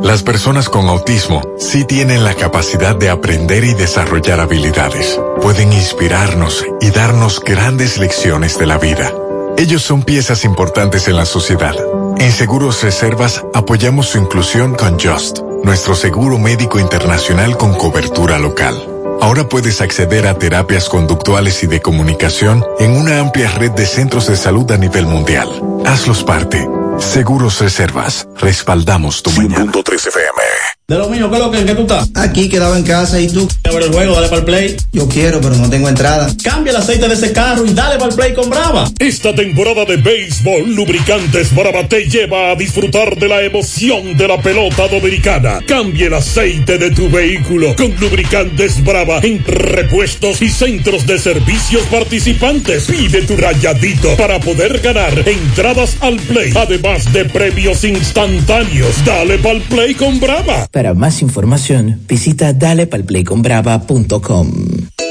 Las personas con autismo sí tienen la capacidad de aprender y desarrollar habilidades. Pueden inspirarnos y darnos grandes lecciones de la vida. Ellos son piezas importantes en la sociedad. En Seguros Reservas apoyamos su inclusión con Just, nuestro seguro médico internacional con cobertura local. Ahora puedes acceder a terapias conductuales y de comunicación en una amplia red de centros de salud a nivel mundial. Hazlos parte. Seguros Reservas. Respaldamos tu mañana. FM. De lo mío, ¿qué es lo que, en qué tú estás? Aquí quedaba en casa y tú. A ver el juego, dale para el play. Yo quiero, pero no tengo entrada. Cambia el aceite de ese carro y dale para el play con Brava. Esta temporada de béisbol, Lubricantes Brava te lleva a disfrutar de la emoción de la pelota dominicana. Cambia el aceite de tu vehículo con Lubricantes Brava en repuestos y centros de servicios participantes. Pide tu rayadito para poder ganar entradas al play, además de premios instantáneos. Dale para el play con Brava. Para más información, visita dalepalplayconbrava.com.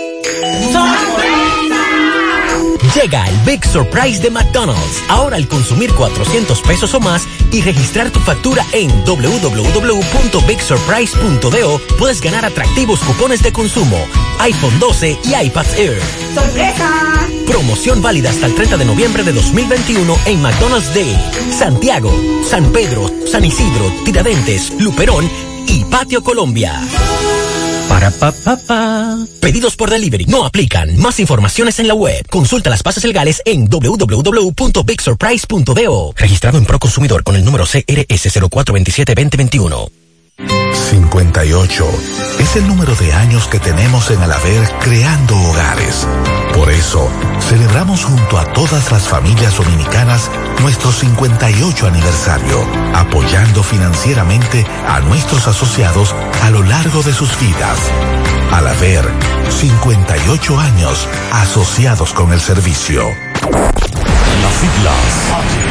Llega el Big Surprise de McDonald's. Ahora al consumir 400 pesos o más y registrar tu factura en www.bigsurprise.do puedes ganar atractivos cupones de consumo, iPhone 12 y iPad Air. ¡Sorpresa! Promoción válida hasta el 30 de noviembre de 2021 en McDonald's Day, Santiago, San Pedro, San Isidro, Tiradentes, Luperón y Patio Colombia. Para pa, pa, pa. Pedidos por delivery no aplican. Más informaciones en la web. Consulta las bases legales en www.bigsurprise.do. Registrado en Proconsumidor con el número CRS 0427-2021. 58 es el número de años que tenemos en Alaber creando hogares. Por eso, celebramos junto a todas las familias dominicanas nuestro 58 aniversario, apoyando financieramente a nuestros asociados a lo largo de sus vidas. Alaber, 58 años asociados con el servicio. Las siglas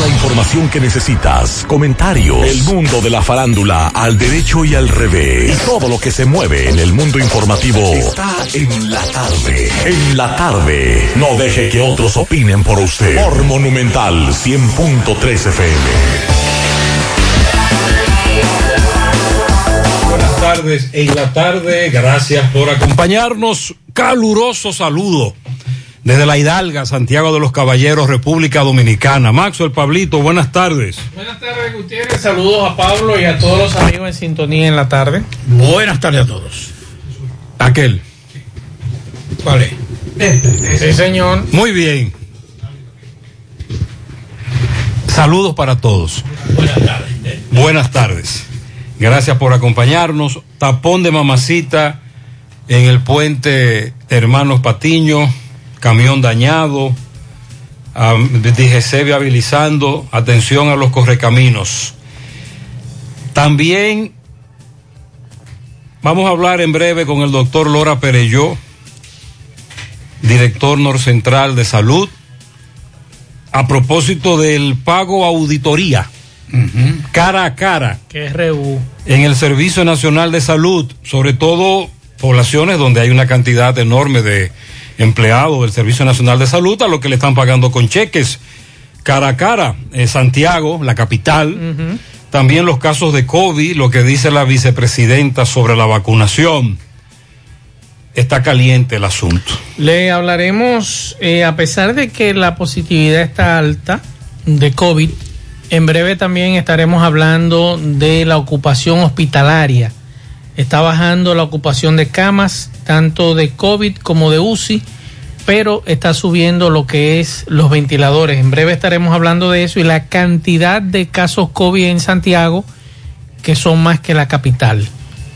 La información que necesitas, comentarios, el mundo de la farándula al derecho y al revés, y todo lo que se mueve en el mundo informativo está en la tarde. En la tarde, no deje que otros opinen por usted. Por Monumental 100.3 FM. Buenas tardes, en la tarde, gracias por acompañarnos. Caluroso saludo desde la Hidalga, Santiago de los Caballeros, República Dominicana. Maxo, el Pablito, buenas tardes. Buenas tardes, Gutiérrez. Saludos a Pablo y a todos los amigos en sintonía en la tarde. Buenas tardes a todos. Aquel. ¿Cuál es? Sí, señor. Muy bien. Saludos para todos. Buenas tardes. Buenas tardes. Gracias por acompañarnos. Tapón de mamacita en el puente Hermanos Patiño, camión dañado, um, DGC viabilizando, atención a los correcaminos. También vamos a hablar en breve con el doctor Lora Pereyó, director norcentral de salud, a propósito del pago auditoría cara a cara Que es reú. en el Servicio Nacional de Salud, sobre todo poblaciones donde hay una cantidad enorme de empleados del Servicio Nacional de Salud a lo que le están pagando con cheques cara a cara. En Santiago, la capital, también los casos de COVID, lo que dice la vicepresidenta sobre la vacunación. Está caliente el asunto. Le hablaremos, eh, a pesar de que la positividad está alta de COVID, en breve también estaremos hablando de la ocupación hospitalaria. Está bajando la ocupación de camas, tanto de COVID como de UCI, pero está subiendo lo que es los ventiladores. En breve estaremos hablando de eso y la cantidad de casos COVID en Santiago, que son más que la capital.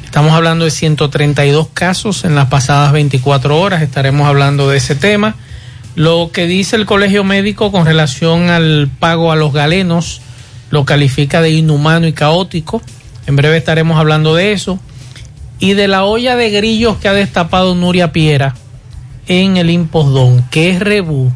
Estamos hablando de 132 casos en las pasadas 24 horas, estaremos hablando de ese tema. Lo que dice el Colegio Médico con relación al pago a los galenos lo califica de inhumano y caótico. En breve estaremos hablando de eso. Y de la olla de grillos que ha destapado Nuria Piera en el Impostón, que es rebú.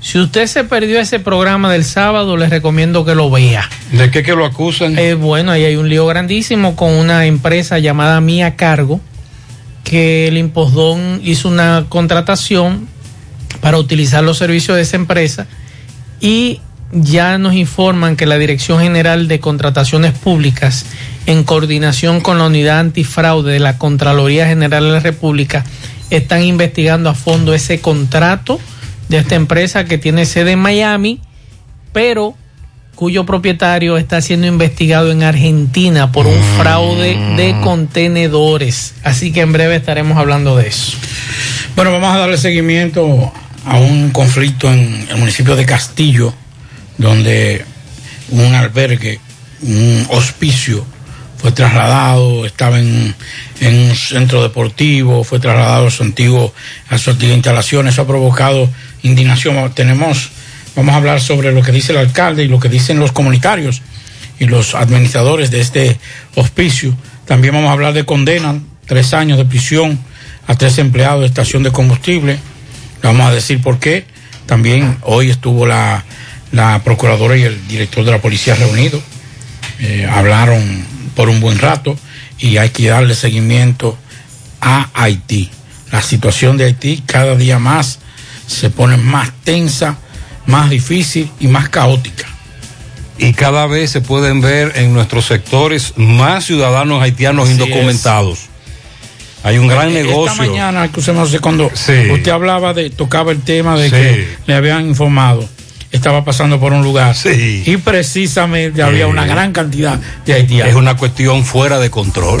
Si usted se perdió ese programa del sábado, les recomiendo que lo vea. ¿De qué que lo acusan? Eh, bueno, ahí hay un lío grandísimo con una empresa llamada Mía Cargo, que el Impostón hizo una contratación para utilizar los servicios de esa empresa y ya nos informan que la Dirección General de Contrataciones Públicas, en coordinación con la Unidad Antifraude de la Contraloría General de la República, están investigando a fondo ese contrato de esta empresa que tiene sede en Miami, pero cuyo propietario está siendo investigado en Argentina por un fraude de contenedores. Así que en breve estaremos hablando de eso. Bueno, vamos a darle seguimiento a un conflicto en el municipio de Castillo, donde un albergue, un hospicio, fue trasladado, estaba en, en un centro deportivo, fue trasladado a su antiguo, a su antigua instalación, eso ha provocado indignación. Tenemos, vamos a hablar sobre lo que dice el alcalde y lo que dicen los comunitarios y los administradores de este hospicio. También vamos a hablar de condenan tres años de prisión a tres empleados de estación de combustible. Vamos a decir por qué. También hoy estuvo la, la procuradora y el director de la policía reunidos. Eh, hablaron por un buen rato y hay que darle seguimiento a Haití. La situación de Haití cada día más se pone más tensa, más difícil y más caótica. Y cada vez se pueden ver en nuestros sectores más ciudadanos haitianos Así indocumentados. Hay un gran Esta negocio. mañana, no sé cuando Sí. usted hablaba de, tocaba el tema de Sí. que le habían informado, estaba pasando por un lugar. Sí. Y precisamente había una gran cantidad de haitianos. Es una cuestión fuera de control.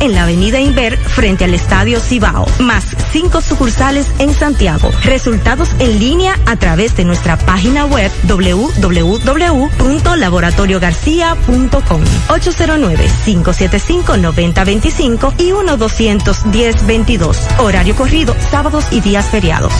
en la avenida Inver frente al Estadio Cibao, más cinco sucursales en Santiago. Resultados en línea a través de nuestra página web www.laboratoriogarcia.com 809-575-9025 y 1-210-22. Horario corrido, sábados y días feriados.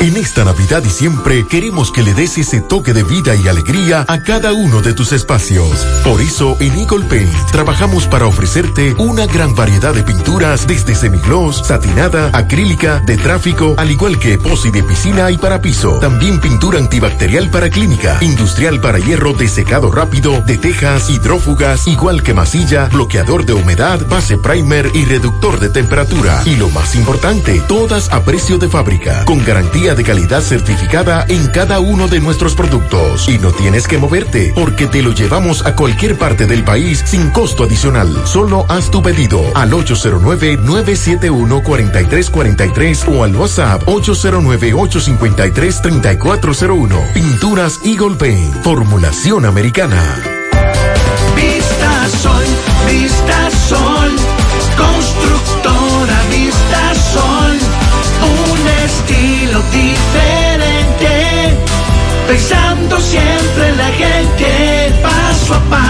En esta Navidad y siempre queremos que le des ese toque de vida y alegría a cada uno de tus espacios. Por eso en Eagle Paint trabajamos para ofrecerte una gran variedad de pinturas desde semigloss, satinada, acrílica, de tráfico, al igual que posi de piscina y para piso. También pintura antibacterial para clínica, industrial para hierro de secado rápido, de tejas, hidrófugas, igual que masilla, bloqueador de humedad, base primer y reductor de temperatura. Y lo más importante, todas a precio de fábrica, con garantía de calidad certificada en cada uno de nuestros productos. Y no tienes que moverte, porque te lo llevamos a cualquier parte del país sin costo adicional. Solo haz tu pedido al 809-971-4343 o al WhatsApp 809-853-3401. Pinturas Eagle Paint, formulación americana. Vista Sol, Vista Sol, constructora Vista Sol, un estilo diferente, pensando siempre en la gente, paso a paso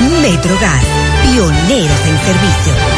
MetroGas, pioneros en servicio.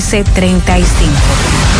809-736-1335.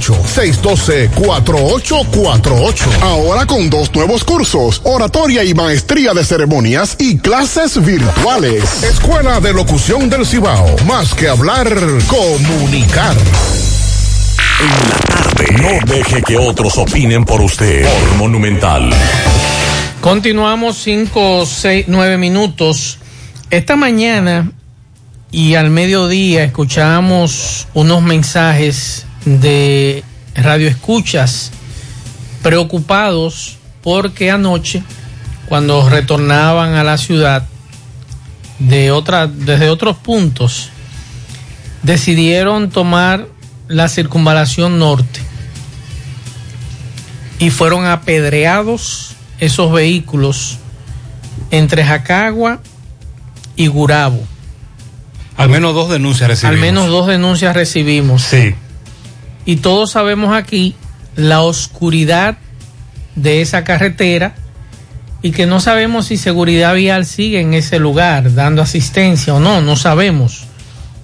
612-4848. Ahora con dos nuevos cursos, oratoria y maestría de ceremonias y clases virtuales. Escuela de Locución del Cibao. Más que hablar, comunicar. En la tarde. No deje que otros opinen por usted. Por Monumental. Continuamos 5, 6, 9 minutos. Esta mañana y al mediodía escuchamos unos mensajes de radio escuchas preocupados porque anoche cuando retornaban a la ciudad de otra, desde otros puntos decidieron tomar la circunvalación norte y fueron apedreados esos vehículos entre Jacagua y Gurabo. Al menos dos denuncias recibimos. Al menos dos denuncias recibimos. Sí y todos sabemos aquí la oscuridad de esa carretera y que no sabemos si seguridad vial sigue en ese lugar dando asistencia o no, no sabemos,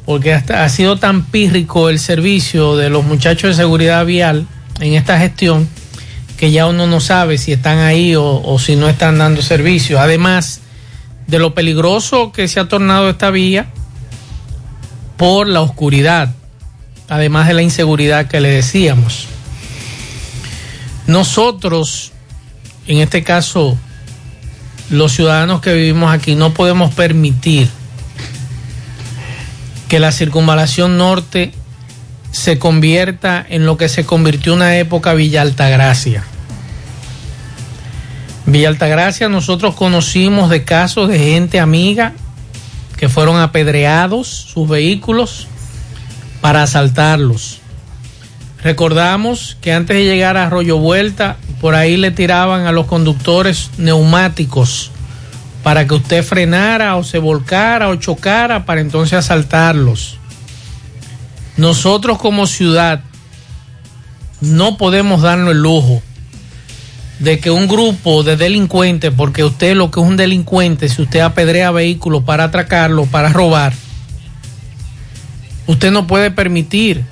porque hasta ha sido tan pírrico el servicio de los muchachos de seguridad vial en esta gestión que ya uno no sabe si están ahí o, o si no están dando servicio. Además de lo peligroso que se ha tornado esta vía por la oscuridad además de la inseguridad que le decíamos. Nosotros, en este caso, los ciudadanos que vivimos aquí, no podemos permitir que la circunvalación norte se convierta en lo que se convirtió una época Villa Altagracia. Villa Altagracia nosotros conocimos de casos de gente amiga que fueron apedreados sus vehículos para asaltarlos. Recordamos que antes de llegar a Arroyo Vuelta, por ahí le tiraban a los conductores neumáticos para que usted frenara o se volcara o chocara para entonces asaltarlos. Nosotros como ciudad no podemos darnos el lujo de que un grupo de delincuentes, porque usted lo que es un delincuente, si usted apedrea vehículos para atracarlo, para robar, Usted no puede permitir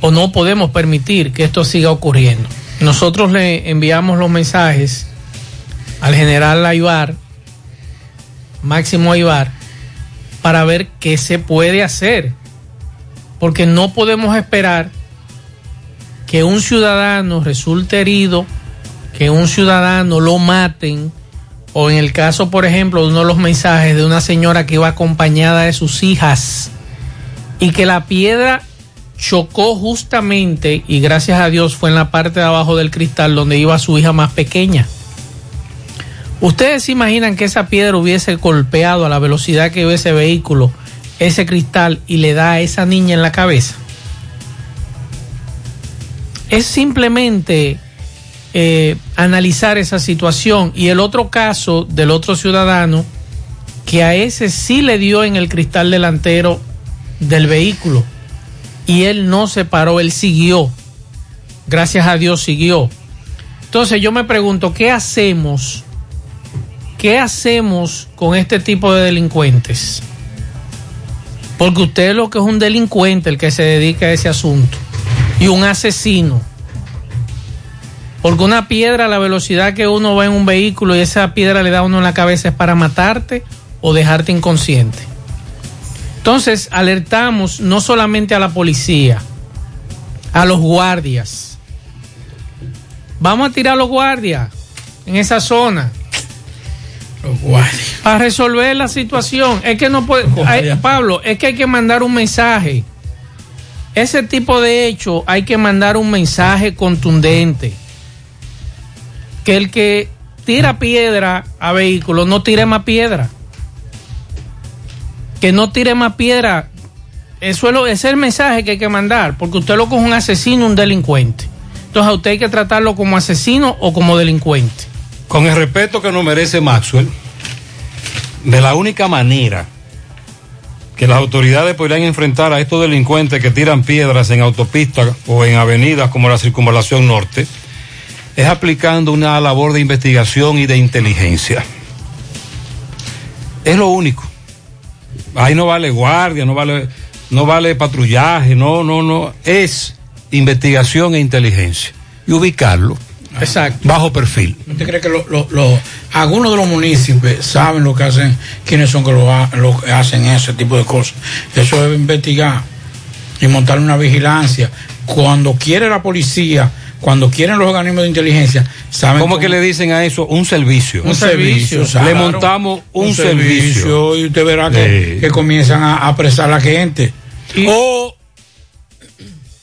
o no podemos permitir que esto siga ocurriendo. Nosotros le enviamos los mensajes al general Aybar, Máximo Aybar, para ver qué se puede hacer. Porque no podemos esperar que un ciudadano resulte herido, que un ciudadano lo maten, o en el caso, por ejemplo, de uno de los mensajes de una señora que iba acompañada de sus hijas y que la piedra chocó justamente y gracias a Dios fue en la parte de abajo del cristal donde iba su hija más pequeña. ¿Ustedes se imaginan que esa piedra hubiese golpeado a la velocidad que iba ese vehículo, ese cristal y le da a esa niña en la cabeza? Es simplemente eh, analizar esa situación. Y el otro caso del otro ciudadano, que a ese sí le dio en el cristal delantero del vehículo. Y él no se paró, él siguió. Gracias a Dios siguió. Entonces yo me pregunto, ¿qué hacemos? ¿Qué hacemos con este tipo de delincuentes? Porque usted lo que es un delincuente, el que se dedica a ese asunto, y un asesino porque una piedra a la velocidad que uno va en un vehículo y esa piedra le da a uno en la cabeza es para matarte o dejarte inconsciente. Entonces, alertamos no solamente a la policía, a los guardias. Vamos a tirar a los guardias en esa zona. Los guardias. Para resolver la situación. Es que no puede. hay- Pablo, es que hay que mandar un mensaje. Ese tipo de hecho hay que mandar un mensaje contundente. Que el que tira piedra a vehículos no tire más piedra. Que no tire más piedra. Es, lo- ese es el mensaje que hay que mandar. Porque usted lo coge un asesino, un delincuente. Entonces a usted hay que tratarlo como asesino o como delincuente. Con el respeto que nos merece Maxwell, de la única manera que las autoridades podrían enfrentar a estos delincuentes que tiran piedras en autopistas o en avenidas como la Circunvalación Norte, es aplicando una labor de investigación y de inteligencia. Es lo único. Ahí no vale guardia, no vale, no vale patrullaje, no, no, no. Es investigación e inteligencia. Y ubicarlo. Exacto. Bajo perfil. ¿Usted cree que lo- lo- lo- algunos de los municipios saben lo que hacen, quiénes son que lo, ha- lo que hacen ese tipo de cosas? Eso es investigar y montar una vigilancia. Cuando quiere la policía, cuando quieren los organismos de inteligencia, saben ¿Cómo que le dicen a eso? Un servicio. Un servicio, Le claro. montamos un, servicio. y usted verá que, Sí. que comienzan a apresar a la gente. O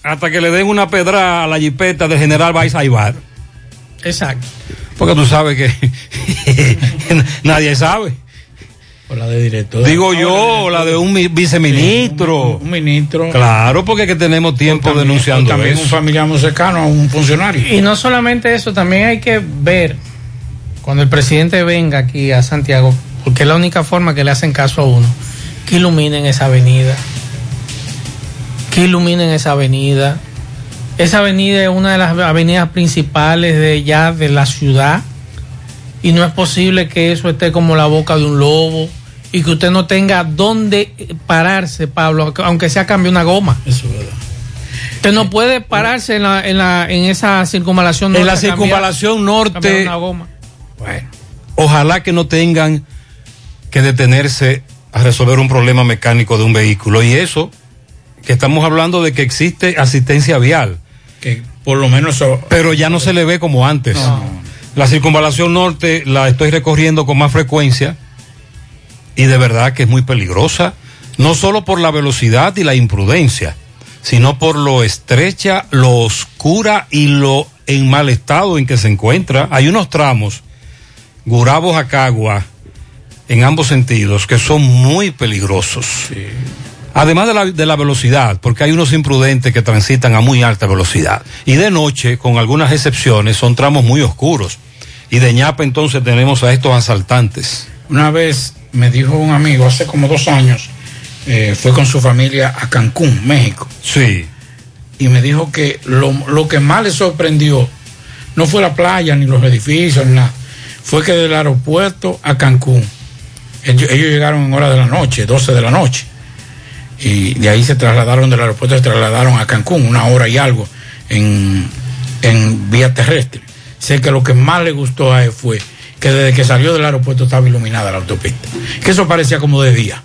hasta que le den una pedra a la jipeta del general Vais Aibar. Exacto. Porque tú sabes que nadie sabe. O la de director. Digo yo, o la de un mi- viceministro. Un ministro. Claro, porque que tenemos tiempo también- denunciando también eso. un familiar muy cercano a un funcionario. Y no solamente eso, también hay que ver cuando el presidente venga aquí a Santiago, porque es la única forma que le hacen caso a uno, que iluminen esa avenida. Que iluminen esa avenida. Esa avenida es una de las avenidas principales de ya de la ciudad. Y no es posible que eso esté como la boca de un lobo y que usted no tenga dónde pararse, Pablo, aunque sea cambie una goma. Eso es verdad. Usted no puede pararse en, la, en, la, en esa circunvalación En la norte a cambiar- circunvalación cambiar norte, una goma. bueno, ojalá que no tengan que detenerse a resolver un problema mecánico de un vehículo. Y eso, que estamos hablando de que existe asistencia vial. Que por lo menos eso- Pero ya no se le ve como antes. La circunvalación norte la estoy recorriendo con más frecuencia y de verdad que es muy peligrosa, no solo por la velocidad y la imprudencia, sino por lo estrecha, lo oscura y lo en mal estado en que se encuentra. Hay unos tramos, Gurabo Jacagua, en ambos sentidos, que son muy peligrosos. Además de la, de la velocidad, porque hay unos imprudentes que transitan a muy alta velocidad. Y de noche, con algunas excepciones, son tramos muy oscuros. Y de ñapa entonces tenemos a estos asaltantes. Una vez me dijo un amigo, hace como dos años, eh, fue con su familia a Cancún, México. Sí. Y me dijo que lo, lo que más le sorprendió no fue la playa, ni los edificios, ni nada. Fue que del aeropuerto a Cancún, ellos, ellos llegaron en hora de la noche, 12 de la noche. Y de ahí se trasladaron del aeropuerto, se trasladaron a Cancún, una hora y algo, en, en vía terrestre. Sé que lo que más le gustó a él fue que desde que salió del aeropuerto estaba iluminada la autopista. Que eso parecía como de día,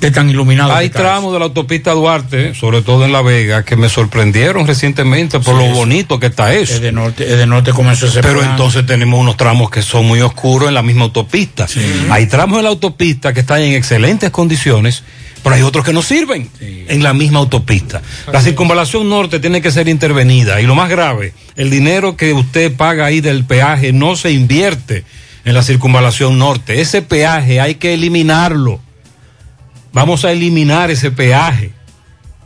de tan iluminado. Hay tramos de la autopista Duarte, sobre todo en La Vega, que me sorprendieron recientemente por Sí, lo bonito que está eso. Es de norte, es de norte comenzó ese Pero plan. entonces tenemos unos tramos que son muy oscuros en la misma autopista. Hay tramos en la autopista que están en excelentes condiciones, pero hay otros que no sirven en la misma autopista. La circunvalación norte tiene que ser intervenida. Y lo más grave, el dinero que usted paga ahí del peaje no se invierte en la circunvalación norte. Ese peaje hay que eliminarlo. Vamos a eliminar ese peaje.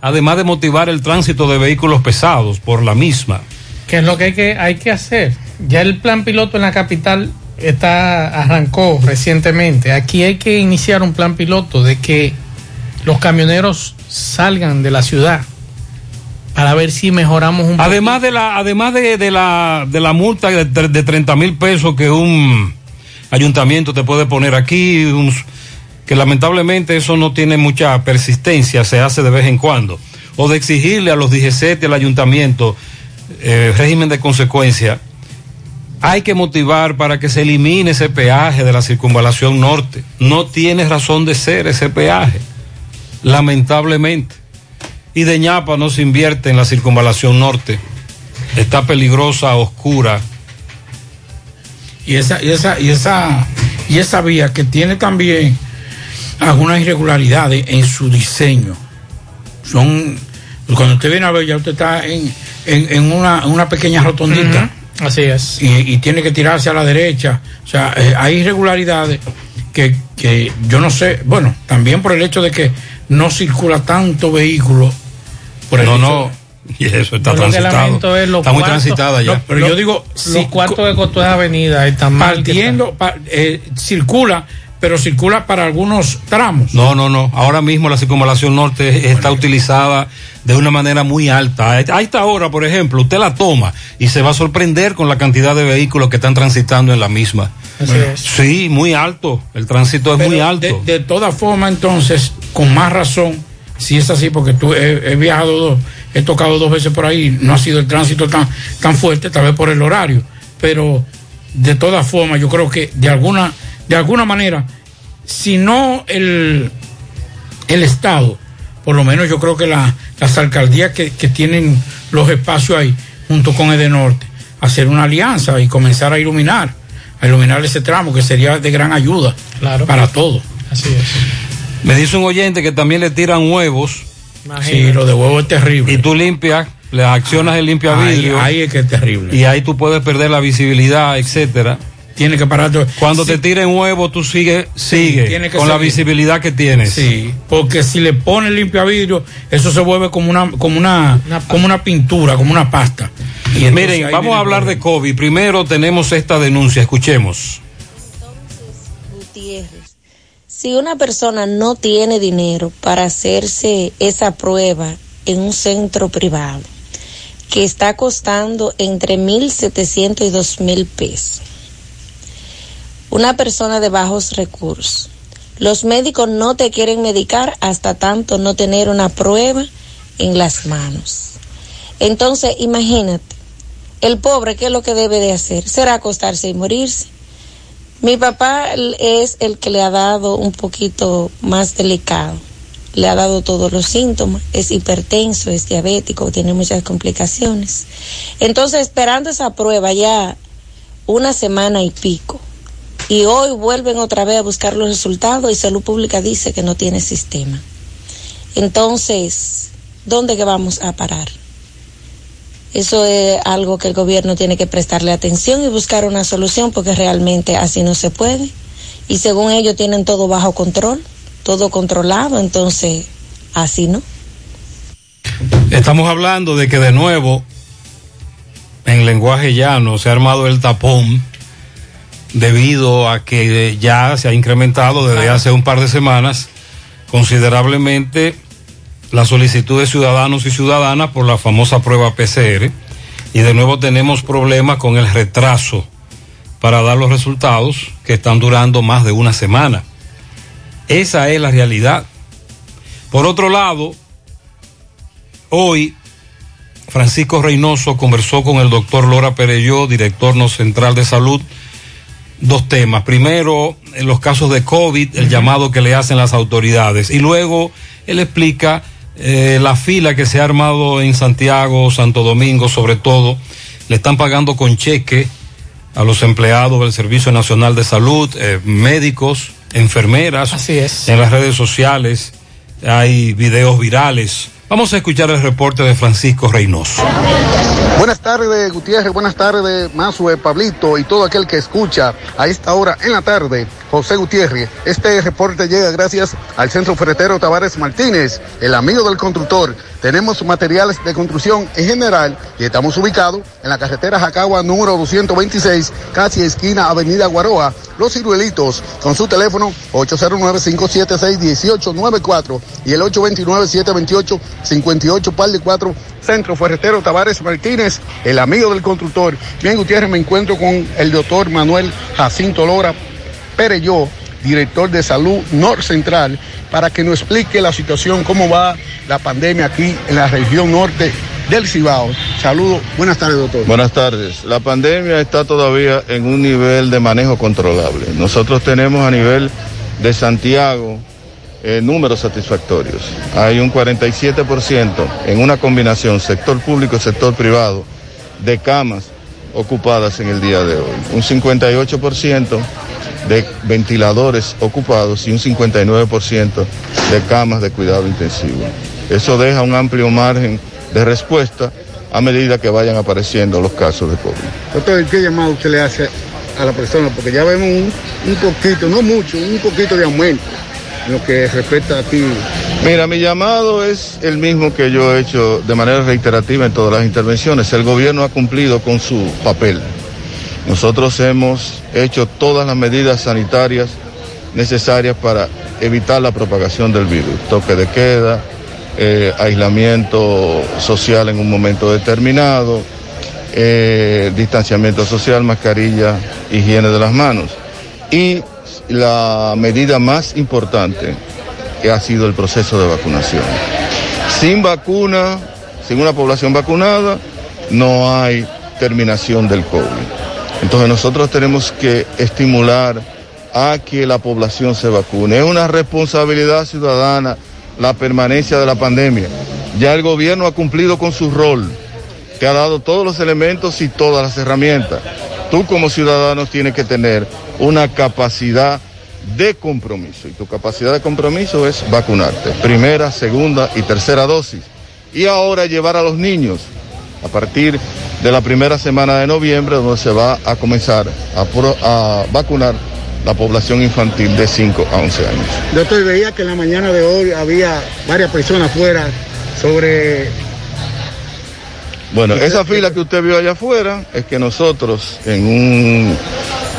Además de motivar el tránsito de vehículos pesados por la misma. ¿Qué es lo que hay que, hay que hacer? Ya el plan piloto en la capital está arrancó recientemente. Aquí hay que iniciar un plan piloto de que los camioneros salgan de la ciudad para ver si mejoramos un Además de la, además de, de la, de la multa de, de 30 mil pesos que un ayuntamiento te puede poner aquí, un- que lamentablemente eso no tiene mucha persistencia, se hace de vez en cuando, o de exigirle a los DGCET y al ayuntamiento eh, régimen de consecuencia, hay que motivar para que se elimine ese peaje de la circunvalación norte. No tiene razón de ser ese peaje. Lamentablemente. Y de ñapa no se invierte en la circunvalación norte. Está peligrosa, oscura. Y esa, y esa, y esa, y esa vía que tiene también algunas irregularidades en su diseño. Son, cuando usted viene a ver, ya usted está en, en, en una, una pequeña rotondita. Así es. Y, y tiene que tirarse a la derecha. O sea, eh, hay irregularidades que, que yo no sé, bueno, también por el hecho de que no circula tanto vehículo. Por el No, hecho- no. Y eso está transitado. es Está muy transitada ya. no, pero yo digo, los cuartos de Cotuea Avenida están mal. que partiendo, pa- eh, circula, pero circula para algunos tramos. No, no, no. Ahora mismo la circunvalación norte está utilizada de una manera muy alta. A esta hora, por ejemplo, usted la toma y se va a sorprender con la cantidad de vehículos que están transitando en la misma. Así es. Sí, muy alto. El tránsito es Pero muy alto. De, de todas formas, entonces, con más razón, si es así, porque tú he, he viajado dos, he tocado dos veces por ahí, no ha sido el tránsito tan, tan fuerte, tal vez por el horario, pero de todas formas, yo creo que de alguna, de alguna manera, si no el, el Estado, por lo menos yo creo que la- las alcaldías que, que tienen los espacios ahí, junto con Edenorte, hacer una alianza y comenzar a iluminar, a iluminar ese tramo, que sería de gran ayuda para todos. Así es. Me dice un oyente que también le tiran huevos. Sí, lo de huevo es terrible. Y tú limpias, le accionas el limpia Ahí- vidrio. ahí es que es terrible. Y ahí tú puedes perder la visibilidad, etcétera. Tiene que parar. Cuando te tiren huevo, tú sigue, sigue tiene que con la visibilidad que tienes. Sí, porque si le pones limpia vidrio, eso se vuelve como una, como una, como una pintura, como una pasta. Y entonces Miren, vamos a hablar de COVID. Primero tenemos esta denuncia, escuchemos. Gutiérrez, si una persona no tiene dinero para hacerse esa prueba en un centro privado, que está costando entre 1.700 y 2.000 pesos, una persona de bajos recursos, los médicos no te quieren medicar hasta tanto no tener una prueba en las manos. Entonces, imagínate, el pobre, ¿qué es lo que debe de hacer? Será acostarse y morirse. Mi papá es el que le ha dado un poquito más delicado. Le ha dado todos los síntomas. Es hipertenso, es diabético, tiene muchas complicaciones. Entonces, esperando esa prueba ya una semana y pico. Y hoy vuelven otra vez a buscar los resultados y Salud Pública dice que no tiene sistema. Entonces, ¿dónde que vamos a parar? Eso es algo que el gobierno tiene que prestarle atención y buscar una solución porque realmente así no se puede. Y según ellos tienen todo bajo control, todo controlado, entonces así no. Estamos hablando de que de nuevo, en lenguaje llano, se ha armado el tapón debido a que ya se ha incrementado desde hace un par de semanas considerablemente la solicitud de ciudadanos y ciudadanas por la famosa prueba PCR y de nuevo tenemos problemas con el retraso para dar los resultados que están durando más de una semana. Esa es la realidad. Por otro lado, hoy Francisco Reynoso conversó con el doctor Lora Pereyó, director no central de salud, dos temas. Primero, en los casos de COVID, el llamado que le hacen las autoridades. Y luego, él explica eh, la fila que se ha armado en Santiago, Santo Domingo, sobre todo. Le están pagando con cheque a los empleados del Servicio Nacional de Salud, eh, médicos, enfermeras. Así es. En las redes sociales hay videos virales. Vamos a escuchar el reporte de Francisco Reynoso. Buenas tardes, Gutiérrez. Buenas tardes, Mazue, Pablito y todo aquel que escucha a esta hora en la tarde. José Gutiérrez. Este reporte llega gracias al Centro Ferretero Tavares Martínez, el amigo del constructor. Tenemos materiales de construcción en general y estamos ubicados en la carretera Jacagua número 226, casi esquina Avenida Guaroa, Los Ciruelitos, con su teléfono 809-576-1894 y el 829-728-58 par de 4, Centro Ferretero Tavares Martínez, el amigo del constructor. Bien, Gutiérrez, me encuentro con el doctor Manuel Jacinto Lora Pereyó, director de salud Nor Central, para que nos explique la situación, cómo va la pandemia aquí en la región norte del Cibao. Saludos, buenas tardes, doctor. Buenas tardes. La pandemia está todavía en un nivel de manejo controlable. Nosotros tenemos a nivel de Santiago eh, números satisfactorios. Hay un 47% en una combinación sector público y sector privado de camas ocupadas en el día de hoy. Un 58% de ventiladores ocupados y un 59% de camas de cuidado intensivo. Eso deja un amplio margen de respuesta a medida que vayan apareciendo los casos de COVID. Doctor, ¿qué llamado usted le hace a la persona? Porque ya vemos un, un poquito, no mucho, un poquito de aumento en lo que respecta a ti. Mira, mi llamado es el mismo que yo he hecho de manera reiterativa en todas las intervenciones. El gobierno ha cumplido con su papel. Nosotros hemos hecho todas las medidas sanitarias necesarias para evitar la propagación del virus. Toque de queda, eh, aislamiento social en un momento determinado, eh, distanciamiento social, mascarilla, higiene de las manos. Y la medida más importante ha sido el proceso de vacunación. Sin vacuna, sin una población vacunada, no hay terminación del COVID. Entonces nosotros tenemos que estimular a que la población se vacune. Es una responsabilidad ciudadana la permanencia de la pandemia. Ya el gobierno ha cumplido con su rol, te ha dado todos los elementos y todas las herramientas. Tú como ciudadano tienes que tener una capacidad de compromiso y tu capacidad de compromiso es vacunarte, primera, segunda y tercera dosis. Y ahora llevar a los niños a partir de la primera semana de noviembre, donde se va a comenzar a, pro- a vacunar la población infantil de 5 a 11 años. Doctor, veía que en la mañana de hoy había varias personas afuera sobre... Bueno, esa fila que usted vio allá afuera es que nosotros en un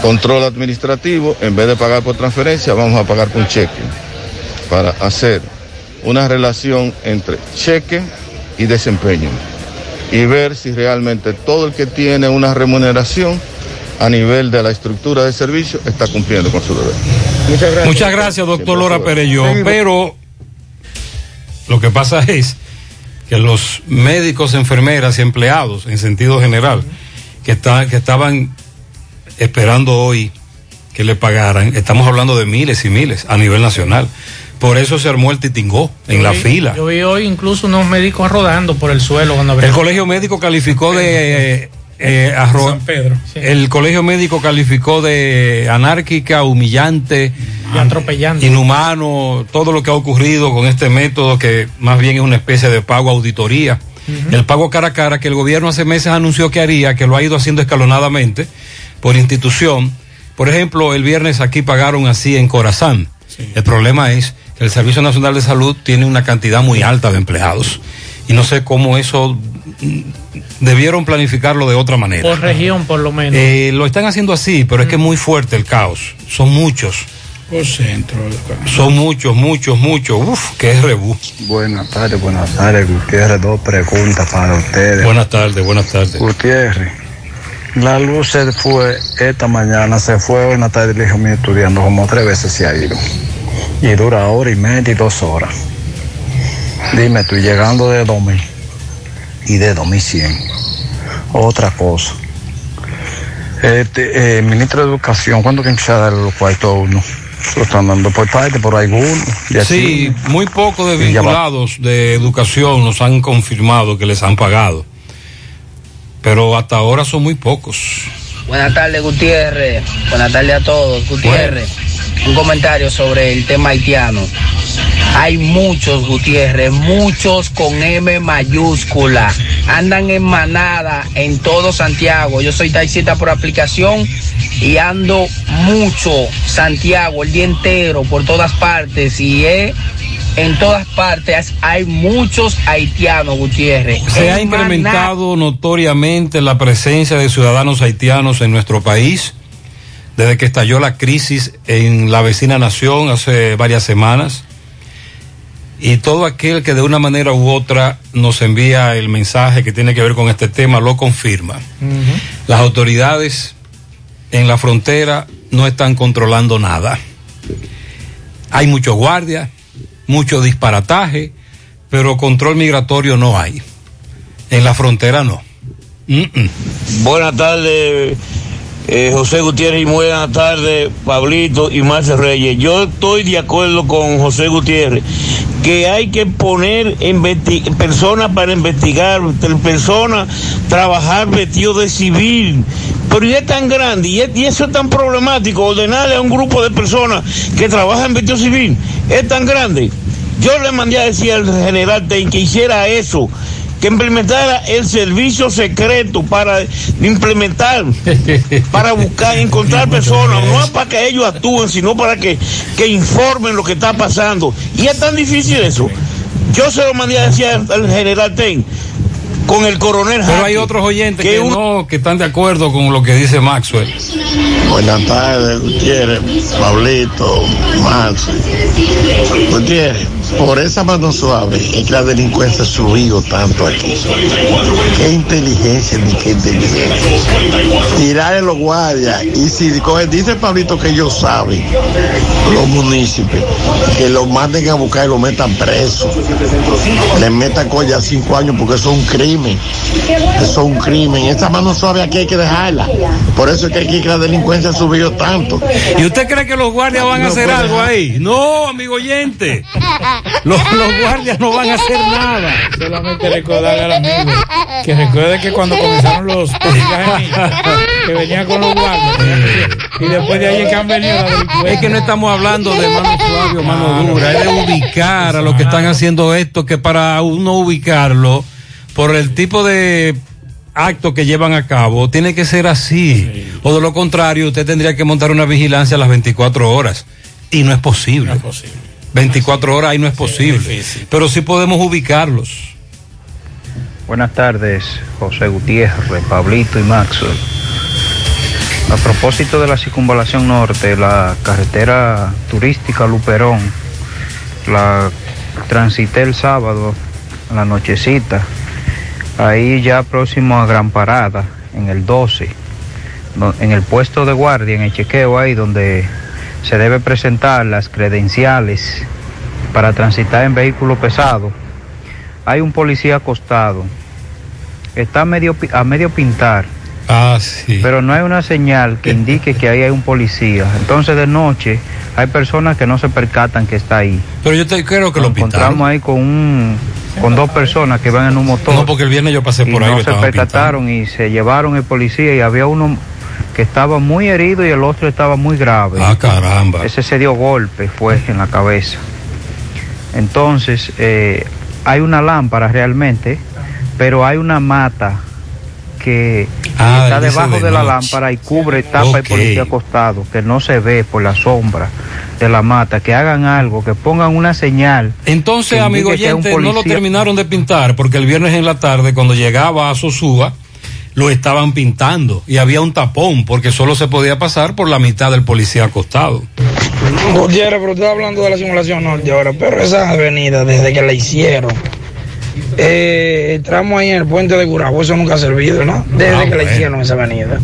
control administrativo, en vez de pagar por transferencia, vamos a pagar con cheque para hacer una relación entre cheque y desempeño y ver si realmente todo el que tiene una remuneración a nivel de la estructura de servicio está cumpliendo con su deber. Muchas gracias. Muchas gracias, doctor Lora Perello. Pero lo que pasa es que los médicos, enfermeras y empleados, en sentido general, que, está- que estaban esperando hoy que le pagaran, estamos hablando de miles y miles a nivel nacional. Por eso se armó el titingó en la vi- fila. Yo vi hoy incluso unos médicos rodando por el suelo cuando El colegio médico calificó de eh, eh, San Pedro, sí. El colegio médico calificó de anárquica, humillante, Y atropellando. inhumano, todo lo que ha ocurrido con este método que más bien es una especie de pago auditoría. El pago cara a cara que el gobierno hace meses anunció que haría, que lo ha ido haciendo escalonadamente por institución. Por ejemplo, el viernes aquí pagaron así en Corazán. El problema es el Servicio Nacional de Salud tiene una cantidad muy alta de empleados. Y no sé cómo eso mm, debieron planificarlo de otra manera. Por región, por lo menos. Eh, lo están haciendo así, pero es que es muy fuerte el caos. Son muchos. Por centro. Son muchos, muchos, muchos. Uf, qué rebú. Buenas tardes, buenas tardes, Gutiérrez. Dos preguntas para ustedes. Buenas tardes, buenas tardes. Gutiérrez, la luz se fue esta mañana, se fue hoy en la tarde, el hijo mío estudiando, como tres veces se ha ido. Y dura hora y media y dos horas. Dime, tú llegando de 2000 y de 2100. Otra cosa. Este, eh, ministro de Educación, ¿cuándo que empieza a dar los cuartos a uno? Lo están dando por parte, por alguno. Sí, muy pocos de vinculados de educación nos han confirmado que les han pagado. Pero hasta ahora son muy pocos. Buenas tardes, Gutiérrez. Buenas tardes a todos. Gutiérrez, un comentario sobre el tema haitiano. Hay muchos, Gutiérrez, muchos con M mayúscula. Andan en manada en todo Santiago. Yo soy taxista por aplicación y ando mucho Santiago el día entero por todas partes y en todas partes hay muchos haitianos, Gutiérrez. Se ha incrementado notoriamente la presencia de ciudadanos haitianos en nuestro país desde que estalló la crisis en la vecina nación hace varias semanas. Y todo aquel que de una manera u otra nos envía el mensaje que tiene que ver con este tema lo confirma. Las autoridades en la frontera no están controlando nada. Hay muchos guardias, mucho disparataje, pero control migratorio no hay. En la frontera no. Mm, mm. Buenas tardes, Eh, José Gutiérrez, y buenas tardes, Pablito y Marce Reyes. Yo estoy de acuerdo con José Gutiérrez que hay que poner personas para investigar, personas trabajar vestido de civil. Pero y es tan grande y, es- eso es tan problemático, ordenarle a un grupo de personas que trabajan vestido civil, es tan grande. Yo le mandé a decir al general que hiciera eso, que implementara el servicio secreto para implementar, para buscar, encontrar personas, no para que ellos actúen, sino para que, que informen lo que está pasando. Y es tan difícil eso. Yo se lo mandé a decir al, al general Ten con el coronel Pero hay otros oyentes que que, uno- no, que están de acuerdo con lo que dice Maxwell. Buenas tardes, Gutiérrez, Pablito, Max. Gutiérrez, por esa mano suave es que la delincuencia ha subido tanto aquí. Qué inteligencia, ni qué inteligencia. Tirar los guardias y si coge- dice Pablito que ellos saben, los municipios, que lo manden a buscar y lo metan preso. Le metan colla cinco años porque eso es un crimen. Eso es un crimen. Esa mano suave aquí hay que dejarla. Por eso es que aquí la delincuencia ha subido tanto. ¿Y usted cree que los guardias van a hacer algo ahí? No, amigo oyente. Los, los guardias no van a hacer nada. Solamente recordarle al amigo que recuerde que cuando comenzaron los que venían con los guardias y después de ahí es que han venido. Es que no estamos hablando de mano suave o mano dura, es de ubicar a los que están haciendo esto, que para uno ubicarlo, por el tipo de acto que llevan a cabo, tiene que ser así. O de lo contrario, usted tendría que montar una vigilancia a las 24 horas. Y no es posible. 24 horas ahí no es posible. Pero sí podemos ubicarlos. Buenas tardes, José Gutiérrez, Pablito y Maxwell. A propósito de la circunvalación norte, la carretera turística Luperón, la transité el sábado, en la nochecita, ahí ya próximo a Gran Parada, en el 12, do- en el puesto de guardia, en el chequeo ahí donde se debe presentar las credenciales para transitar en vehículo pesado. Hay un policía acostado, está a medio, a medio pintar. Ah, sí. Pero no hay una señal que indique que ahí hay un policía. Entonces de noche hay personas que no se percatan que está ahí. Pero yo te, creo que lo encontramos pintaron. ahí con un con dos personas que van en un motor. No, porque el viernes yo pasé y por ahí. no se pintando. percataron y se llevaron el policía y había uno que estaba muy herido y el otro estaba muy grave. Ah, caramba. Ese se dio golpe, fue en la cabeza. Entonces, eh, hay una lámpara realmente, pero hay una mata que Ah, está debajo de de, la lámpara y cubre, tapa Ok. policía acostado, que no se ve por la sombra de la mata, que hagan algo, que pongan una señal. Entonces, amigo oyente, no lo terminaron de pintar porque el viernes en la tarde, cuando llegaba a Sosúa, lo estaban pintando y había un tapón porque solo se podía pasar por la mitad del policía acostado. Gutiérrez, pero usted hablando de la simulación norte ahora, pero esa avenida, desde que la hicieron, eh, el tramo ahí en el puente de Gurabo, eso nunca ha servido, ¿no? Desde Ah, que la hicieron esa avenida.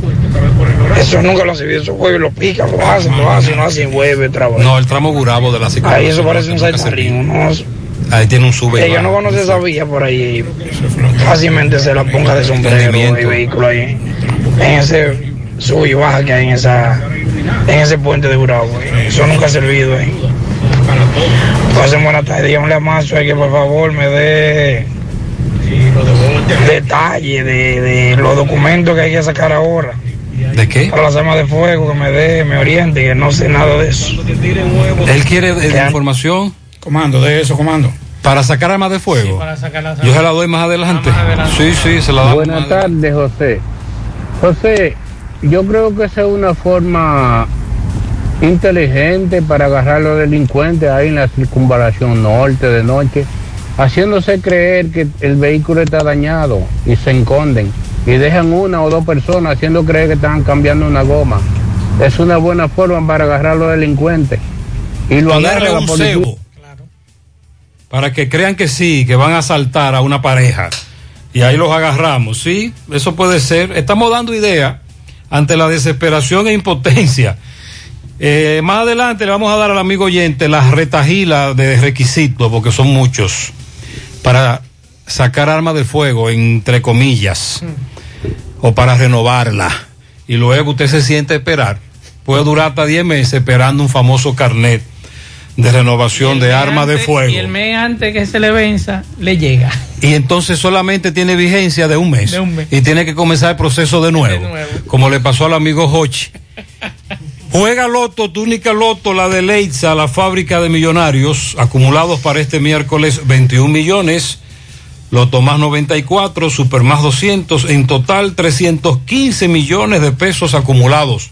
Eso nunca lo ha servido, eso jueves lo pican, lo hacen, lo hacen, lo hacen, vuelve vez. No, el tramo Gurabo de la Ahí eso parece un saltarrín, ¿no? Ahí tiene un sube. El que baja. no conoce esa vía por ahí, fácilmente se la ponga de sombrero y vehículo ahí. En ese sub y baja que hay en esa en ese puente de Gurabo. ahí. Eso nunca ha servido ahí. Pasen buenas tardes, díganle a Mazo que por favor me dé detalle de, de los documentos que hay que sacar ahora. ¿De qué? Para las armas de fuego, que me dé, me oriente, que no sé nada de eso. Él quiere eh, información. Comando, de eso, comando. Para sacar armas de fuego. Para sacar las Yo se la doy más adelante. Sí, sí, se la damos. Buenas tardes, José. José, yo creo que esa es una forma inteligente para agarrar a los delincuentes ahí en la circunvalación norte de noche, haciéndose creer que el vehículo está dañado y se esconden y dejan una o dos personas haciendo creer que están cambiando una goma. Es una buena forma para agarrar a los delincuentes. Y lo agarra la policía. cebo. Para que crean que sí, que van a asaltar a una pareja. Y ahí los agarramos, ¿sí? Eso puede ser. Estamos dando idea ante la desesperación e impotencia. Eh, más adelante le vamos a dar al amigo oyente las retajilas de requisitos, porque son muchos, para sacar armas de fuego, entre comillas, o para renovarla. y luego usted se siente a esperar. Puede durar hasta 10 meses esperando un famoso carnet de renovación de arma de fuego. Y el mes antes que se le venza, le llega. Y entonces solamente tiene vigencia de un mes. De un mes. Y tiene que comenzar el proceso de nuevo. Como le pasó al amigo Hochi. Juega Loto, túnica Loto, la de Leitza, la fábrica de millonarios, acumulados para este miércoles 21 millones. Loto más 94, Super más 200, en total 315 millones de pesos acumulados.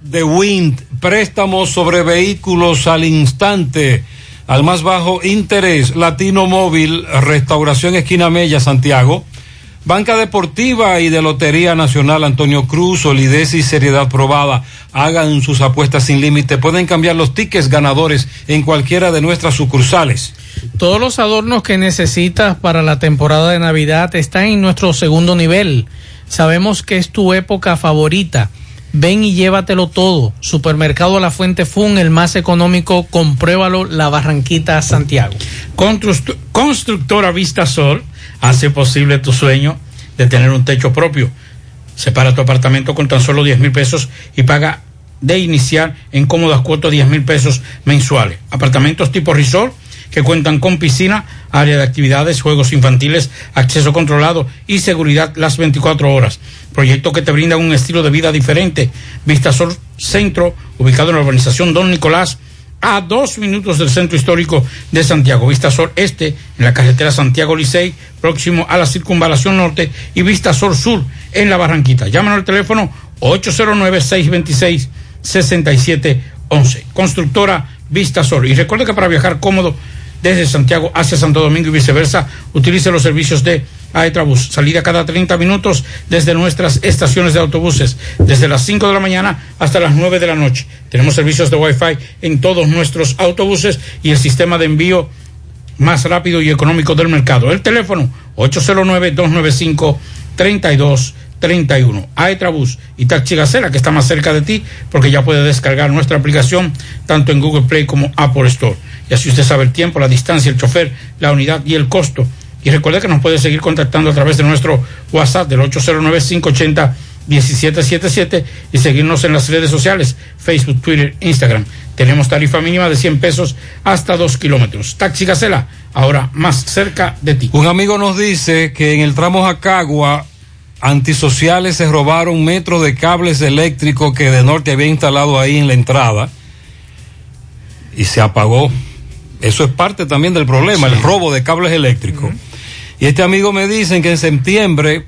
de Wind, préstamos sobre vehículos al instante, al más bajo interés, Latino Móvil, Restauración Esquina Mella, Santiago, Banca Deportiva y de Lotería Nacional Antonio Cruz, solidez y seriedad probada. Hagan sus apuestas sin límite. Pueden cambiar los tickets ganadores en cualquiera de nuestras sucursales. Todos los adornos que necesitas para la temporada de Navidad están en nuestro segundo nivel. Sabemos que es tu época favorita. Ven y llévatelo todo. Supermercado La Fuente Fun, el más económico, compruébalo, La Barranquita, Santiago. Constru- Constructora Vista Sol hace posible tu sueño de tener un techo propio. Separa tu apartamento con tan solo 10 mil pesos y paga de iniciar en cómodas cuotas 10 mil pesos mensuales. Apartamentos tipo resort que cuentan con piscina, área de actividades, juegos infantiles, acceso controlado y seguridad las 24 horas. Proyecto que te brinda un estilo de vida diferente. Vistasol Centro, ubicado en la urbanización Don Nicolás, a dos minutos del centro histórico de Santiago. Vistasol Este, en la carretera Santiago Licey, próximo a la circunvalación norte, y Vistasol Sur, en la Barranquita. Llámanos al teléfono 809-626-6711. Constructora Vistasol. Y recuerde que para viajar cómodo desde Santiago hacia Santo Domingo y viceversa, utilice los servicios de Aetrabús. Salida cada 30 minutos desde nuestras estaciones de autobuses, desde las 5 de la mañana hasta las 9 de la noche. Tenemos servicios de Wi-Fi en todos nuestros autobuses y el sistema de envío más rápido y económico del mercado. El teléfono 809-295-3231. Aetrabús y Taxi Gacela, que está más cerca de ti, porque ya puede descargar nuestra aplicación tanto en Google Play como Apple Store. Y así usted sabe el tiempo, la distancia, el chofer, la unidad y el costo. Y recuerde que nos puede seguir contactando a través de nuestro WhatsApp del 809-580-1777 y seguirnos en las redes sociales, Facebook, Twitter, Instagram. Tenemos tarifa mínima de 100 pesos hasta 2 kilómetros. Taxi Gacela, ahora más cerca de ti. Un amigo nos dice que en el tramo Jacagua, antisociales se robaron metros de cables eléctricos que de norte había instalado ahí en la entrada y se apagó. Eso es parte también del problema, el robo de cables eléctricos. Y este amigo me dice que en septiembre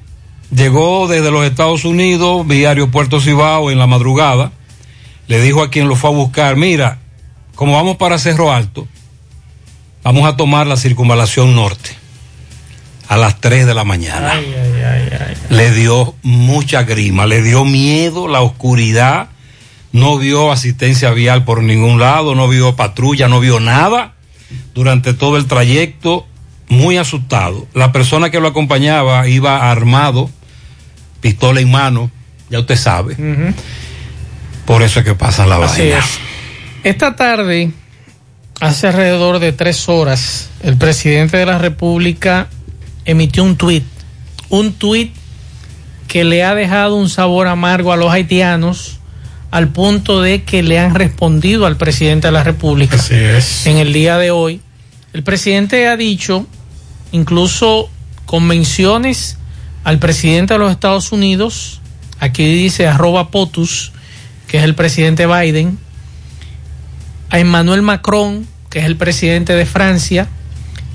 llegó desde los Estados Unidos vía aeropuerto Cibao en la madrugada. Le dijo a quien lo fue a buscar, mira, como vamos para Cerro Alto, vamos a tomar la circunvalación norte a las 3 de la mañana. Le dio mucha grima, le dio miedo la oscuridad, no vio asistencia vial por ningún lado, no vio patrulla, no vio nada durante todo el trayecto, muy asustado. La persona que lo acompañaba iba armado, pistola en mano, ya usted sabe. Por eso es que pasa la Así vaina. es. Esta tarde, hace alrededor de tres horas, el presidente de la República emitió un tuit. Un tuit que le ha dejado un sabor amargo a los haitianos al punto de que le han respondido al presidente de la República. En el día de hoy, el presidente ha dicho, incluso con menciones al presidente de los Estados Unidos, aquí dice arroba POTUS, que es el presidente Biden, a Emmanuel Macron, que es el presidente de Francia,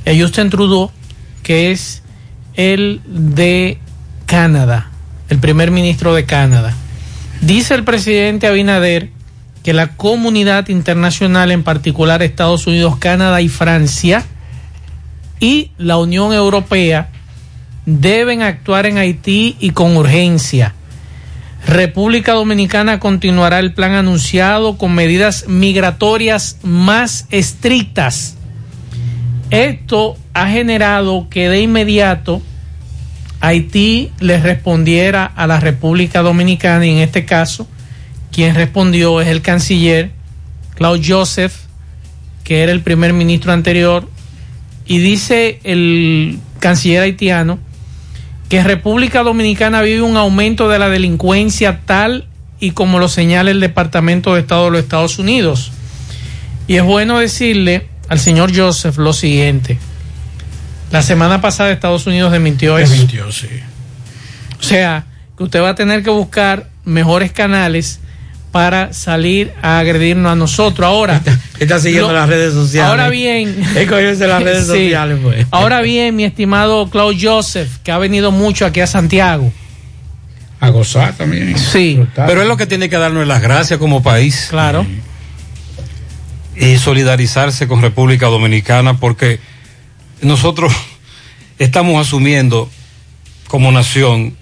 y a Justin Trudeau, que es el de Canadá, el primer ministro de Canadá. Dice el presidente Abinader que la comunidad internacional, en particular Estados Unidos, Canadá y Francia, y la Unión Europea deben actuar en Haití y con urgencia. República Dominicana continuará el plan anunciado con medidas migratorias más estrictas. Esto ha generado que de inmediato Haití le respondiera a la República Dominicana y en este caso quien respondió es el canciller Claude Joseph, que era el primer ministro anterior, y dice el canciller haitiano que República Dominicana vive un aumento de la delincuencia tal y como lo señala el Departamento de Estado de los Estados Unidos. Y es bueno decirle al señor Joseph lo siguiente. La semana pasada Estados Unidos desmintió eso. Desmintió, sí. O sea, que usted va a tener que buscar mejores canales para salir a agredirnos a nosotros. Ahora. Está siguiendo lo- las redes sociales. Ahora bien. Las redes Sí. sociales, pues. Ahora bien, mi estimado Claude Joseph, que ha venido mucho aquí a Santiago. A gozar también. Sí. Pero es lo que tiene que darnos las gracias como país. Claro. Y solidarizarse con República Dominicana porque nosotros estamos asumiendo como nación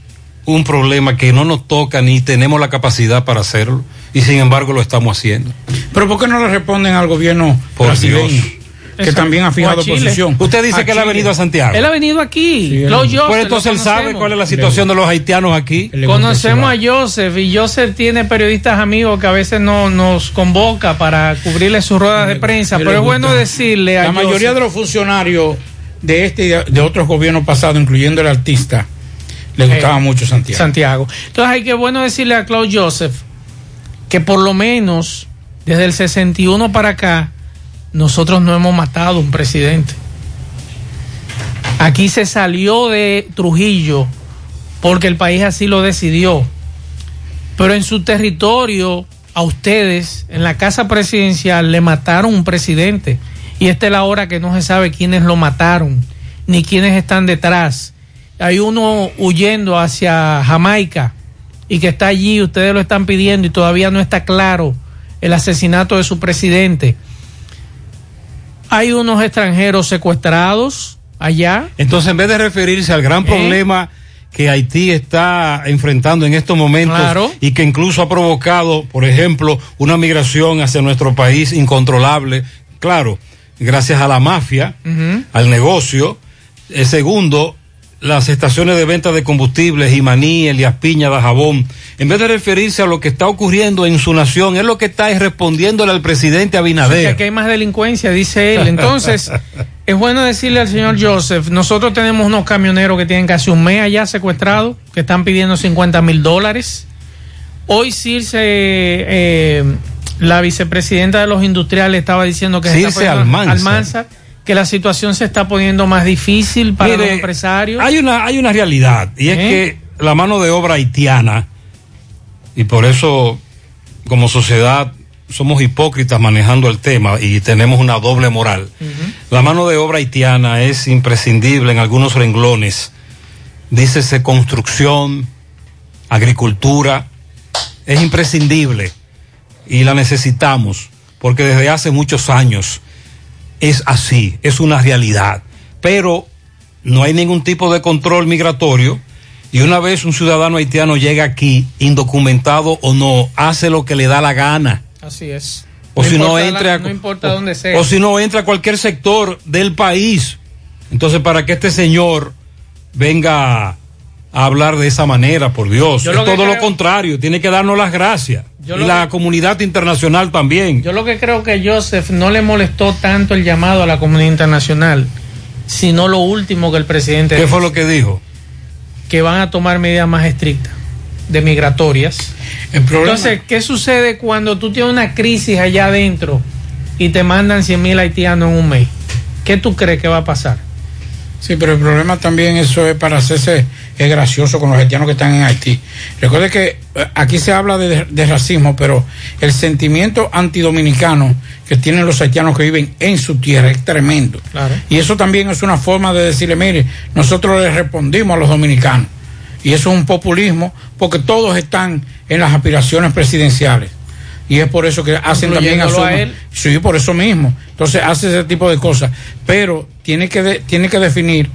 un problema que no nos toca ni tenemos la capacidad para hacerlo y sin embargo lo estamos haciendo. Pero ¿por qué no le responden al gobierno Por brasileño? Dios. Que también ha fijado posición. Usted dice que él ha venido a Santiago. Él ha venido aquí. Sí, Joseph, Pues entonces él sabe cuál es la situación de los haitianos aquí. Conocemos a Joseph y Joseph tiene periodistas amigos que a veces no nos convoca para cubrirle sus ruedas de prensa, pero es bueno decirle a La mayoría Joseph- de los funcionarios de este y de, de otros gobiernos pasados, incluyendo el artista, le gustaba Eh, mucho Santiago. Santiago. Entonces hay que bueno decirle a Claude Joseph que por lo menos desde el 61 para acá nosotros no hemos matado un presidente. Aquí se salió de Trujillo porque el país así lo decidió. Pero en su territorio, a ustedes, en la casa presidencial, le mataron un presidente. Y esta es la hora que no se sabe quiénes lo mataron, ni quiénes están detrás. Hay uno huyendo hacia Jamaica y que está allí, ustedes lo están pidiendo y todavía no está claro el asesinato de su presidente. Hay unos extranjeros secuestrados allá. Entonces, en vez de referirse al gran ¿Eh? problema que Haití está enfrentando en estos momentos Claro. y que incluso ha provocado, por ejemplo, una migración hacia nuestro país incontrolable, claro, gracias a la mafia, al negocio. Eh, segundo, las estaciones de venta de combustibles, Imaní, Elías Piña, Dajabón, en vez de referirse a lo que está ocurriendo en su nación, es lo que está es respondiéndole al presidente Que Abinader. aquí hay más delincuencia, dice él. Entonces, es bueno decirle al señor Joseph, nosotros tenemos unos camioneros que tienen casi un mes allá secuestrados, que están pidiendo 50 mil dólares. Hoy Circe, eh, la vicepresidenta de los industriales, estaba diciendo que Circe poniendo- Almanzar. Que la situación se está poniendo más difícil para Mire, los empresarios. Hay una, hay una realidad, y es ¿Eh? que la mano de obra haitiana, y por eso como sociedad somos hipócritas manejando el tema y tenemos una doble moral. La mano de obra haitiana es imprescindible en algunos renglones. Dícese construcción, agricultura, es imprescindible y la necesitamos porque desde hace muchos años es así, es una realidad. Pero no hay ningún tipo de control migratorio y una vez un ciudadano haitiano llega aquí, indocumentado o no, hace lo que le da la gana. Así es. O si no entra la- no importa dónde sea. O si no entra a cualquier sector del país. Entonces, para que este señor venga a hablar de esa manera, por Dios, Yo es lo todo lo contrario, tiene que darnos las gracias. Yo y la comunidad internacional también. Yo lo que creo que Joseph no le molestó tanto el llamado a la comunidad internacional, sino lo último que el presidente ¿Qué dijo, fue lo que dijo? que van a tomar medidas más estrictas de migratorias. Entonces, ¿qué sucede cuando tú tienes una crisis allá adentro y te mandan 100 mil haitianos en un mes? ¿Qué tú crees que va a pasar? Sí, pero el problema también eso es para hacerse es gracioso con los haitianos que están en Haití. Recuerde que eh, aquí se habla de, de racismo, pero el sentimiento antidominicano que tienen los haitianos que viven en su tierra es tremendo. Claro. Y eso también es una forma de decirle, mire, nosotros le respondimos a los dominicanos. Y eso es un populismo porque todos están en las aspiraciones presidenciales. Y es por eso que hacen también Incluyéndolo a asumen- él. Sí, por eso mismo. Entonces hace ese tipo de cosas. Pero tiene que, de- tiene que definir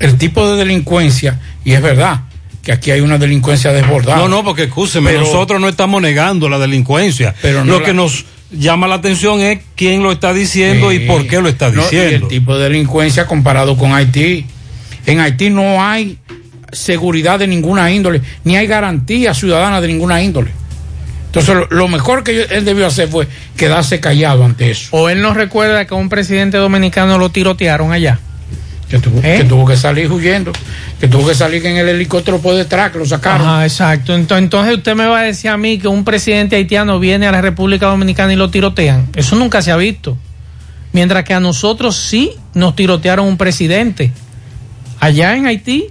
el tipo de delincuencia, y es verdad, que aquí hay una delincuencia desbordada. No, no, porque escúcheme, Pero- nosotros no estamos negando la delincuencia. Pero no lo la- que nos llama la atención es quién lo está diciendo y por qué lo está No, y diciendo. el tipo de delincuencia comparado con Haití. En Haití no hay seguridad de ninguna índole, ni hay garantía ciudadana de ninguna índole. Entonces, lo, lo mejor que yo- él debió hacer fue quedarse callado ante eso. O él nos recuerda que a un presidente dominicano lo tirotearon allá. Que tuvo, ¿Eh? que tuvo que salir huyendo, que tuvo que salir en el helicóptero por detrás, que lo sacaron. Ajá, exacto. Ento- Entonces usted me va a decir a mí que un presidente haitiano viene a la República Dominicana y lo tirotean. Eso nunca se ha visto. Mientras que a nosotros sí nos tirotearon un presidente. Allá en Haití,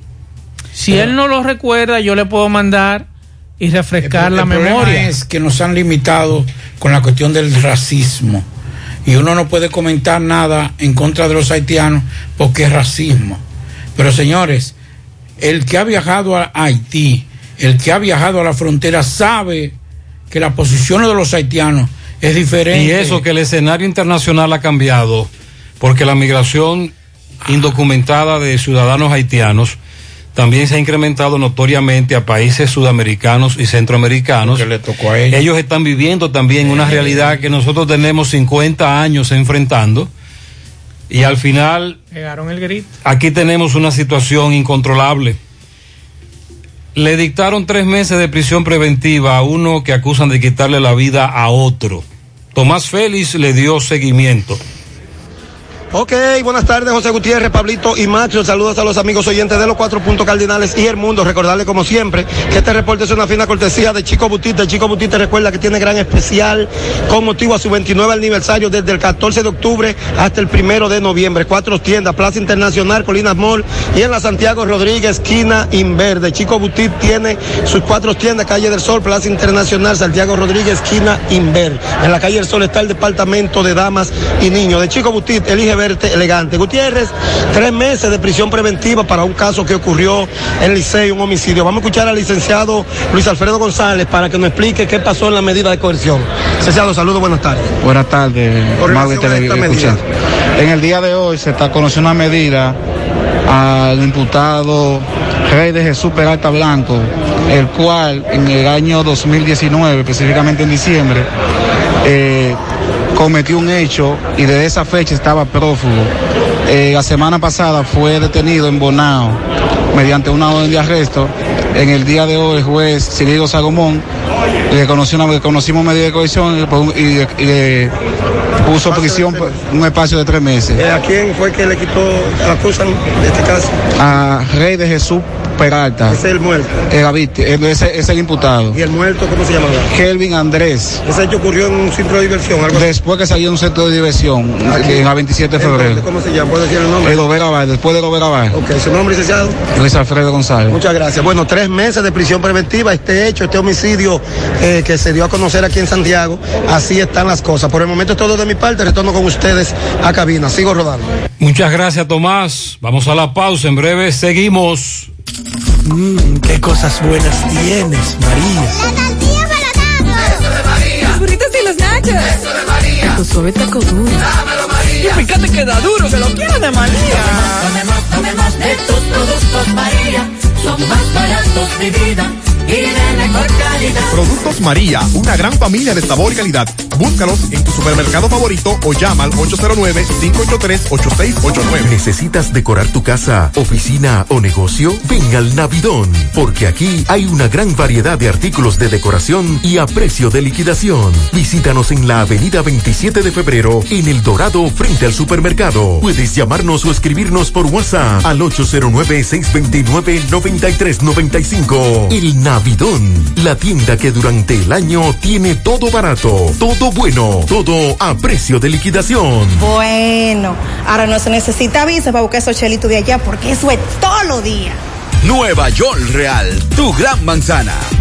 si Pero- él no lo recuerda, yo le puedo mandar y refrescar El la problema memoria. es que nos han limitado con la cuestión del racismo. Y uno no puede comentar nada en contra de los haitianos porque es racismo. Pero señores, el que ha viajado a Haití, el que ha viajado a la frontera sabe que la posición de los haitianos es diferente. Y eso que el escenario internacional ha cambiado, porque la migración indocumentada de ciudadanos haitianos también se ha incrementado notoriamente a países sudamericanos y centroamericanos. Que le tocó a ellos. Ellos están viviendo también una realidad que nosotros tenemos 50 años enfrentando. Y al final Pegaron el grito. Aquí tenemos una situación incontrolable. Le dictaron tres meses de prisión preventiva a uno que acusan de quitarle la vida a otro. Tomás Félix le dio seguimiento. Ok, buenas tardes, José Gutiérrez, Pablito y Macho. Saludos a los amigos oyentes de los cuatro puntos cardinales y el mundo. Recordarle, como siempre, que este reporte es una fina cortesía de Chico Butita. Chico Butita recuerda que tiene gran especial con motivo a su 29 aniversario desde el 14 de octubre hasta el primero de noviembre. Cuatro tiendas, Plaza Internacional, Colinas Mall y en la Santiago Rodríguez, esquina Inverde. Chico Butit tiene sus cuatro tiendas, Calle del Sol, Plaza Internacional, Santiago Rodríguez, esquina Inverde. En la Calle del Sol está el departamento de damas y niños. De Chico Butit, elige verte elegante. Gutiérrez, tres meses de prisión preventiva para un caso que ocurrió en Licey, un homicidio. Vamos a escuchar al licenciado Luis Alfredo González para que nos explique qué pasó en la medida de coerción. Licenciado, saludos, buenas tardes. Buenas tardes, televidente. En el día de hoy se está conociendo una medida al imputado Rey de Jesús Peralta Blanco, el cual en el año 2019, específicamente en diciembre, eh, cometió un hecho y desde esa fecha estaba prófugo. Eh, la semana pasada fue detenido en Bonao mediante una orden de arresto. En el día de hoy el juez Cirilo Sagomón le, conoció una, conocimos medida de coerción y, le- y le- y le puso prisión un espacio de tres meses. Eh, ¿A quién fue que le quitó, acusan de este caso? A Rey de Jesús Peralta. Ese es el muerto. Eh, la víctima, eh, ese es el imputado. ¿Y el muerto cómo se llamaba? Kelvin Andrés. Ese hecho ocurrió en un centro de diversión, algo. Después que salió de un centro de diversión, Aquí. en la 27 de febrero. ¿Cómo se llama? ¿Puede decir el nombre? El Bar, después del Overa Bar. Ok, ¿su nombre, licenciado? Luis Alfredo González. Muchas gracias. Bueno, tres meses de prisión preventiva, este hecho, este homicidio eh, que se dio a conocer aquí en Santiago, así están las cosas. Por el momento es todo de mi parte, retorno con ustedes a cabina. Sigo rodando. Muchas gracias, Tomás. Vamos a la pausa. En breve seguimos. Mmm, qué cosas buenas tienes, María. La tortilla para Eso de María. Los burritos y los nachos. Eso de María. Tu suave taco duro. Dámelo, María. Y fíjate que da duro, que lo quiero de María. Tomemos, tomemos de tus productos María. Son más baratos de vida mejor calidad. Productos María, una gran familia de sabor y calidad. Búscalos en tu supermercado favorito o llama al 809-583-8689. ¿Necesitas decorar tu casa, oficina o negocio? Ven al Navidón, porque aquí hay una gran variedad de artículos de decoración y a precio de liquidación. Visítanos en la avenida 27 de febrero, en El Dorado, frente al supermercado. Puedes llamarnos o escribirnos por WhatsApp al 809-629-9395. El Navidón, la tienda que durante el año tiene todo barato, todo bueno, todo a precio de liquidación. Bueno, ahora no se necesita visa para buscar esos chelitos de allá porque eso es todo lo día. Nueva York Real, tu gran manzana.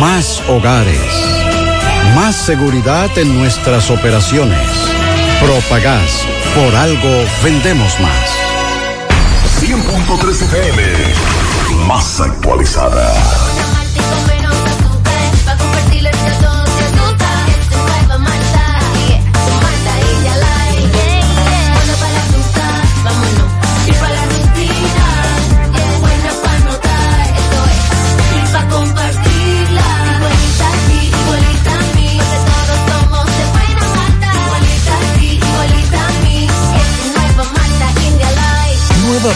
Más hogares. Más seguridad en nuestras operaciones. Propagás. Por algo vendemos más. 100.13 FM. Más actualizada.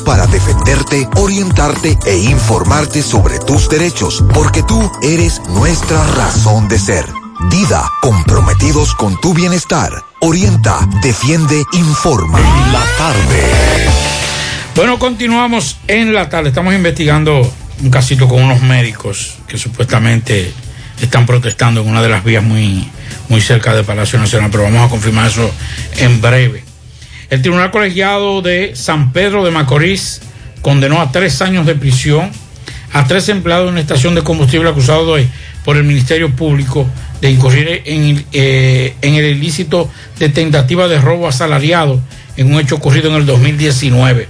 para defenderte, orientarte e informarte sobre tus derechos, porque tú eres nuestra razón de ser. Dida, comprometidos con tu bienestar. Orienta, defiende, informa. La tarde. Bueno, continuamos en la tarde. Estamos investigando un casito con unos médicos que supuestamente están protestando en una de las vías muy, muy cerca del Palacio Nacional, pero vamos a confirmar eso en breve. El Tribunal Colegiado de San Pedro de Macorís condenó a tres años de prisión a tres empleados de una estación de combustible acusados por el Ministerio Público de incurrir en, eh, en el ilícito de tentativa de robo asalariado en un hecho ocurrido en el 2019.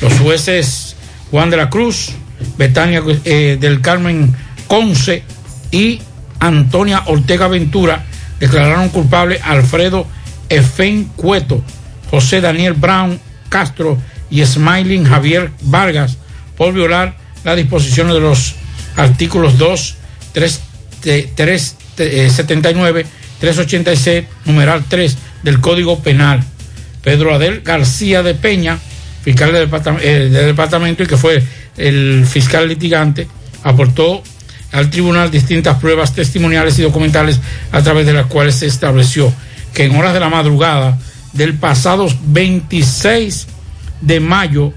Los jueces Juan de la Cruz, Betania eh, del Carmen Conce y Antonia Ortega Ventura declararon culpable a Alfredo Efen Cueto, José Daniel Brown Castro y Smiling Javier Vargas por violar las disposiciones de los artículos 2, 3, te- 3, te- eh, 79, 386, numeral 3 del Código Penal. Pedro Adel García de Peña, fiscal del, eh, del departamento y que fue el fiscal litigante, aportó al tribunal distintas pruebas testimoniales y documentales a través de las cuales se estableció que en horas de la madrugada del pasado 26 de mayo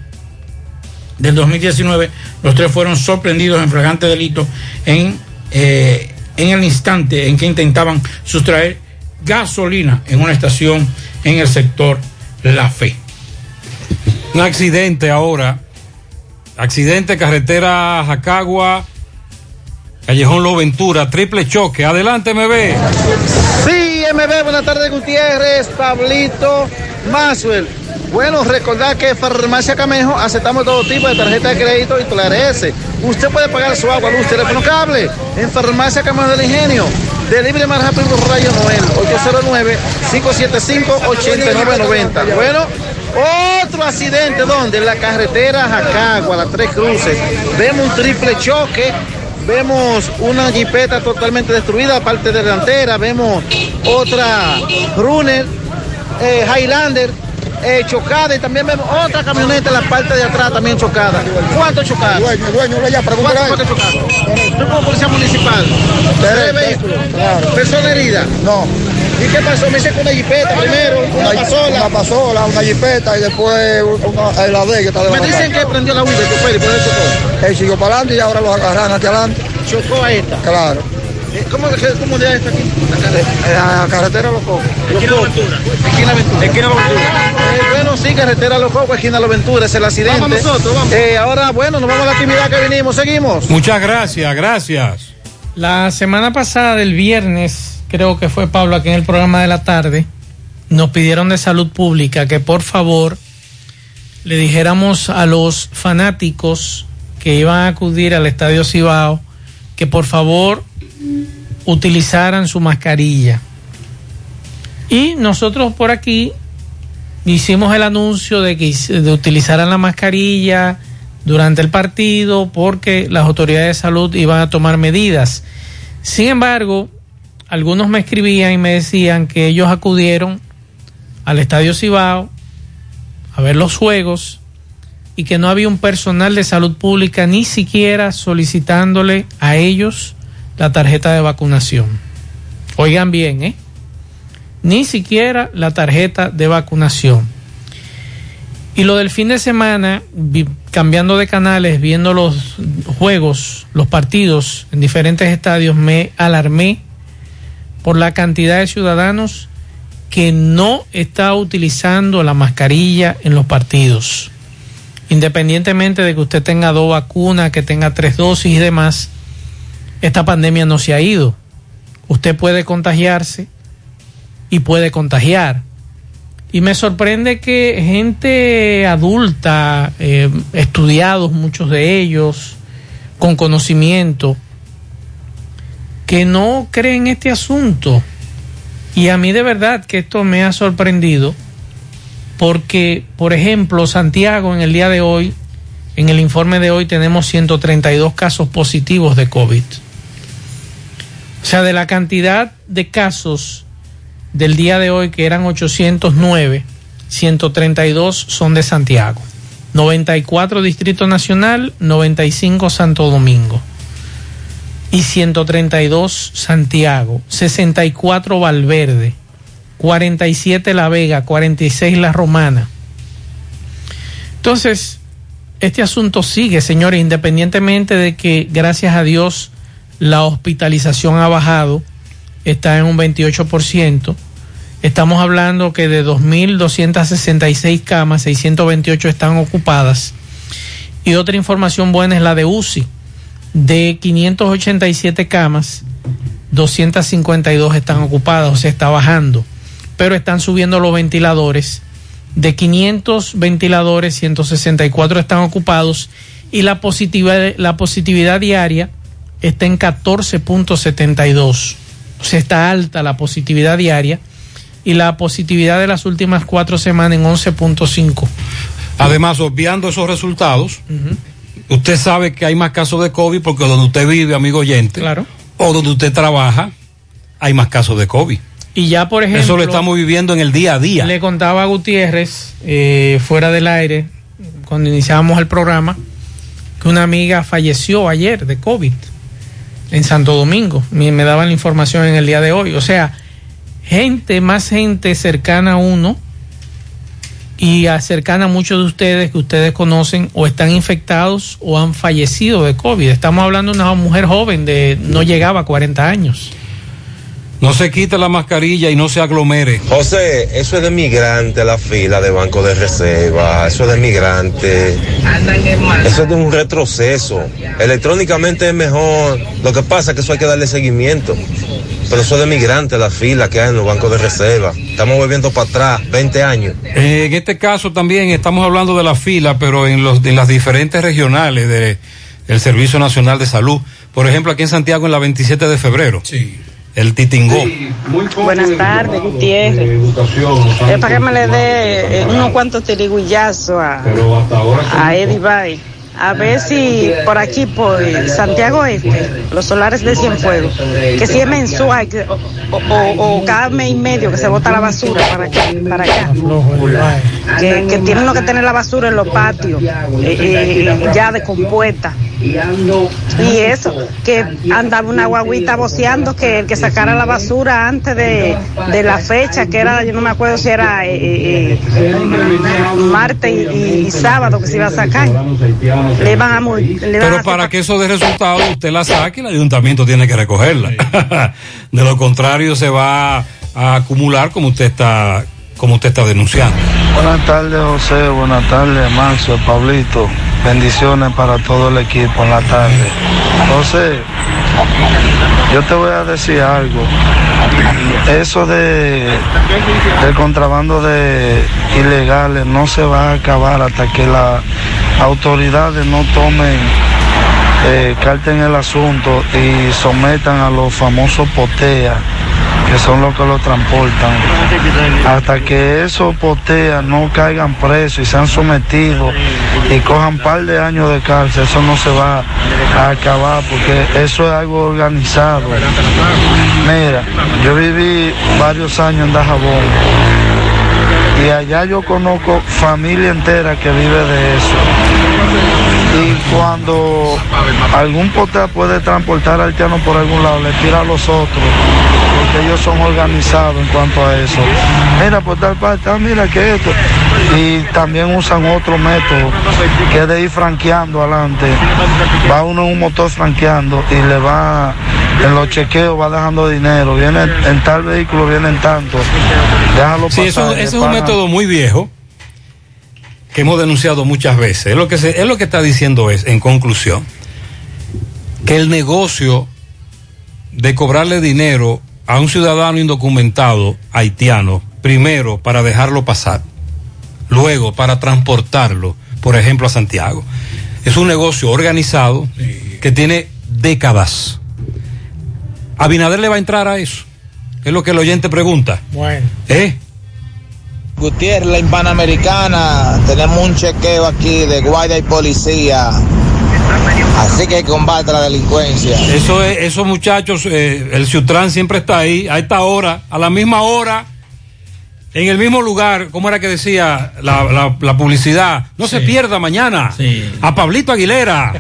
del 2019, los tres fueron sorprendidos en flagrante delito en, eh, en el instante en que intentaban sustraer gasolina en una estación en el sector La Fe. Un accidente ahora. Accidente carretera Jacagua, Callejón Lo Ventura, triple choque. Adelante, me ve. Sí, MB, buenas tardes Gutiérrez, Pablito, Maxwell. Bueno, recordar que Farmacia Camejo aceptamos todo tipo de tarjeta de crédito y Clarece. Usted puede pagar su agua, luz, teléfono, cable en Farmacia Camejo del Ingenio. Delibre más rápido Rayo Noel, 809-575-8990. Bueno, otro accidente donde en la carretera Jacagua, las tres cruces, vemos un triple choque vemos una jipeta totalmente destruida, parte delantera, vemos otra Runner, eh, Highlander eh, chocada y también vemos otra camioneta en la parte de atrás también chocada. ¿Cuántos chocados? Dueño, dueño, ya ¿Cuántos cuántos chocados? Tú como policía municipal, tres vehículos, persona herida. No. ¿Y qué pasó? Me dice que una jipeta primero, una pasola. Una pasola, una jipeta y después una, la D que está de Me dicen que prendió la huida, que fue y por eso chocó. Él siguió para adelante y ahora lo agarran hacia adelante. Chocó a esta. Claro. Eh, ¿Cómo, cómo ya está aquí? La carretera. La carretera Los Cocos. Esquina La Ventura. Esquina Ventura. Esquina La Ventura. Eh, bueno, sí, carretera Los Cocos, esquina La Ventura, es el accidente. Vamos nosotros, vamos. Eh, ahora, bueno, nos vamos a la actividad que vinimos, seguimos. Muchas gracias, gracias. La semana pasada, del viernes, creo que fue Pablo aquí en el programa de la tarde, nos pidieron de salud pública que por favor le dijéramos a los fanáticos que iban a acudir al Estadio Cibao que por favor utilizaran su mascarilla. Y nosotros por aquí hicimos el anuncio de que utilizaran la mascarilla durante el partido porque las autoridades de salud iban a tomar medidas. Sin embargo, algunos me escribían y me decían que ellos acudieron al Estadio Cibao a ver los juegos y que no había un personal de salud pública ni siquiera solicitándole a ellos la tarjeta de vacunación. Oigan bien, ¿eh? Ni siquiera la tarjeta de vacunación. Y lo del fin de semana, cambiando de canales, viendo los juegos, los partidos en diferentes estadios, me alarmé por la cantidad de ciudadanos que no está utilizando la mascarilla en los partidos. Independientemente de que usted tenga dos vacunas, que tenga tres dosis y demás, esta pandemia no se ha ido. Usted puede contagiarse y puede contagiar. Y me sorprende que gente adulta, eh, estudiados muchos de ellos, con conocimiento, que no creen este asunto. Y a mí de verdad que esto me ha sorprendido porque, por ejemplo, Santiago en el día de hoy, en el informe de hoy tenemos 132 casos positivos de COVID. O sea, de la cantidad de casos del día de hoy, que eran 809, 132 son de Santiago. 94 Distrito Nacional, 95 Santo Domingo. Y 132 Santiago, 64 Valverde, 47 La Vega, 46 La Romana. Entonces, este asunto sigue, señores, independientemente de que, gracias a Dios, la hospitalización ha bajado, está en un 28%. Estamos hablando que de 2.266 camas, 628 están ocupadas. Y otra información buena es la de UCI. De 587 camas, 252 están ocupadas, o sea, está bajando. Pero están subiendo los ventiladores. De 500 ventiladores, 164 están ocupados. Y la positividad, la positividad diaria está en 14.72. O sea, está alta la positividad diaria y la positividad de las últimas cuatro semanas en 11.5. Además, obviando esos resultados, usted sabe que hay más casos de COVID porque donde usted vive, amigo oyente, o donde usted trabaja, hay más casos de COVID. Y ya, por ejemplo. Eso lo estamos viviendo en el día a día. Le contaba a Gutiérrez, eh, fuera del aire, cuando iniciábamos el programa, que una amiga falleció ayer de COVID. En Santo Domingo. Me, daban la información en el día de hoy. O sea, gente, más gente cercana a uno y cercana a muchos de ustedes que ustedes conocen o están infectados o han fallecido de COVID. Estamos hablando de una mujer joven de no llegaba a 40 años. No se quite la mascarilla y no se aglomere. José, eso es de migrante la fila de Banco de Reserva, eso es de migrante, eso es de un retroceso. Electrónicamente es mejor, lo que pasa es que eso hay que darle seguimiento. Pero eso es de migrante la fila que hay en los bancos de reserva. Estamos volviendo para atrás, 20 años. Eh, en este caso también estamos hablando de la fila, pero en, los, en las diferentes regionales de- del Servicio Nacional de Salud. Por ejemplo, aquí en Santiago en la 27 de febrero. Sí. El Titingó. Buenas tardes, Gutiérrez. Es para que me le dé eh, unos cuantos tirigullazos a, a Eddie Bay. A ver si por aquí, por Santiago Este, los solares de Cienfuegos, que si es mensual o, cada mes y medio que se bota la basura para acá, para acá. Que, que tienen lo que tener la basura en los patios, eh, eh, ya descompuesta. Y eso, que andaba una guaguita voceando que el que sacara la basura antes de, de la fecha, que era, yo no me acuerdo si era eh, eh, eh, martes y sábado que se iba a sacar. Le a, le Pero a para que eso dé resultado, usted la saque y el ayuntamiento tiene que recogerla. de lo contrario, se va a acumular como usted está, como usted está denunciando. Buenas tardes, José. Buenas tardes, Maxo, Pablito. Bendiciones para todo el equipo en la tarde. José, yo te voy a decir algo. Eso de del contrabando de ilegales no se va a acabar hasta que las autoridades no tomen eh, carta en el asunto y sometan a los famosos poteas que son los que lo transportan. Hasta que esos poteas no caigan presos y sean sometidos y cojan un par de años de cárcel, eso no se va a acabar porque eso es algo organizado. Mira, yo viví varios años en Dajabón y allá yo conozco familia entera que vive de eso. Y cuando algún potea puede transportar al haitiano por algún lado, le tira a los otros, porque ellos son organizados en cuanto a eso. Mira, por tal parte, ah, mira que esto. Y también usan otro método, que es de ir franqueando adelante. Va uno en un motor franqueando y le va, en los chequeos va dejando dinero. Viene en tal vehículo, vienen tanto. Déjalo Sí, eso, pasar, ese es un método muy viejo que hemos denunciado muchas veces. Es lo que se, es lo que está diciendo es, en conclusión, que el negocio de cobrarle dinero a un ciudadano indocumentado haitiano, primero para dejarlo pasar, luego para transportarlo, por ejemplo, a Santiago, es un negocio organizado que tiene décadas. Abinader le va a entrar a eso. Es lo que el oyente pregunta. Bueno. ¿Eh? Gutiérrez, la Hispanoamericana, tenemos un chequeo aquí de guardia y policía. Así que combate la delincuencia. Eso es, esos muchachos, eh, el Ciutrán siempre está ahí, a esta hora, a la misma hora, en el mismo lugar, ¿cómo era que decía la, la- la publicidad? No se pierda mañana a Pablito Aguilera,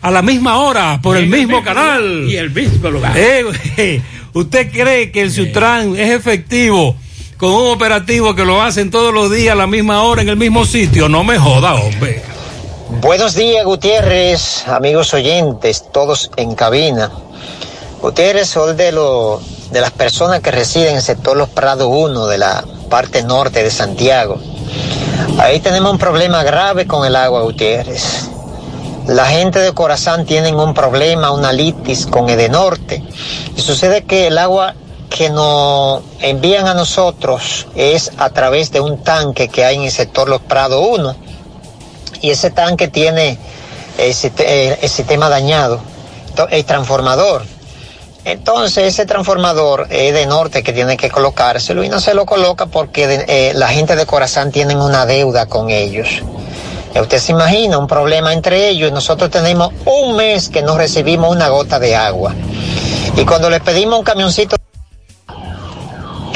a la misma hora, por el, mismo, canal. Y el mismo lugar. Eh, ¿Usted cree que el Ciutrán es efectivo con un operativo que lo hacen todos los días a la misma hora en el mismo sitio? No me joda, hombre. Buenos días, Gutiérrez, amigos oyentes, todos en cabina. Gutiérrez, soy de, lo, de las personas que residen en el sector Los Prados 1 de la parte norte de Santiago. Ahí tenemos un problema grave con el agua, Gutiérrez. La gente de Corazán tienen un problema, una litis con Edenorte. Y sucede que el agua que nos envían a nosotros es a través de un tanque que hay en el sector Los Prados 1 y ese tanque tiene el, eh, el sistema dañado, el transformador. Entonces ese transformador es de norte que tiene que colocárselo y no se lo coloca porque eh, la gente de Corazán tienen una deuda con ellos. Usted se imagina un problema entre ellos. Nosotros tenemos un mes que no recibimos una gota de agua. Y cuando le pedimos un camioncito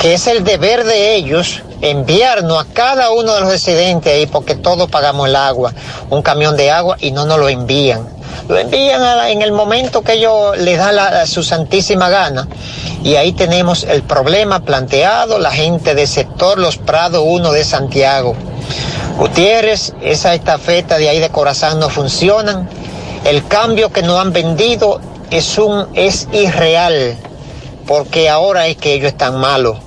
que es el deber de ellos enviarnos a cada uno de los residentes ahí, porque todos pagamos el agua, un camión de agua y no nos lo envían. Lo envían en el momento que ellos les da la- su santísima gana. Y ahí tenemos el problema planteado, la gente del sector Los Prados 1 de Santiago. Gutiérrez, esa estafeta de ahí de Corazán no funcionan. El cambio que nos han vendido es un es irreal, porque ahora es que ellos están malos.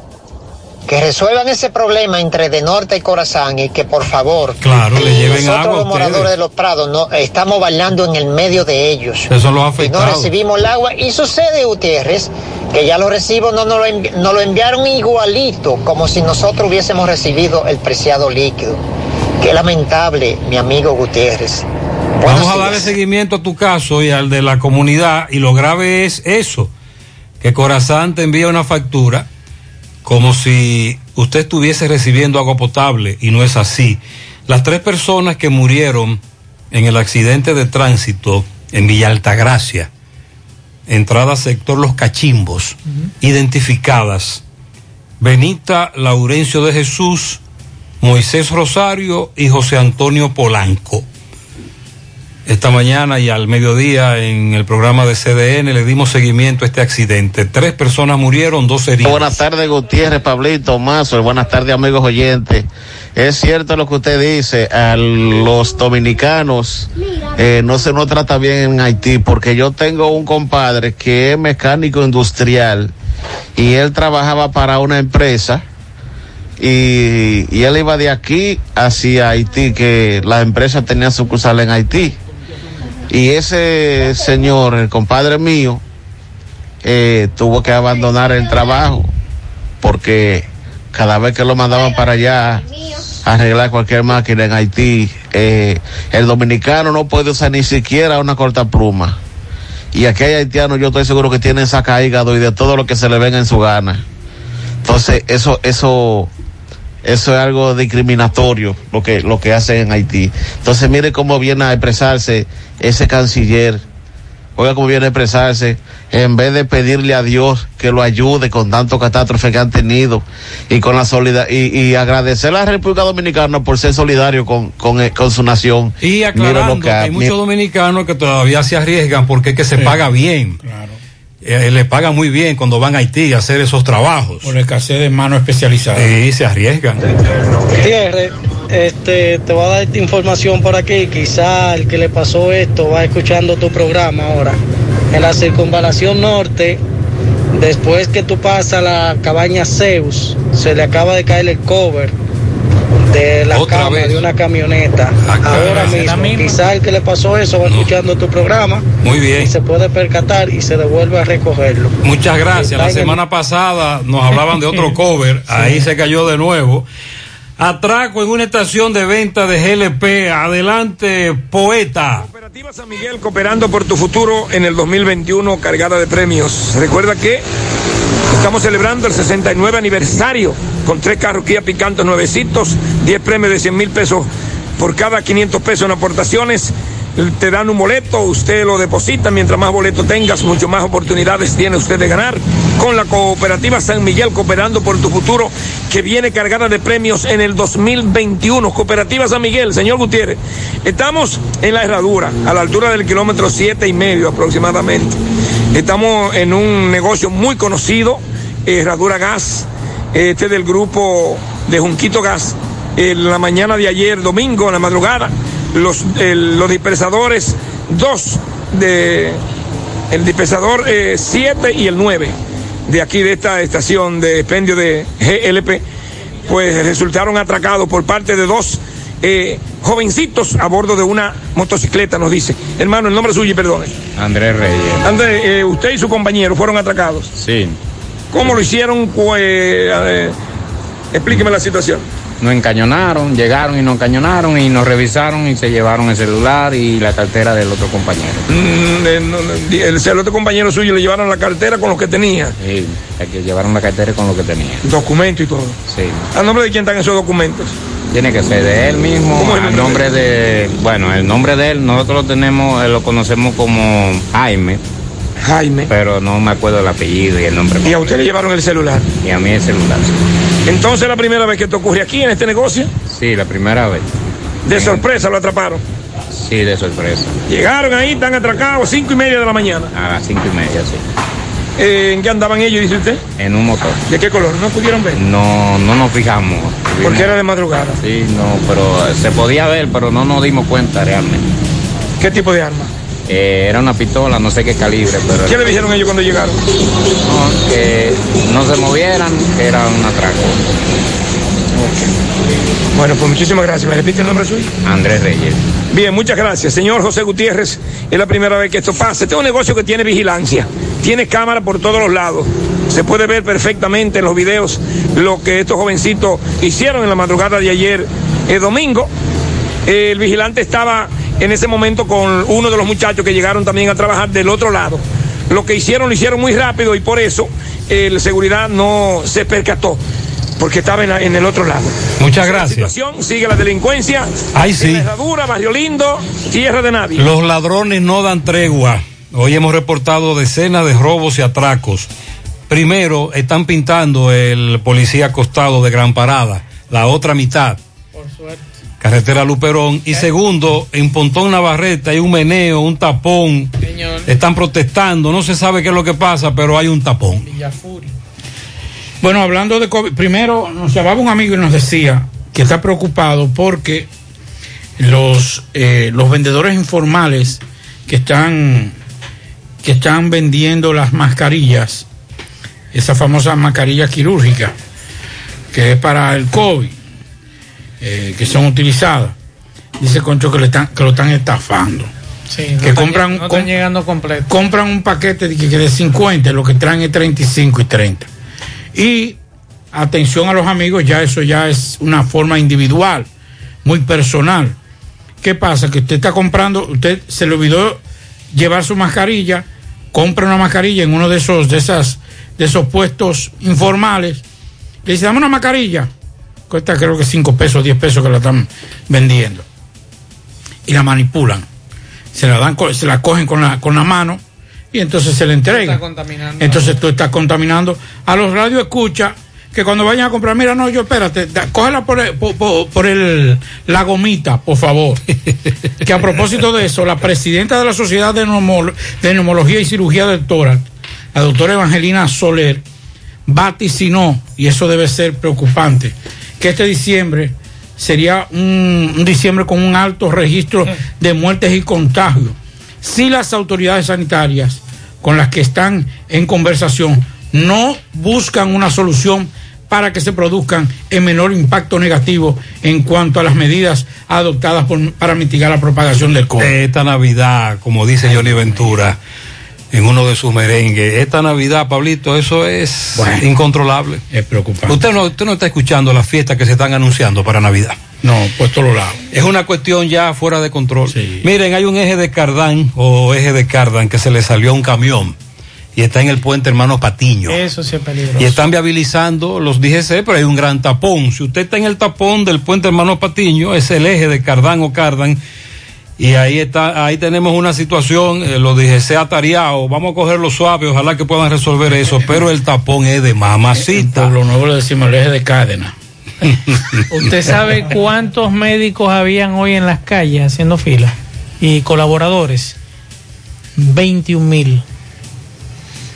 Que resuelvan ese problema entre de norte y Corazán y que por favor Claro, le lleven nosotros agua los moradores ustedes. de los prados no estamos bailando en el medio de ellos. Esos son los Y no recibimos el agua. Y sucede, Gutiérrez, que ya los recibos no nos lo, envi- nos lo enviaron igualito, como si nosotros hubiésemos recibido el preciado líquido. Qué lamentable, mi amigo Gutiérrez. Vamos a darle seguimiento a tu caso y al de la comunidad. Y lo grave es eso, que Corazán te envía una factura como si usted estuviese recibiendo agua potable y no es así. Las tres personas que murieron en el accidente de tránsito en Villa Altagracia, entrada sector Los Cachimbos, identificadas, Benita Laurencio de Jesús, Moisés Rosario y José Antonio Polanco. Esta mañana y al mediodía en el programa de CDN le dimos seguimiento a este accidente. Tres personas murieron, dos heridos. Buenas tardes, Gutiérrez, Pablito, Mazo. Buenas tardes, amigos oyentes. Es cierto lo que usted dice, a los dominicanos eh, no se nos trata bien en Haití, porque yo tengo un compadre que es mecánico industrial y él trabajaba para una empresa y, y él iba de aquí hacia Haití, que la empresa tenía sucursal en Haití. Y ese señor, el compadre mío, eh, tuvo que abandonar el trabajo porque cada vez que lo mandaban para allá a arreglar cualquier máquina en Haití, eh, el dominicano no puede usar ni siquiera una cortapluma. Y aquí hay haitianos, yo estoy seguro que tienen saca hígado y de todo lo que se le venga en su gana. Entonces, eso, eso, eso es algo discriminatorio lo que, lo que hacen en Haití. Entonces, mire cómo viene a expresarse ese canciller. Oiga cómo viene a expresarse, en vez de pedirle a Dios que lo ayude con tanto catástrofe que han tenido y con la solidaridad y, y agradecer a la República Dominicana por ser solidario con, con, eh, con su nación. Y Mire aclarando lo que hay muchos dominicanos que todavía se arriesgan porque es que se paga bien. Eh, le pagan muy bien cuando van a Haití a hacer esos trabajos. Por escasez de manos especializadas. Sí, se arriesgan. Gutiérrez, este, te voy a dar esta información por aquí. Quizá el que le pasó esto va escuchando tu programa ahora. En la circunvalación norte, después que tú pasas la cabaña Zeus, se le acaba de caer el cover de la Otra cama vez. de una camioneta. ahora mismo, quizá el que le pasó eso va escuchando tu programa. Muy bien. Y se puede percatar y se devuelve a recogerlo. Muchas gracias. La el- semana pasada nos hablaban de otro cover, ahí se cayó de nuevo. Atraco en una estación de venta de GLP. Adelante, poeta. San Miguel cooperando por tu futuro en el 2021 cargada de premios. Recuerda que estamos celebrando el 69 aniversario con tres carros Kia Picanto nuevecitos, 10 premios de 100 mil pesos por cada 500 pesos en aportaciones. Te dan un boleto, usted lo deposita, mientras más boleto tengas, mucho más oportunidades tiene usted de ganar. Con la cooperativa San Miguel cooperando por tu futuro, que viene cargada de premios en el 2021. Cooperativa San Miguel, señor Gutiérrez. Estamos en la herradura, a la altura del kilómetro siete y medio aproximadamente. Estamos en un negocio muy conocido, Herradura Gas, este del grupo de Junquito Gas. En la mañana de ayer, domingo, en la madrugada, los, el- los dispersadores, dos de el dispersador 7 y el 9 de aquí de esta estación de expendio de GLP, pues resultaron atracados por parte de dos eh, jovencitos a bordo de una motocicleta, nos dice. Hermano, el nombre suyo y perdone. Andrés Reyes. Andrés, eh, usted y su compañero fueron atracados. Sí, ¿Cómo lo hicieron? Pues, eh, explíqueme la situación. nos encañonaron, llegaron y nos encañonaron y nos revisaron y se llevaron el celular y la cartera del otro compañero. Mm, eh, el, el otro compañero suyo le llevaron la cartera con lo que tenía, Sí, que llevaron la cartera con lo que tenía. documento y todo. Sí. ¿A nombre de quién están esos documentos? Tiene que ser de él mismo, ¿Cómo es el el nombre de, bueno, el nombre de él, nosotros lo tenemos, eh, lo conocemos como Jaime. Jaime. Pero no me acuerdo el apellido y el nombre. Y a usted le llevaron el celular. Y a mí el celular. Entonces, la primera vez que te ocurre aquí en este negocio, Sí, la primera vez. de sorpresa lo atraparon. Sí, de sorpresa. Llegaron ahí, están atracados, cinco y media de la mañana. A las cinco y media, sí. Eh, ¿En qué andaban ellos, dice usted? En un motor. ¿De qué color? ¿No pudieron ver? No, no nos fijamos. Porque era de madrugada. Sí, no, pero eh, se podía ver, pero no nos dimos cuenta realmente. ¿Qué tipo de arma? Eh, era una pistola, no sé qué calibre, pero... ¿Qué le dijeron ellos cuando llegaron? No, que no se movieran, que era un atraco. Bueno, pues muchísimas gracias. ¿Me repite el nombre suyo? Andrés Reyes. Bien, muchas gracias. Señor José Gutiérrez, es la primera vez que esto pasa. Este es un negocio que tiene vigilancia, tiene cámara por todos los lados. Se puede ver perfectamente en los videos lo que estos jovencitos hicieron en la madrugada de ayer, el domingo. El vigilante estaba en ese momento con uno de los muchachos que llegaron también a trabajar del otro lado. Lo que hicieron lo hicieron muy rápido y por eso el seguridad no se percató, porque estaba en, la- en el otro lado. Muchas La gracias. situación sigue la delincuencia. Ay, sí. La Herradura, Barrio Lindo, Tierra de Nadie. Los ladrones no dan tregua. Hoy hemos reportado decenas de robos y atracos. Primero, están pintando el policía acostado de Gran Parada, la otra mitad, Por suerte. Carretera Luperón. Y segundo, en Pontón Navarrete hay un meneo, un tapón. Señor. Están protestando, no se sabe qué es lo que pasa, pero hay un tapón. Villafuri. Bueno, hablando de COVID, primero nos llamaba un amigo y nos decía que está preocupado porque los, eh, los vendedores informales que están, que están vendiendo las mascarillas, esa famosa mascarilla quirúrgica, que es para el COVID, eh, que son utilizadas, dice Concho que, le están, que lo están estafando. Sí, que no están compran, no com- llegando completo. compran un paquete de, que que de 50, lo que traen es 35 y 30. Y atención a los amigos, ya eso ya es una forma individual, muy personal. ¿Qué pasa? Que usted está comprando, usted se le olvidó llevar su mascarilla, compra una mascarilla en uno de esos, de esas, de esos puestos informales, le dice, dame una mascarilla, cuesta creo que 5 pesos, 10 pesos que la están vendiendo. Y la manipulan. Se la dan, se la cogen con la, con la mano y entonces se le entrega. Entonces tú estás contaminando a los radios escucha que cuando vayan a comprar, mira, no, yo espérate, da- cógela por, el- por, el, la gomita, por favor. que a propósito de eso, la presidenta de la Sociedad de, Neumolo- de Neumología y Cirugía del Tórax, la doctora Evangelina Soler, vaticinó, y eso debe ser preocupante, que este diciembre sería un, un diciembre con un alto registro de muertes y contagios. Si las autoridades sanitarias con las que están en conversación no buscan una solución para que se produzcan el menor impacto negativo en cuanto a las medidas adoptadas por- para mitigar la propagación del COVID. Esta Navidad, como dice Johnny Ventura en uno de sus merengues, esta Navidad, Pablito, eso es incontrolable. Es preocupante. Usted no, usted no está escuchando las fiestas que se están anunciando para Navidad. No, pues todos lados. Es una cuestión ya fuera de control. Miren, hay un eje de Cardán o eje de Cardán que se le salió a un camión y está en el puente Hermano Patiño. Eso sí es peligroso. Y están viabilizando los DGC, pero hay un gran tapón. Si usted está en el tapón del puente Hermano Patiño, es el eje de Cardán o Cardan. Y ahí está, ahí tenemos una situación, eh, los DGC atareados, vamos a cogerlo suave, ojalá que puedan resolver eso, pero el tapón es de mamacita. Pueblo Nuevo le decimos el eje de Cárdenas. ¿Usted sabe cuántos médicos habían hoy en las calles haciendo fila? Y colaboradores. 21 mil.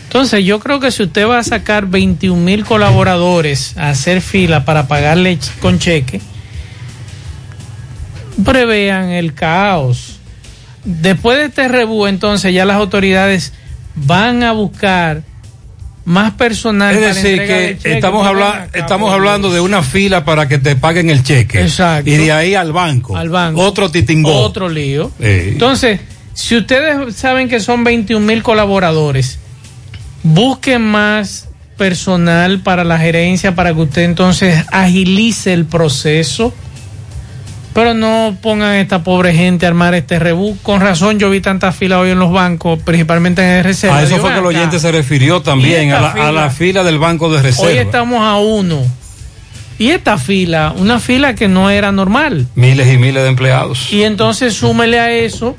Entonces yo creo que si usted va a sacar 21 mil colaboradores a hacer fila para pagarle con cheque, prevean el caos. Después de este rebú, entonces ya las autoridades van a buscar más personal. Es para decir, de que cheque, estamos, habla- estamos hablando de una fila para que te paguen el cheque. Exacto. Y de ahí al banco. Al banco. Otro titingó. Otro lío. Eh. Entonces, si ustedes saben que son 21 mil colaboradores, busquen más personal para la gerencia para que usted entonces agilice el proceso. Pero no pongan a esta pobre gente a armar este rebú. Con razón, yo vi tantas filas hoy en los bancos, principalmente en el reserva. A eso Digo, fue que el "Ven acá, oyente se refirió también, ¿Y a la, a fila? la fila del banco de reserva. Hoy estamos a uno. Y esta fila, una fila que no era normal. Miles y miles de empleados. Y entonces súmele a eso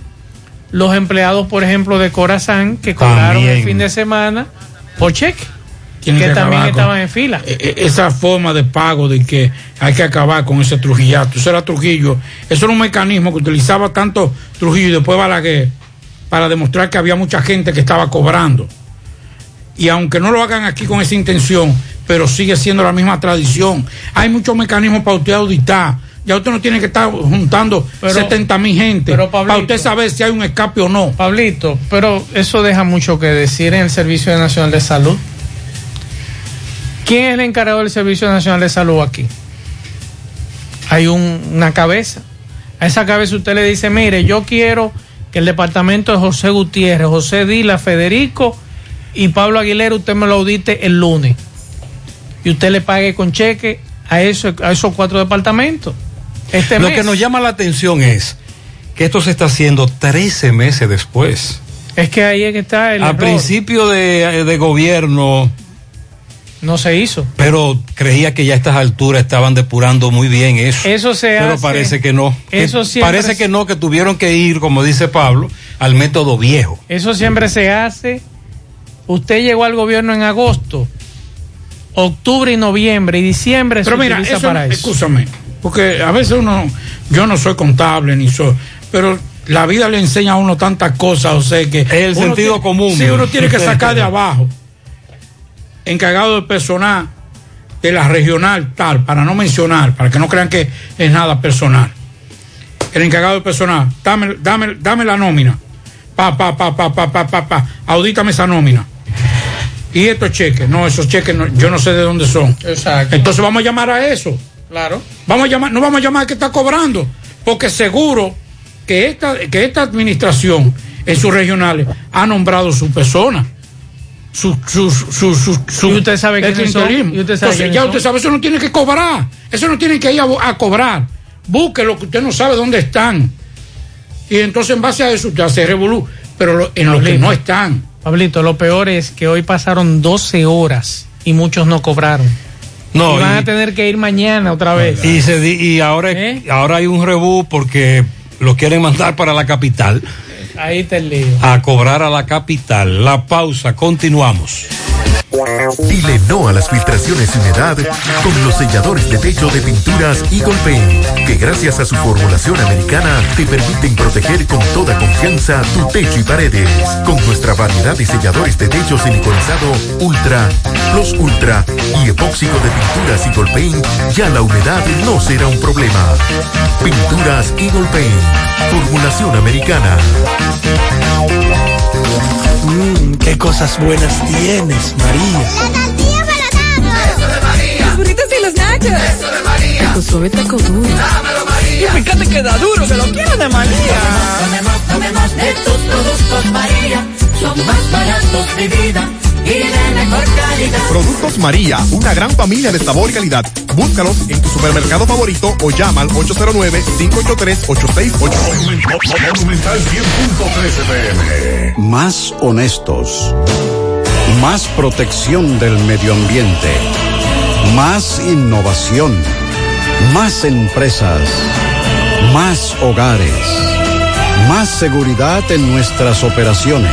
los empleados, por ejemplo, de Corazán, que cobraron el fin de semana por cheque. Que también con- estaban en fila. e- e- esa forma de pago de que hay que acabar con ese Trujillato. Eso era Trujillo. Eso era un mecanismo que utilizaba tanto Trujillo y después Balaguer para demostrar que había mucha gente que estaba cobrando. Y aunque no lo hagan aquí con esa intención, pero sigue siendo la misma tradición. Hay muchos mecanismos para usted auditar. Ya usted no tiene que estar juntando Pero- 70 mil gente pero, para usted saber si hay un escape o no. Pablito, pero eso deja mucho que decir en el Servicio Nacional de Salud. ¿Quién es el encargado del Servicio Nacional de Salud aquí? Hay un- una cabeza. A esa cabeza usted le dice, mire, yo quiero que el departamento de José Gutiérrez, José Dila, Federico y Pablo Aguilera, usted me lo audite el lunes. Y usted le pague con cheque a, eso, a esos cuatro departamentos. Este Lo mes. que nos llama la atención es que esto se está haciendo 13 meses después. Es que ahí es que está el A error. principio de, de gobierno, No se hizo. pero creía que ya a estas alturas estaban depurando muy bien eso. Eso se pero hace- parece que no. Que eso siempre parece se- que no, que tuvieron que ir, como dice Pablo, al método viejo. Eso siempre se hace. Usted llegó al gobierno en agosto, octubre y noviembre y diciembre Pero se mira, utiliza eso, para eso. escúchame, porque a veces uno, yo no soy contable ni soy, pero la vida le enseña a uno tantas cosas, o sea que... el sentido tiene- común. Sí, uno tiene que sacar de abajo, encargado de personal de la regional tal, para no mencionar, para que no crean que es nada personal. El encargado de personal, dame, dame, dame la nómina. Pa, pa, pa, pa, pa, pa, pa, pa, audítame esa nómina. Y estos cheques, no, esos cheques yo no sé de dónde son. Exacto. Entonces vamos a llamar a eso. Claro. Vamos a llamar, no vamos a llamar a que está cobrando, porque seguro que esta, que esta administración en sus regionales ha nombrado su persona. Su, su, su, su, su- Y usted sabe usted sabe Entonces, ya usted sabe, eso no tiene que cobrar. Eso no tiene que ir a, a cobrar. Busque lo que usted no sabe dónde están. Y entonces en base a eso usted hace revolú. Pero lo- en lo que no están. Pablito, lo peor es que hoy pasaron 12 horas y muchos no cobraron. No, y van y- a tener que ir mañana otra vez. Y, se di- y ahora, ¿Eh? ahora hay un rebú porque lo quieren mandar para la capital, Ahí está el lío. a cobrar a la capital. La pausa, continuamos. Dile no a las filtraciones y humedad con los selladores de techo de pinturas Eagle Paint, que gracias a su formulación americana te permiten proteger con toda confianza tu techo y paredes. Con nuestra variedad de selladores de techo siliconizado Ultra, Plus Ultra y epóxico de pinturas Eagle Paint, ya la humedad no será un problema. Pinturas Eagle Paint, formulación americana. Mmm, qué cosas buenas tienes, María. Eso de María. Los burritos y los nachos. Eso de María. Taco suave, taco duro. Dámelo, María. Y fíjate que da duro, que lo quiero de María. Tomemos, tomemos de tus productos, María. Son más baratos de vida y de mejor calidad. Productos María, una gran familia de sabor y calidad. Búscalos en tu supermercado favorito o llama al 809-583-8689. Monumental 100.13 pm. Más honestos. Más protección del medio ambiente. Más innovación. Más empresas. Más hogares. Más seguridad en nuestras operaciones.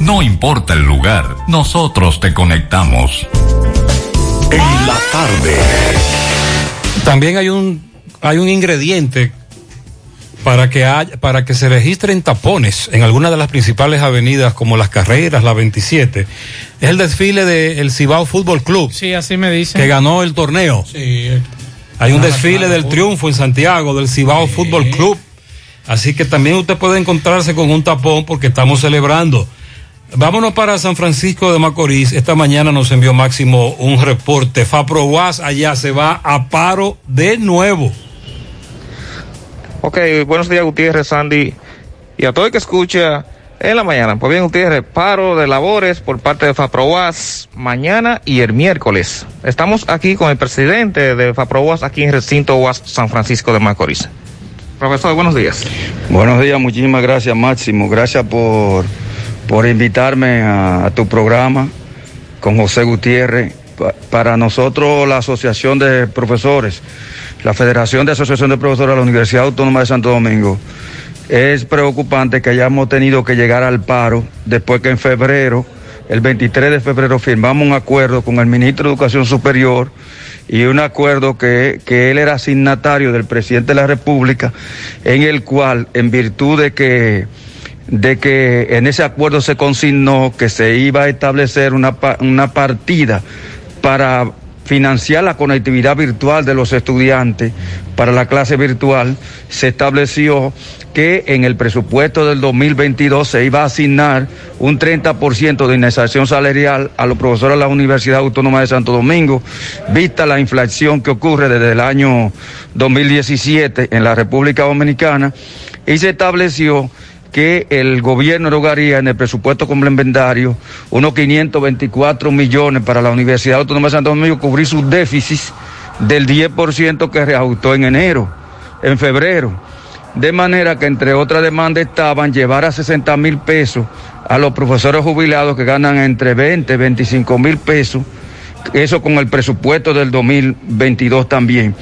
No importa el lugar, nosotros te conectamos. En la tarde. También hay un, hay un ingrediente para que, haya, para que se registren tapones en algunas de las principales avenidas como las carreras, la 27. Es el desfile del Cibao Fútbol Club. Sí, así me dicen. Que ganó el torneo. Sí. Hay un desfile del triunfo en Santiago del Cibao Fútbol Club. Así que también usted puede encontrarse con un tapón porque estamos celebrando. Vámonos para San Francisco de Macorís. Esta mañana nos envió Máximo un reporte. Faproguas allá se va a paro de nuevo. Ok, buenos días Gutiérrez, Sandy y a todo el que escucha en la mañana. Pues bien, Gutiérrez, paro de labores por parte de FAPROAS mañana y el miércoles. Estamos aquí con el presidente de FAPROAS aquí en recinto UAS San Francisco de Macorís. Profesor, buenos días. Buenos días, muchísimas gracias Máximo. Gracias por, por invitarme a, tu programa con José Gutiérrez. Pa- para nosotros, la Asociación de Profesores, la Federación de Asociación de Profesores de la Universidad Autónoma de Santo Domingo, es preocupante que hayamos tenido que llegar al paro después que en febrero, el 23 de febrero, firmamos un acuerdo con el ministro de Educación Superior y un acuerdo que, que él era signatario del presidente de la República, en el cual, en virtud de que de que en ese acuerdo se consignó que se iba a establecer una, una partida para financiar la conectividad virtual de los estudiantes. Para la clase virtual, se estableció que en el presupuesto del 2022 se iba a asignar un 30% de indemnización salarial a los profesores de la Universidad Autónoma de Santo Domingo, vista la inflación que ocurre desde el año 2017 en la República Dominicana, y se estableció que el gobierno erogaría en el presupuesto complementario unos 524 millones para la Universidad Autónoma de Santo Domingo cubrir sus déficits del 10% que reajustó en enero, en febrero. De manera que entre otras demandas estaban llevar a 60 mil pesos a los profesores jubilados que ganan entre 20 y 25 mil pesos, eso con el presupuesto del 2022 también.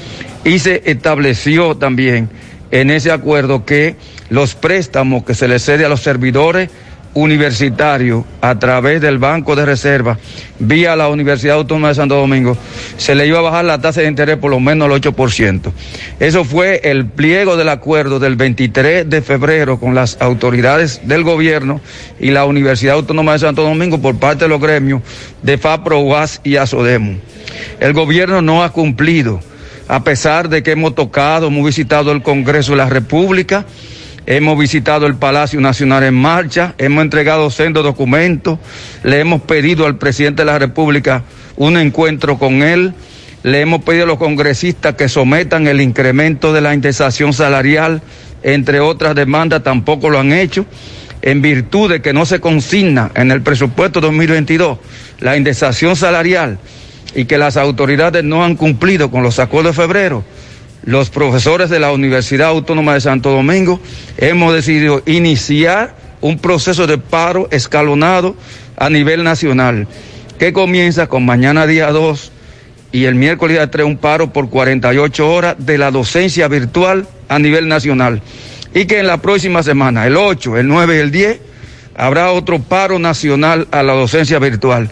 Y se estableció también en ese acuerdo que los préstamos que se le cede a los servidores universitarios a través del Banco de Reserva vía la Universidad Autónoma de Santo Domingo, se le iba a bajar la tasa de interés por lo menos al 8%. Eso fue el pliego del acuerdo del 23 de febrero con las autoridades del gobierno y la Universidad Autónoma de Santo Domingo por parte de los gremios de FAPRO, UAS y ASODEMO. El gobierno no ha cumplido a pesar de que hemos tocado, hemos visitado el Congreso de la República, hemos visitado el Palacio Nacional en marcha, hemos entregado sendos documentos, le hemos pedido al presidente de la República un encuentro con él, le hemos pedido a los congresistas que sometan el incremento de la indexación salarial, entre otras demandas, tampoco lo han hecho, en virtud de que no se consigna en el presupuesto 2022 la indexación salarial y que las autoridades no han cumplido con los acuerdos de febrero, los profesores de la Universidad Autónoma de Santo Domingo hemos decidido iniciar un proceso de paro escalonado a nivel nacional, que comienza con mañana día 2 y el miércoles día 3 un paro por 48 horas de la docencia virtual a nivel nacional. Y que en la próxima semana, el 8, el 9 y el 10, habrá otro paro nacional a la docencia virtual.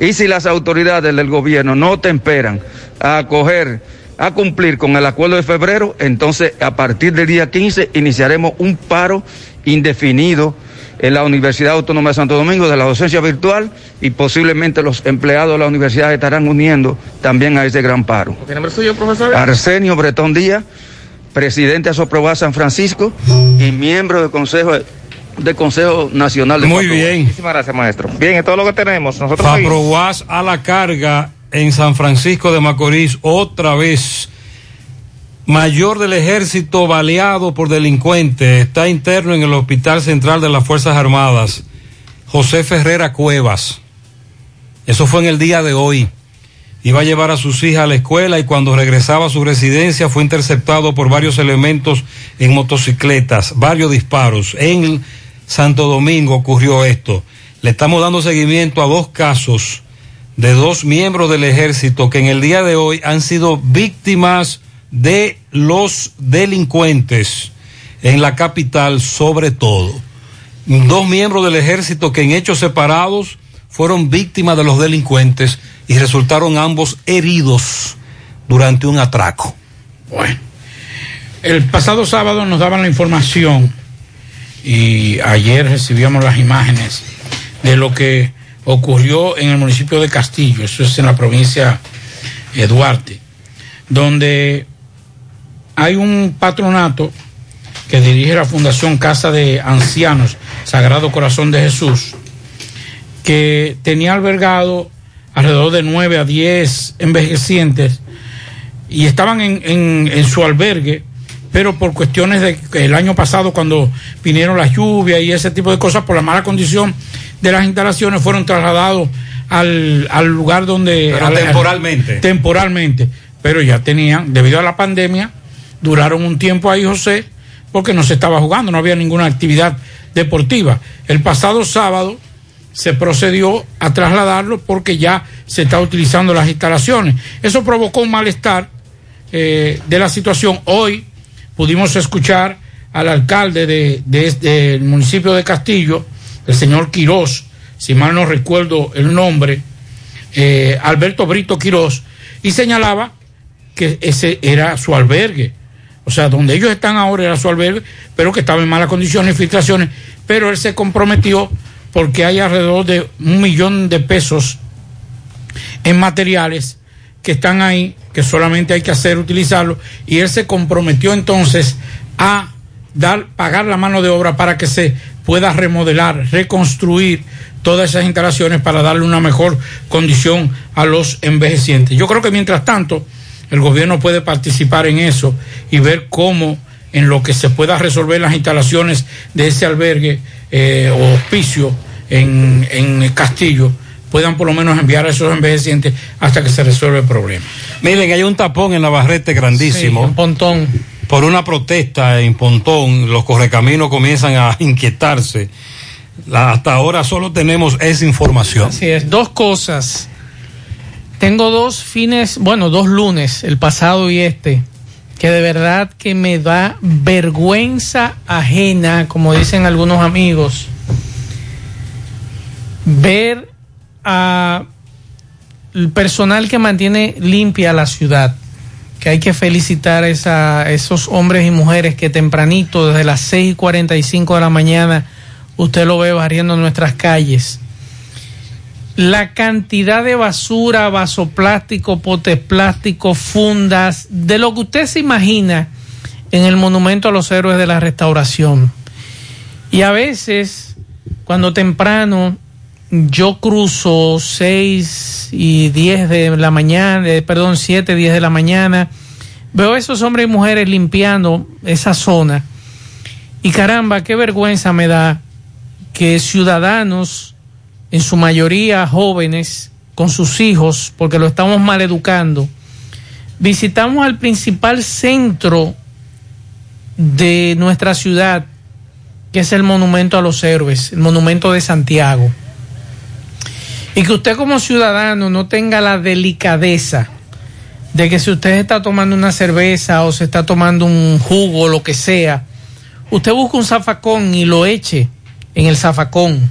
Y si las autoridades del gobierno no temperan a acoger, a cumplir con el acuerdo de febrero, entonces a partir del día 15 iniciaremos un paro indefinido en la Universidad Autónoma de Santo Domingo de la docencia virtual y posiblemente los empleados de la universidad estarán uniendo también a ese gran paro. ¿Qué nombre suyo, profesor? Arsenio Bretón Díaz, presidente de Asoprobá San Francisco y miembro del Consejo del Consejo Nacional de Muy bien. Muchísimas gracias, maestro. Bien, es todo lo que tenemos. Nosotros. Faproguas a la carga en San Francisco de Macorís otra vez. Mayor del ejército baleado por delincuentes está interno en el Hospital Central de las Fuerzas Armadas. José Ferrera Cuevas. Eso fue en el día de hoy. Iba a llevar a sus hijas a la escuela y cuando regresaba a su residencia fue interceptado por varios elementos en motocicletas, varios disparos. En Santo Domingo ocurrió esto. Le estamos dando seguimiento a dos casos de dos miembros del ejército que en el día de hoy han sido víctimas de los delincuentes en la capital sobre todo. Dos miembros del ejército que en hechos separados fueron víctimas de los delincuentes y resultaron ambos heridos durante un atraco. Bueno, el pasado sábado nos daban la información y ayer recibíamos las imágenes de lo que ocurrió en el municipio de Castillo, eso es en la provincia de Duarte, donde hay un patronato que dirige la Fundación Casa de Ancianos Sagrado Corazón de Jesús, que tenía albergado alrededor de 9 a 10 envejecientes y estaban en, en- en su albergue, pero por cuestiones de que el año pasado cuando vinieron las lluvias y ese tipo de cosas, por la mala condición de las instalaciones, fueron trasladados al, al lugar donde... Pero al- al- temporalmente. temporalmente, pero ya tenían, debido a la pandemia, duraron un tiempo ahí, José, porque no se estaba jugando, no había ninguna actividad deportiva. El pasado sábado se procedió a trasladarlo porque ya se está utilizando las instalaciones. Eso provocó un malestar eh, de la situación. Hoy pudimos escuchar al alcalde de, de- del municipio de Castillo, el señor Quirós, si mal no recuerdo el nombre, eh, Alberto Brito Quirós, y señalaba que ese era su albergue. O sea, donde ellos están ahora era su albergue, pero que estaba en malas condiciones, filtraciones, pero él se comprometió porque hay alrededor de un millón de pesos en materiales que están ahí, que solamente hay que hacer utilizarlo, y él se comprometió entonces a dar, pagar la mano de obra para que se pueda remodelar, reconstruir todas esas instalaciones para darle una mejor condición a los envejecientes. Yo creo que mientras tanto, el gobierno puede participar en eso y ver cómo en lo que se pueda resolver las instalaciones de ese albergue eh, o hospicio en, en Castillo, puedan por lo menos enviar a esos envejecientes hasta que se resuelva el problema. Miren, hay un tapón en Navarrete grandísimo. Sí, un pontón. Por una protesta en Pontón, los correcaminos comienzan a inquietarse. La- hasta ahora solo tenemos esa información. Así es, dos cosas. Tengo dos fines, bueno, dos lunes, el pasado y este, que de verdad que me da vergüenza ajena, como dicen algunos amigos, ver a el personal que mantiene limpia la ciudad, que hay que felicitar a esos hombres y mujeres que tempranito, desde las 6 y 45 de la mañana, usted lo ve barriendo nuestras calles la cantidad de basura, vaso plástico, potes plásticos, fundas, de lo que usted se imagina en el monumento a los héroes de la restauración. Y a veces, cuando temprano yo cruzo 6 y 10 de la mañana, eh, perdón, 7, 10 de la mañana, veo a esos hombres y mujeres limpiando esa zona. Y caramba, qué vergüenza me da que ciudadanos en su mayoría jóvenes, con sus hijos, porque lo estamos maleducando, visitamos al principal centro de nuestra ciudad, que es el Monumento a los Héroes, el Monumento de Santiago. Y que usted como ciudadano no tenga la delicadeza de que si usted está tomando una cerveza o se está tomando un jugo o lo que sea, usted busca un zafacón y lo eche en el zafacón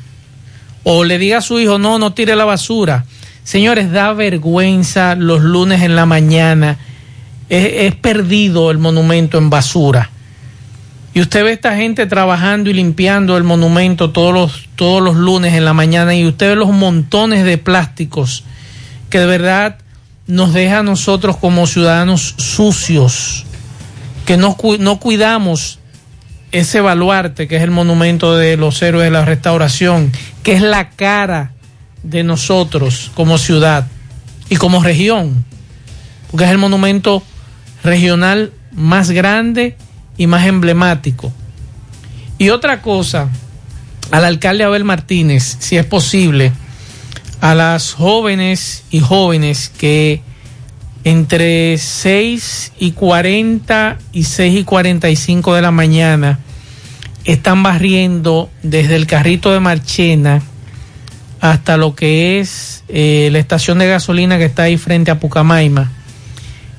o le diga a su hijo, no, no tire la basura. Señores, da vergüenza los lunes en la mañana. Es, es perdido el monumento en basura. Y usted ve esta gente trabajando y limpiando el monumento todos los, todos los lunes en la mañana y usted ve los montones de plásticos que de verdad nos deja a nosotros como ciudadanos sucios, que no, no cuidamos ese baluarte que es el monumento de los héroes de la restauración, que es la cara de nosotros como ciudad y como región, porque es el monumento regional más grande y más emblemático. Y otra cosa, al alcalde Abel Martínez, si es posible, a las jóvenes y jóvenes que entre 6 y 40 y 6 y 45 de la mañana están barriendo desde el carrito de Marchena hasta lo que es eh, la estación de gasolina que está ahí frente a Pucamaima.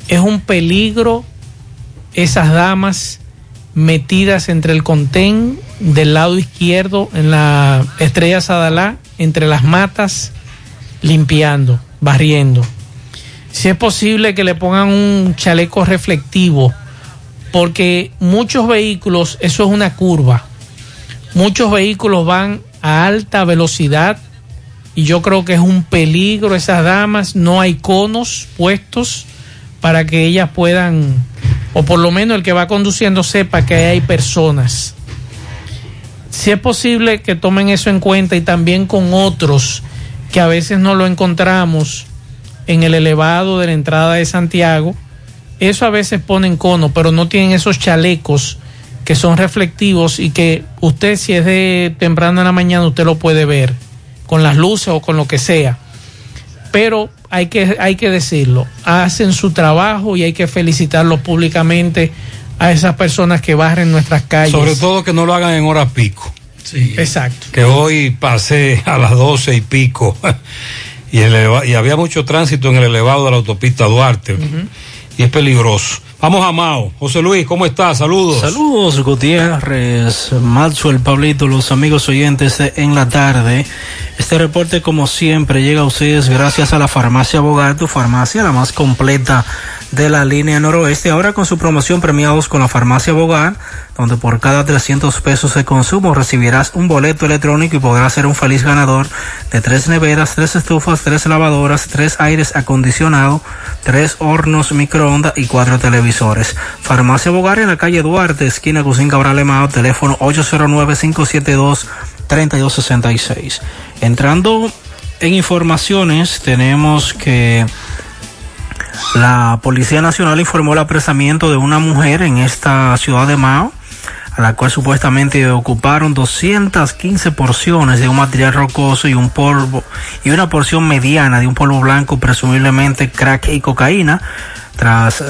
Es un peligro esas damas metidas entre el contén del lado izquierdo en la estrella Sadalá, entre las matas, limpiando, barriendo. Si es posible que le pongan un chaleco reflectivo, porque muchos vehículos, eso es una curva, muchos vehículos van a alta velocidad y yo creo que es un peligro esas damas, no hay conos puestos para que ellas puedan, o por lo menos el que va conduciendo sepa que hay personas. Si es posible que tomen eso en cuenta y también con otros que a veces no lo encontramos en el elevado de la entrada de Santiago, eso a veces ponen cono, pero no tienen esos chalecos que son reflectivos y que usted si es de temprano en la mañana usted lo puede ver con las luces o con lo que sea. Pero hay que, hay que decirlo, hacen su trabajo y hay que felicitarlos públicamente a esas personas que barren nuestras calles. Sobre todo que no lo hagan en hora pico. Sí. Exacto. Que hoy pasé a las doce y pico y, eleva- y había mucho tránsito en el elevado de la autopista Duarte y es peligroso. Vamos a Mao. José Luis, ¿cómo estás? Saludos. Saludos Gutiérrez, Maxwell, Pablito, los amigos oyentes en la tarde. Este reporte como siempre llega a ustedes gracias a la farmacia Bogar, tu farmacia la más completa de la línea noroeste. Ahora con su promoción premiados con la farmacia Bogar, donde por cada 300 pesos de consumo recibirás un boleto electrónico y podrás ser un feliz ganador de tres neveras, tres estufas, tres lavadoras, tres aires acondicionados, tres hornos microondas y cuatro televisores. Farmacia Bogar en la calle Duarte, esquina Cusín Cabral Emao, teléfono 809-572-3266. Entrando en informaciones, tenemos que la Policía Nacional informó el apresamiento de una mujer en esta ciudad de Mao, la cual supuestamente ocuparon 215 porciones de un material rocoso y un polvo y una porción mediana de un polvo blanco, presumiblemente crack y cocaína, tras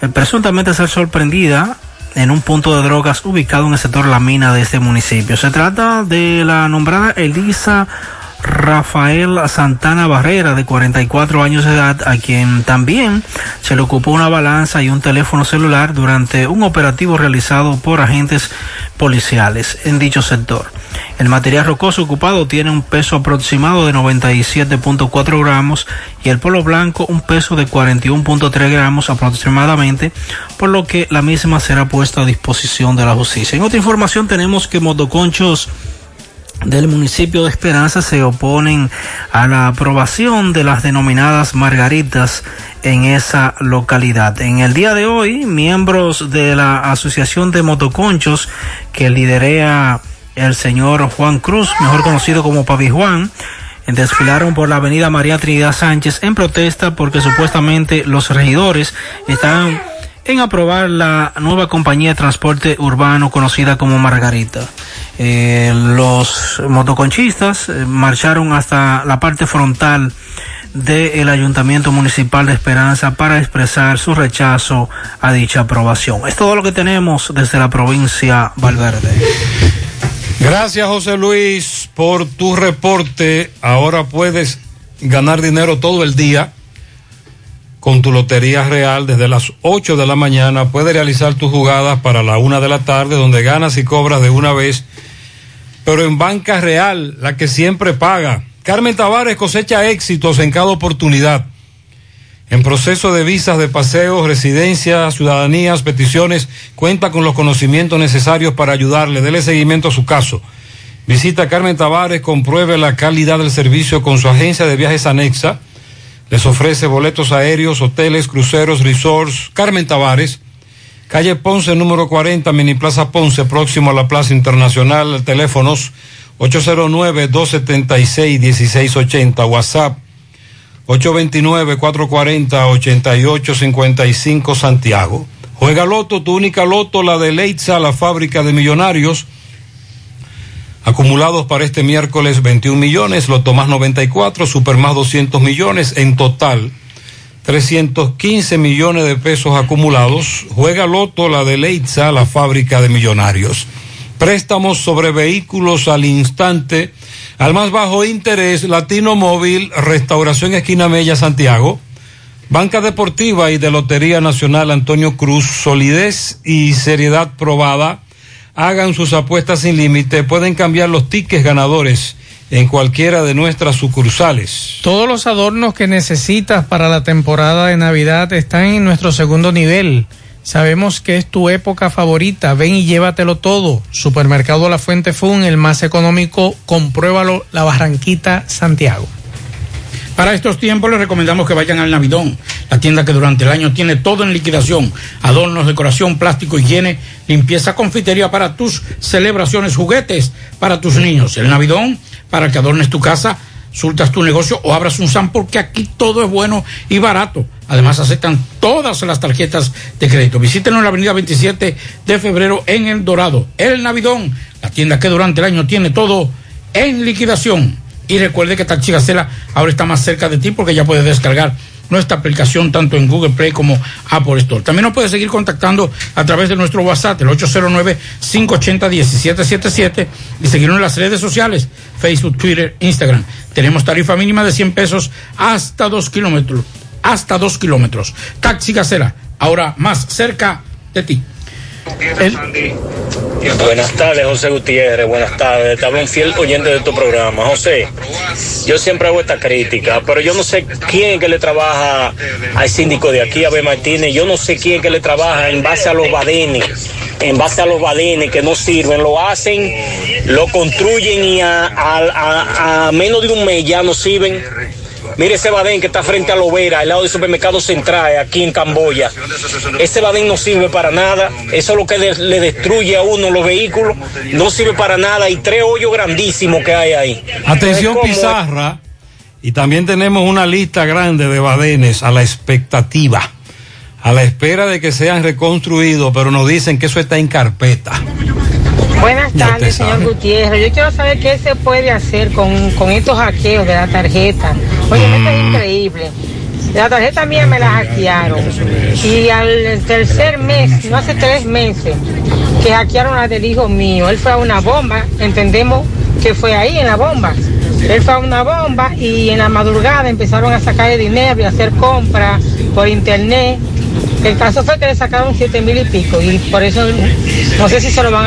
eh, presuntamente ser sorprendida en un punto de drogas ubicado en el sector La Mina de este municipio. Se trata de la nombrada Elisa Rafael Santana Barrera, de 44 años de edad, a quien también se le ocupó una balanza y un teléfono celular durante un operativo realizado por agentes policiales en dicho sector. El material rocoso ocupado tiene un peso aproximado de 97.4 gramos y el polo blanco un peso de 41.3 gramos aproximadamente, por lo que la misma será puesta a disposición de la justicia. En otra información tenemos que motoconchos del municipio de Esperanza se oponen a la aprobación de las denominadas margaritas en esa localidad. En el día de hoy, miembros de la Asociación de Motoconchos que liderea el señor Juan Cruz, mejor conocido como Papi Juan, desfilaron por la avenida María Trinidad Sánchez en protesta porque supuestamente los regidores están en aprobar la nueva compañía de transporte urbano conocida como Margarita. Eh, los motoconchistas eh, marcharon hasta la parte frontal del Ayuntamiento Municipal de Esperanza para expresar su rechazo a dicha aprobación. Es todo lo que tenemos desde la provincia Valverde. Gracias José Luis por tu reporte. Ahora puedes ganar dinero todo el día con tu Lotería Real desde las 8 de la mañana. Puedes realizar tus jugadas para la 1 de la tarde donde ganas y cobras de una vez. Pero en Banca Real, la que siempre paga. Carmen Tavares cosecha éxitos en cada oportunidad. En proceso de visas de paseos, residencias, ciudadanías, peticiones, cuenta con los conocimientos necesarios para ayudarle. Dele seguimiento a su caso. Visita Carmen Tavares, compruebe la calidad del servicio con su agencia de viajes anexa. Les ofrece boletos aéreos, hoteles, cruceros, resorts. Carmen Tavares, calle Ponce, número 40, Mini Plaza Ponce, próximo a la Plaza Internacional. Teléfonos 809-276-1680, WhatsApp 829-440-8855 Santiago. Juega Loto, tu única Loto, la de Leitza, la fábrica de millonarios. Acumulados para este miércoles 21 millones, Loto más 94, Super más 200 millones, en total 315 millones de pesos acumulados. Juega Loto la de Leitza, la fábrica de millonarios. Préstamos sobre vehículos al instante, al más bajo interés, Latino Móvil, Restauración Esquina Mella, Santiago. Banca Deportiva y de Lotería Nacional Antonio Cruz, solidez y seriedad probada. Hagan sus apuestas sin límite, pueden cambiar los tickets ganadores en cualquiera de nuestras sucursales. Todos los adornos que necesitas para la temporada de Navidad están en nuestro segundo nivel. Sabemos que es tu época favorita. Ven y llévatelo todo. Supermercado La Fuente Fun, el más económico. Compruébalo, La Barranquita, Santiago. Para estos tiempos les recomendamos que vayan al Navidón, la tienda que durante el año tiene todo en liquidación, adornos, decoración, plástico, higiene, limpieza, confitería para tus celebraciones, juguetes para tus niños. El Navidón para que adornes tu casa, surtas tu negocio o abras un SAM porque aquí todo es bueno y barato. Además aceptan todas las tarjetas de crédito. Visítenos en la avenida 27 de febrero en El Dorado. El Navidón, la tienda que durante el año tiene todo en liquidación. Y recuerde que Taxi Gacela ahora está más cerca de ti porque ya puedes descargar nuestra aplicación tanto en Google Play como Apple Store. También nos puedes seguir contactando a través de nuestro WhatsApp, el 809-580-1777 y seguirnos en las redes sociales, Facebook, Twitter, Instagram. Tenemos tarifa mínima de 100 pesos hasta 2 kilómetros. Hasta 2 kilómetros. Taxi Gacela, ahora más cerca de ti. Buenas tardes, José Gutiérrez. Buenas tardes. Te hablo un fiel oyente de tu programa. José, yo siempre hago esta crítica, pero yo no sé quién que le trabaja al síndico de aquí, Abel Martínez. Yo no sé quién que le trabaja en base a los badines. En base a los badines que no sirven, lo hacen, lo construyen y a, a- a- a menos de un mes ya no sirven. Mire ese badén que está frente a Lovera, al lado del supermercado central, aquí en Camboya. Ese badén no sirve para nada. Eso es lo que de- le destruye a uno los vehículos. No sirve para nada. Y tres hoyos grandísimos que hay ahí. Atención como- Pizarra, y también tenemos una lista grande de badenes a la expectativa, a la espera de que sean reconstruidos, pero nos dicen que eso está en carpeta. Buenas tardes, señor. Gutiérrez. Yo quiero saber qué se puede hacer con, con estos hackeos de la tarjeta. Oye, esto Mm. es increíble. La tarjeta mía me la hackearon. Y al tercer mes, no hace tres meses, que hackearon la del hijo mío. Él fue a una bomba, entendemos que fue ahí en la bomba. Él fue a una bomba y en la madrugada empezaron a sacarle dinero y a hacer compras por internet. El caso fue que le sacaron siete mil y pico y por eso no sé si se lo van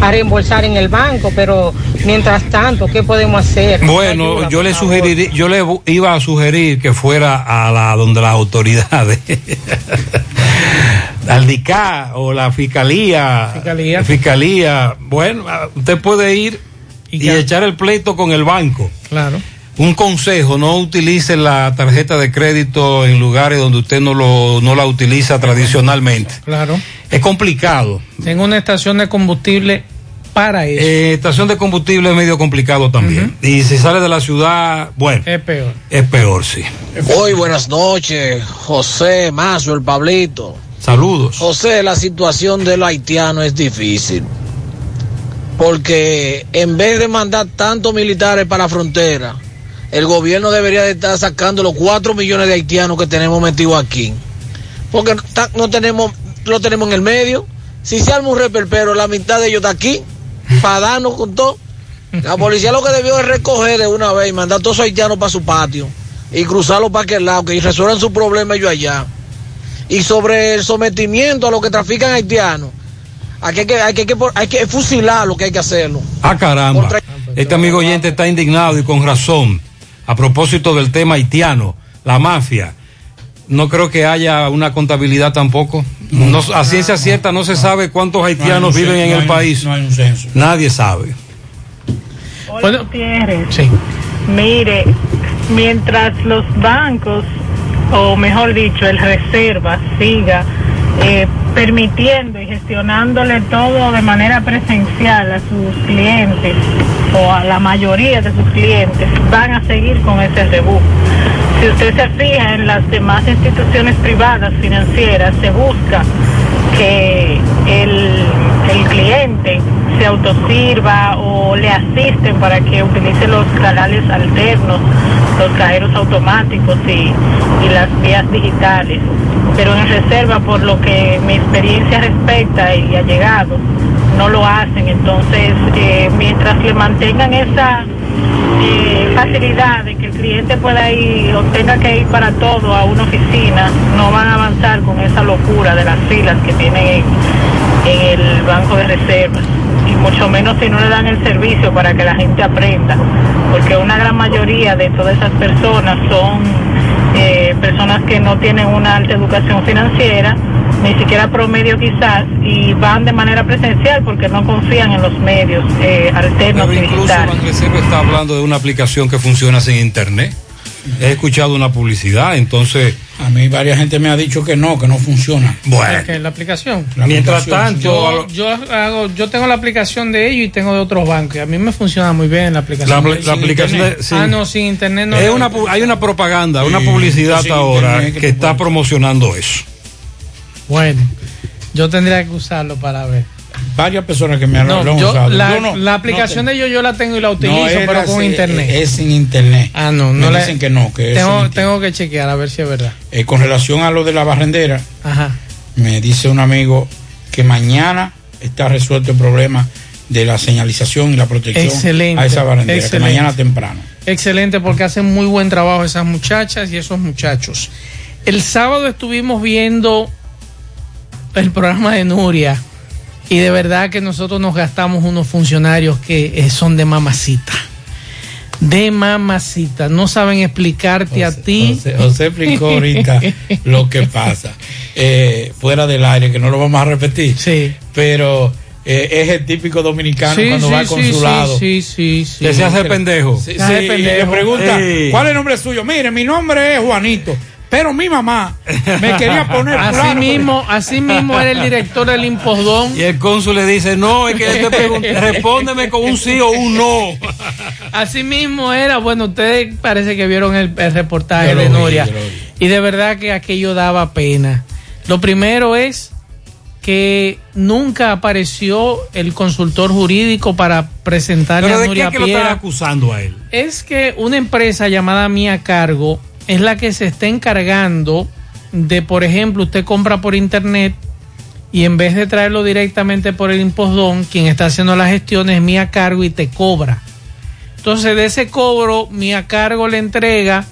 a, a reembolsar en el banco, pero mientras tanto, ¿qué podemos hacer? Bueno, Ayuda, yo le favor. sugeriría, yo le iba a sugerir que fuera a la donde las autoridades, al DICA o la fiscalía, Fiscalía. fiscalía. Bueno, usted puede ir y, echar el pleito con el banco. Claro. Un consejo, no utilice la tarjeta de crédito en lugares donde usted no, lo, no la utiliza tradicionalmente. Claro. Es complicado. Tengo una estación de combustible para eso. Eh, estación de combustible es medio complicado también. Y si sale de la ciudad, bueno, es peor. Es peor, sí. Hoy buenas noches, José Mazo, el Pablito. Saludos. José, la situación de los haitianos es difícil. Porque en vez de mandar tantos militares para la frontera, el gobierno debería de estar sacando los cuatro millones de haitianos que tenemos metidos aquí. Porque no tenemos, lo tenemos en el medio. Si se arma un reperpero, la mitad de ellos está aquí, para darnos con todo. La policía lo que debió es recoger de una vez y mandar a todos esos haitianos para su patio y cruzarlos para aquel lado, que resuelvan su problema ellos allá. Y sobre el sometimiento a los que trafican haitianos, aquí hay que, hay que, hay que, hay que fusilar lo que hay que hacerlo. Ah, caramba. Este amigo oyente está indignado y con razón. A propósito del tema haitiano, la mafia. No creo que haya una contabilidad tampoco. No, a ciencia cierta no se sabe cuántos haitianos No viven en no el hay- país. no hay un censo. Nadie sabe. Hola, Gutiérrez. Sí. Mire, mientras los bancos, o mejor dicho, el Reserva, siga eh, permitiendo y gestionándole todo de manera presencial a sus clientes, o a la mayoría de sus clientes, van a seguir con ese rebú. Si usted se fija en las demás instituciones privadas financieras, se busca que el, el cliente se autosirva o le asisten para que utilice los canales alternos, los cajeros automáticos y las vías digitales. Pero en reserva, por lo que mi experiencia respecta y ha llegado, no lo hacen. Entonces, eh, mientras le mantengan esa eh, facilidad de que el cliente pueda ir o tenga que ir para todo a una oficina, no van a avanzar con esa locura de las filas que tienen en, en el banco de reservas. Y mucho menos si no le dan el servicio para que la gente aprenda, porque una gran mayoría de todas esas personas son eh, personas que no tienen una alta educación financiera, ni siquiera promedio quizás, y van de manera presencial porque no confían en los medios eh, alternos Pero incluso. Banreserva está hablando de una aplicación que funciona sin internet. He escuchado una publicidad, entonces. A mí varias gente me ha dicho que no, que no funciona. Bueno. ¿Qué, la aplicación. La Mientras aplicación, tanto, Yo, yo hago, yo tengo la aplicación de ellos y tengo de otros bancos. y A mí me funciona muy bien la aplicación. La- de- la sin aplicación de- sí. Ah, no, sin internet no. es una, pu- hay una propaganda, una publicidad ahora internet que que está promocionando eso. Bueno, yo tendría que usarlo para ver. Varias personas que me han, No, lo han yo, usado. la, Yo no- la aplicación no de ellos yo la tengo y la utilizo, era pero con internet. Es sin internet. Ah, no, Me no le- dicen que no, que tengo, tengo que chequear a ver si es verdad. Eh, con relación a lo de la barrendera, Ajá. me dice un amigo que mañana está resuelto el problema de la señalización y la protección Excelente, a esa barrendera, excelente. que mañana temprano. Excelente, porque hacen muy buen trabajo esas muchachas y esos muchachos. El sábado estuvimos viendo el programa de Nuria y de verdad que nosotros nos gastamos unos funcionarios que eh, son de mamacita. De mamacita. No saben explicarte a ti. José, José explicó ahorita lo que pasa. Eh, fuera del aire, que no lo vamos a repetir. Sí. Pero eh, es el típico dominicano Sí, cuando sí, va al consulado. sí, sí, sí, Que se hace pendejo. Sí, Se hace sí, y pendejo. le pregunta, Sí. ¿cuál es el nombre suyo? Mire, mi nombre es Juanito, pero mi mamá me quería poner Así fulano. mismo, así mismo era el director del Impostón. Y el cónsul le dice, no, es que te respóndeme con un sí o un no. Así mismo era, bueno, ustedes parece que vieron el, el reportaje Yo de vi, Noria vi. y de verdad que aquello daba pena. Lo primero es que nunca apareció el consultor jurídico para presentarle Pero a ¿de qué Nuria es que lo están acusando a él? Es que una empresa llamada Mía Cargo es la que se está encargando de, por ejemplo, usted compra por internet y en vez de traerlo directamente por el impostón, quien está haciendo la gestión es Mía Cargo y te cobra. Entonces, de ese cobro, Mía Cargo le entrega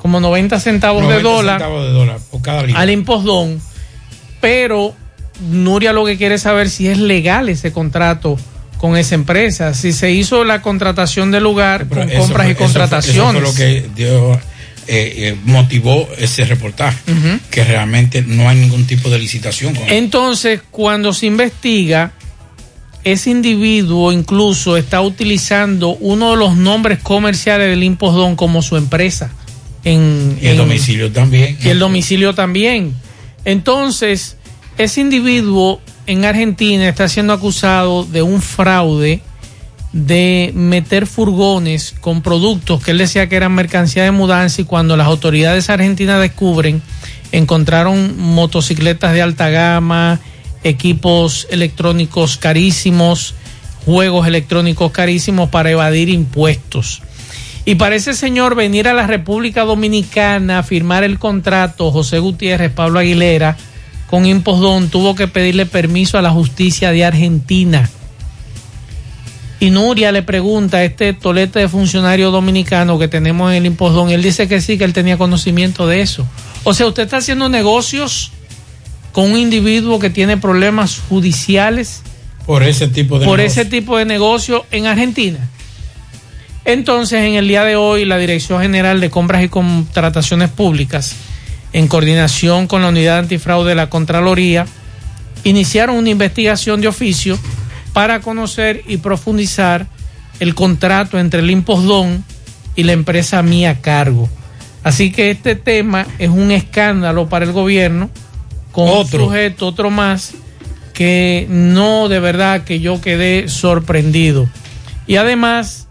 como 90 centavos de 90 dólar centavos de dólar por cada al impostón, pero Nuria lo que quiere es saber si es legal ese contrato con esa empresa, si se hizo la contratación del lugar Pero con eso compras y eso contrataciones. Eso fue, lo que dio, eh, eh, motivó ese reportaje, que realmente no hay ningún tipo de licitación con Entonces, cuando se investiga, ese individuo incluso está utilizando uno de los nombres comerciales del impostón como su empresa. En, Y el en- domicilio también. y el domicilio también. Entonces, ese individuo en Argentina está siendo acusado de un fraude de meter furgones con productos que él decía que eran mercancía de mudanza y cuando las autoridades argentinas descubren, encontraron motocicletas de alta gama, equipos electrónicos carísimos, juegos electrónicos carísimos para evadir impuestos. Y para ese señor venir a la República Dominicana a firmar el contrato, José Gutiérrez, Pablo Aguilera, con Impostón, tuvo que pedirle permiso a la justicia de Argentina. Y Nuria le pregunta a este tolete de funcionario dominicano que tenemos en el Impostón, él dice que sí, que él tenía conocimiento de eso. O sea, usted está haciendo negocios con un individuo que tiene problemas judiciales por ese tipo de por negocio. ese tipo de negocio en Argentina. Entonces, en el día de hoy, la Dirección General de Compras y Contrataciones Públicas, en coordinación con la Unidad Antifraude de la Contraloría, iniciaron una investigación de oficio para conocer y profundizar el contrato entre el Impostón y la empresa Mía Cargo. Así que este tema es un escándalo para el gobierno, con Otro. un sujeto, otro más, que no de verdad que yo quedé sorprendido. Y además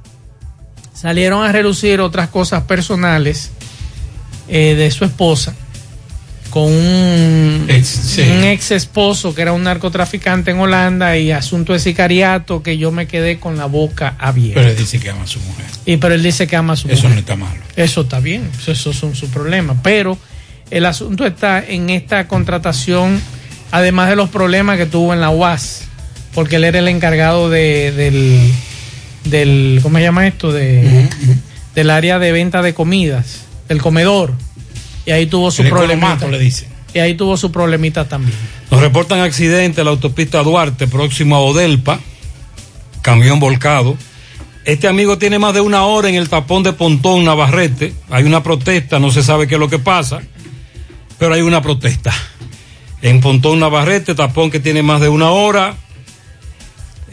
salieron a relucir otras cosas personales eh, de su esposa con un Ex, sí. un ex esposo que era un narcotraficante en Holanda y asunto de sicariato que yo me quedé con la boca abierta. Pero él dice que ama a su mujer. Y pero él dice que ama a su Eso mujer. no está malo. Eso está bien, eso, esos son sus problemas. Pero el asunto está en esta contratación, además de los problemas que tuvo en la UAS, porque él era el encargado de, del, del, ¿cómo se llama esto? De, Del área de venta de comidas, del comedor. Y ahí tuvo su problemita. le dicen. Y ahí tuvo su problemita también. Nos reportan accidente en la autopista Duarte, próximo a Odelpa, camión volcado. Este amigo tiene más de una hora en el tapón de Pontón Navarrete. Hay una protesta, no se sabe qué es lo que pasa, pero hay una protesta. En Pontón Navarrete, tapón que tiene más de una hora.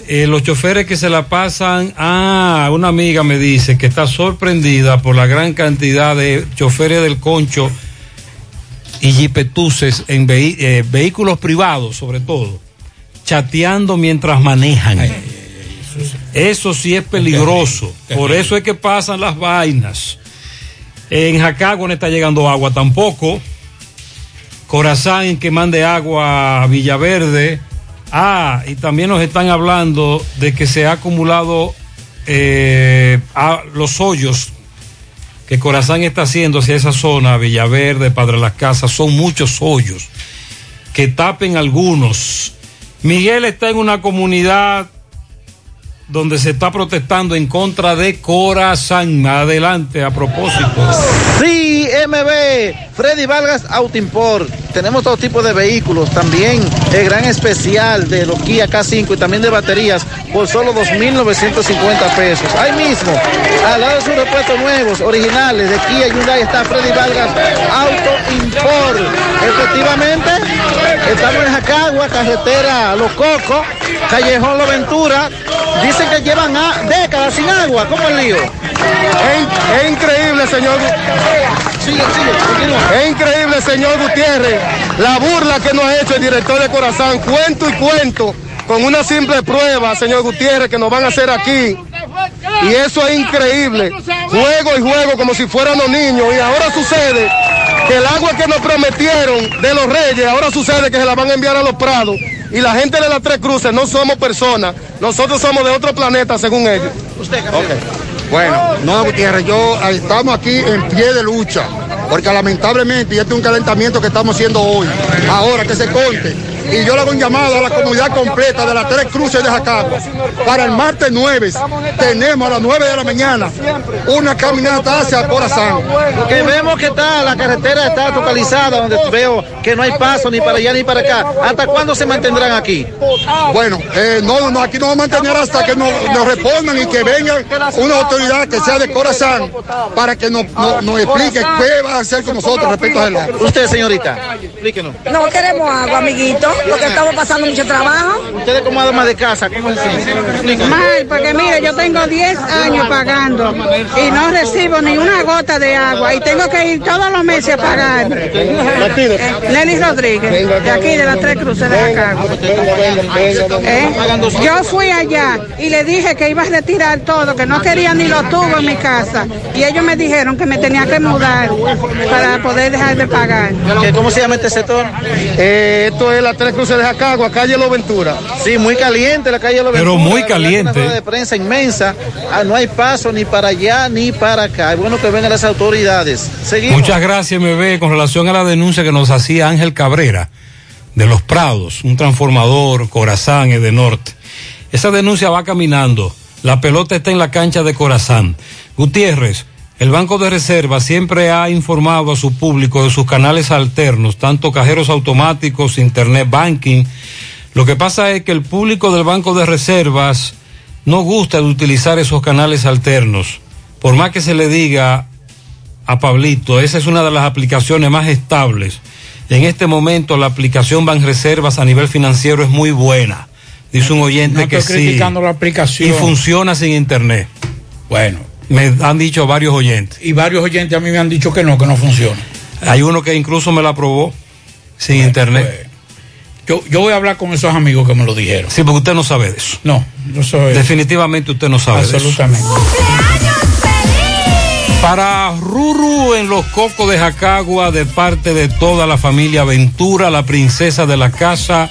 Eh, los choferes que se la pasan, ah, una amiga me dice que está sorprendida por la gran cantidad de choferes del concho y jipetuses en eh, vehículos privados, sobre todo, chateando mientras manejan. Eso sí es peligroso. Por eso es que pasan las vainas. En Jacagua no está llegando agua tampoco. Corazán en que mande agua a Villaverde. Ah, y también nos están hablando de que se ha acumulado eh, a los hoyos que Corazán está haciendo hacia esa zona, Villaverde, Padre Las Casas, son muchos hoyos. Que tapen algunos. Miguel está en una comunidad donde se está protestando en contra de Corazán. Adelante, a propósito. Sí, MB, Freddy Vargas Auto Import. Tenemos todo tipo de vehículos. También el gran especial de los Kia K5 y también de baterías por solo 2.950 pesos. Ahí mismo, al lado de sus repuestos nuevos, originales de Kia Hyundai está Freddy Vargas Auto Import. Efectivamente, estamos en Jacagua, carretera Los Cocos, Callejón La Ventura. Dicen que llevan a- décadas sin agua. ¿Cómo el lío? Es increíble, señor. Sigue, sigue, continúa. Es increíble, señor Gutiérrez, la burla que nos ha hecho el director de Corazán, cuento y cuento, con una simple prueba, señor Gutiérrez, que nos van a hacer aquí. Y eso es increíble. Juego y juego como si fueran los niños. Y ahora sucede que el agua que nos prometieron de los reyes, ahora sucede que se la van a enviar a los prados. Y la gente de las tres cruces no somos personas, nosotros somos de otro planeta, según ellos. Bueno, no, Gutiérrez, yo estamos aquí en pie de lucha, porque lamentablemente, este es un calentamiento que estamos haciendo hoy, ahora que se corte, y yo le hago un llamado a la comunidad completa de las tres cruces de Jacagua. Para el martes 9 tenemos a las 9 de la mañana una caminata hacia Corazán. Porque vemos que está, la carretera está localizada, donde veo que no hay paso ni para allá ni para acá. ¿Hasta cuándo se mantendrán aquí? Bueno, eh, no, no, aquí nos vamos a mantener hasta que nos, nos respondan y que venga una autoridad que sea de Corazán para que nos, nos- nos explique qué va a hacer con nosotros respecto a eso. Usted, señorita, explíquenos. No queremos agua, amiguito, porque estamos pasando mucho trabajo. Ustedes como dama de casa, ¿cómo se siente? Mal, porque mire, yo tengo 10 años pagando y no recibo ni una gota de agua y tengo que ir todos los meses a pagar. Lenny Rodríguez, de aquí de las Tres Cruces de acá. ¿Eh? Yo fui allá y le dije que iba a retirar todo, que no quería ni los tubos en mi casa. Y ellos me dijeron que me tenía que mudar para poder dejar de pagar. ¿Qué- ¿Cómo se llama este sector? Eh, esto es las tres cruces de Jacagua, calle Los Ventura. Sí, muy caliente la calle Lo Pero Ventura, muy caliente. Una rueda de prensa inmensa. Ah, no hay paso ni para allá ni para acá. Es bueno que vengan las autoridades. Seguimos. Muchas gracias, MB, con relación a la denuncia que nos hacía Ángel Cabrera de Los Prados, un transformador, Corazán, Edenorte. Esa denuncia va caminando. La pelota está en la cancha de Corazán. Gutiérrez, el Banco de Reserva siempre ha informado a su público de sus canales alternos, tanto cajeros automáticos, internet banking. Lo que pasa es que el público del Banco de Reservas no gusta de utilizar esos canales alternos. Por más que se le diga a Pablito, esa es una de las aplicaciones más estables. En este momento la aplicación Banreservas a nivel financiero es muy buena. Dice un oyente No que estoy sí. criticando la aplicación. Y funciona sin internet. Bueno. Me han dicho varios oyentes. Y varios oyentes a mí me han dicho que no, que no funciona. Hay uno que incluso me la probó sin internet. Yo, yo voy a hablar con esos amigos que me lo dijeron. Sí, porque usted no sabe de eso. No, yo soy. Definitivamente usted no sabe de eso. Absolutamente. Para Ruru en los Cocos de Jacagua, de parte de toda la familia Ventura, la princesa de la casa,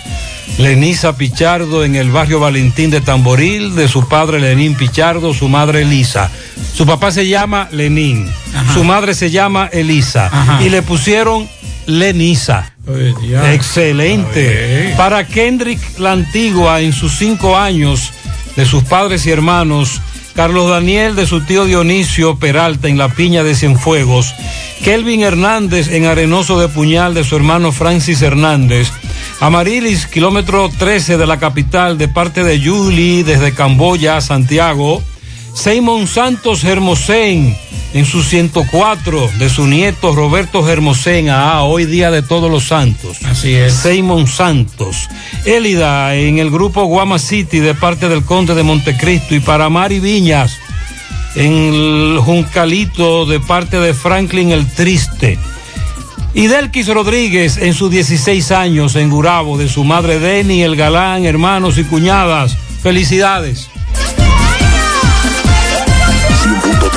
Lenisa Pichardo, en el barrio Valentín de Tamboril, de su padre Lenín Pichardo, su madre Elisa. Su papá se llama Lenín, su madre se llama Elisa, Ajá. y le pusieron Lenisa. Excelente. Para Kendrick La Antigua, en sus cinco años, de sus padres y hermanos, Carlos Daniel de su tío Dionisio Peralta en la Piña de Cienfuegos, Kelvin Hernández en Arenoso de Puñal de su hermano Francis Hernández, Amarilis, kilómetro 13 de la capital, de parte de Julie desde Camboya a Santiago, Simon Santos Hermosén en su 104 de su nieto Roberto Hermosén a hoy día de todos los santos. Así es. Simon Santos. Élida en el grupo Guama City de parte del Conde de Montecristo y para Mari Viñas en el Juncalito de parte de Franklin el Triste. Y Delquis Rodríguez en sus 16 años en Gurabo de su madre Deni, el Galán, hermanos y cuñadas. Felicidades.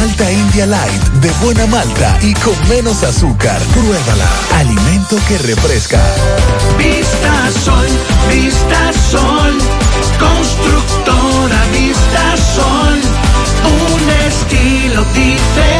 Malta India Light de buena malta y con menos azúcar. Pruébala. Alimento que refresca. Vista Sol, Vista Sol, constructora Vista Sol, un estilo diferente,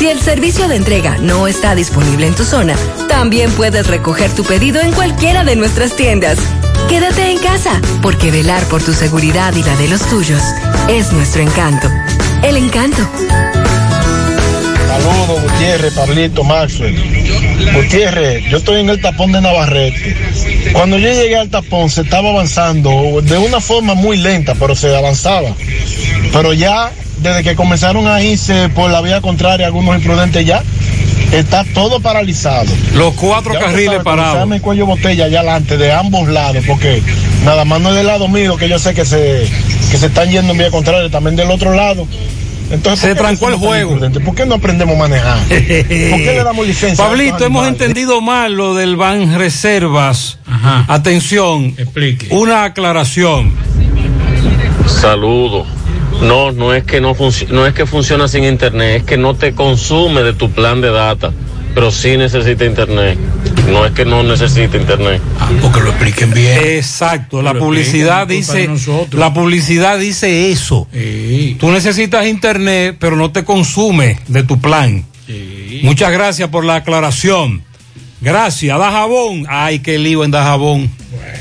Si el servicio de entrega no está disponible en tu zona, también puedes recoger tu pedido en cualquiera de nuestras tiendas. Quédate en casa, porque velar por tu seguridad y la de los tuyos es nuestro encanto. El encanto. Saludos, Gutiérrez, Pablito, Maxwell. Gutiérrez, yo estoy en el tapón de Navarrete. Cuando yo llegué al tapón se estaba avanzando de una forma muy lenta, pero se avanzaba. Pero ya, desde que comenzaron a irse por la vía contraria algunos imprudentes ya, está todo paralizado. Los cuatro Ya carriles parados. el cuello botella allá adelante, de ambos lados, porque nada más no es del lado mío, que yo sé que se, que se están yendo en vía contraria, también del otro lado. Entonces, Se ¿por qué trancó el juego. ¿Por qué no aprendemos a manejar? ¿Por qué le damos licencia? a Pablito, hemos entendido mal lo del Ban Reservas. Atención. Explique. Una aclaración. Saludo. No, no es que no, no es que funciona sin internet, es que no te consume de tu plan de data, pero sí necesita internet. No es que no necesita internet. porque lo expliquen bien. Exacto, la publicidad dice, la publicidad dice eso. Tú necesitas internet, pero no te consume de tu plan. Muchas gracias por la aclaración. Gracias. Dajabón. Ay, qué lío en Dajabón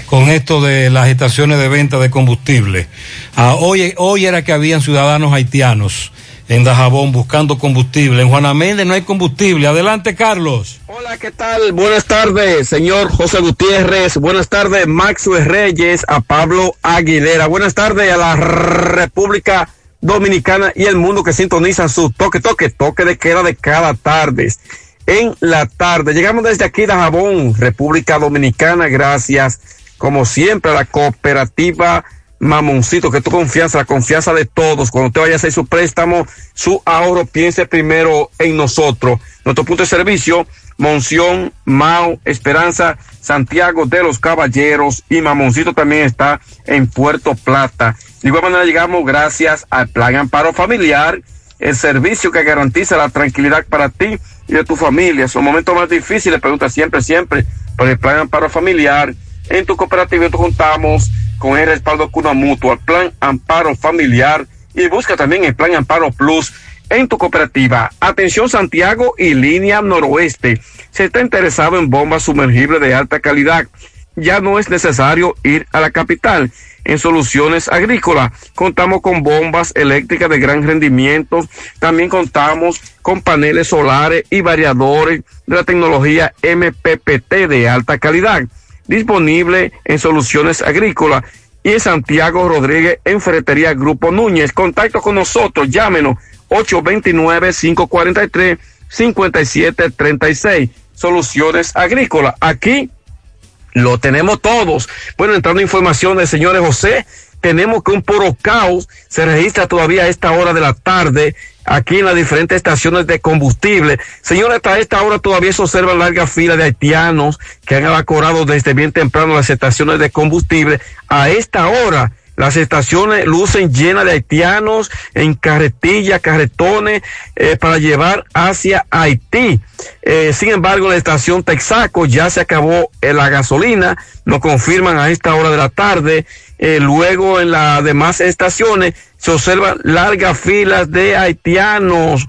con esto de las estaciones de venta de combustible. Ah, hoy, hoy era que habían ciudadanos haitianos en Dajabón buscando combustible. En Juana Méndez no hay combustible. Adelante, Carlos. Hola, ¿qué tal? Buenas tardes, señor José Gutiérrez. Buenas tardes, Maxwell Reyes, a Pablo Aguilera. Buenas tardes a la República Dominicana y el mundo que sintoniza su toque, toque, toque de queda de cada tarde. En la tarde, llegamos desde aquí de Jabón, República Dominicana, gracias, como siempre, a la cooperativa Mamoncito, que tu confianza, la confianza de todos, cuando usted vaya a hacer su préstamo, su ahorro, piense primero en nosotros. Nuestro punto de servicio, Monción, Mao, Esperanza, Santiago de los Caballeros y Mamoncito también está en Puerto Plata. De igual manera llegamos gracias al Plan Amparo Familiar, el servicio que garantiza la tranquilidad para ti y de tu familia. Son momentos más difíciles, pregunta siempre, siempre, por el Plan Amparo Familiar. En tu cooperativa nosotros juntamos con el respaldo Cuna Mutua, Plan Amparo Familiar y busca también el Plan Amparo Plus en tu cooperativa. Atención Santiago y línea noroeste. Si está interesado en bombas sumergibles de alta calidad, ya no es necesario ir a la capital. En soluciones agrícolas contamos con bombas eléctricas de gran rendimiento. También contamos con paneles solares y variadores de la tecnología MPPT de alta calidad. Disponible en soluciones agrícolas y en Santiago Rodríguez en Ferretería Grupo Núñez. Contacto con nosotros, llámenos 829-543-5736. Soluciones agrícolas. Aquí lo tenemos todos. Bueno, entrando información del señor José, tenemos que un puro caos se registra todavía a esta hora de la tarde aquí en las diferentes estaciones de combustible. Señores, hasta esta hora todavía se observan largas filas de haitianos que han evacuado desde bien temprano las estaciones de combustible. A esta hora las estaciones lucen llenas de haitianos en carretillas, carretones eh, para llevar hacia Haití. Eh, sin embargo, la estación Texaco ya se acabó eh, la gasolina, lo confirman a esta hora de la tarde. Luego en las demás estaciones se observan largas filas de haitianos,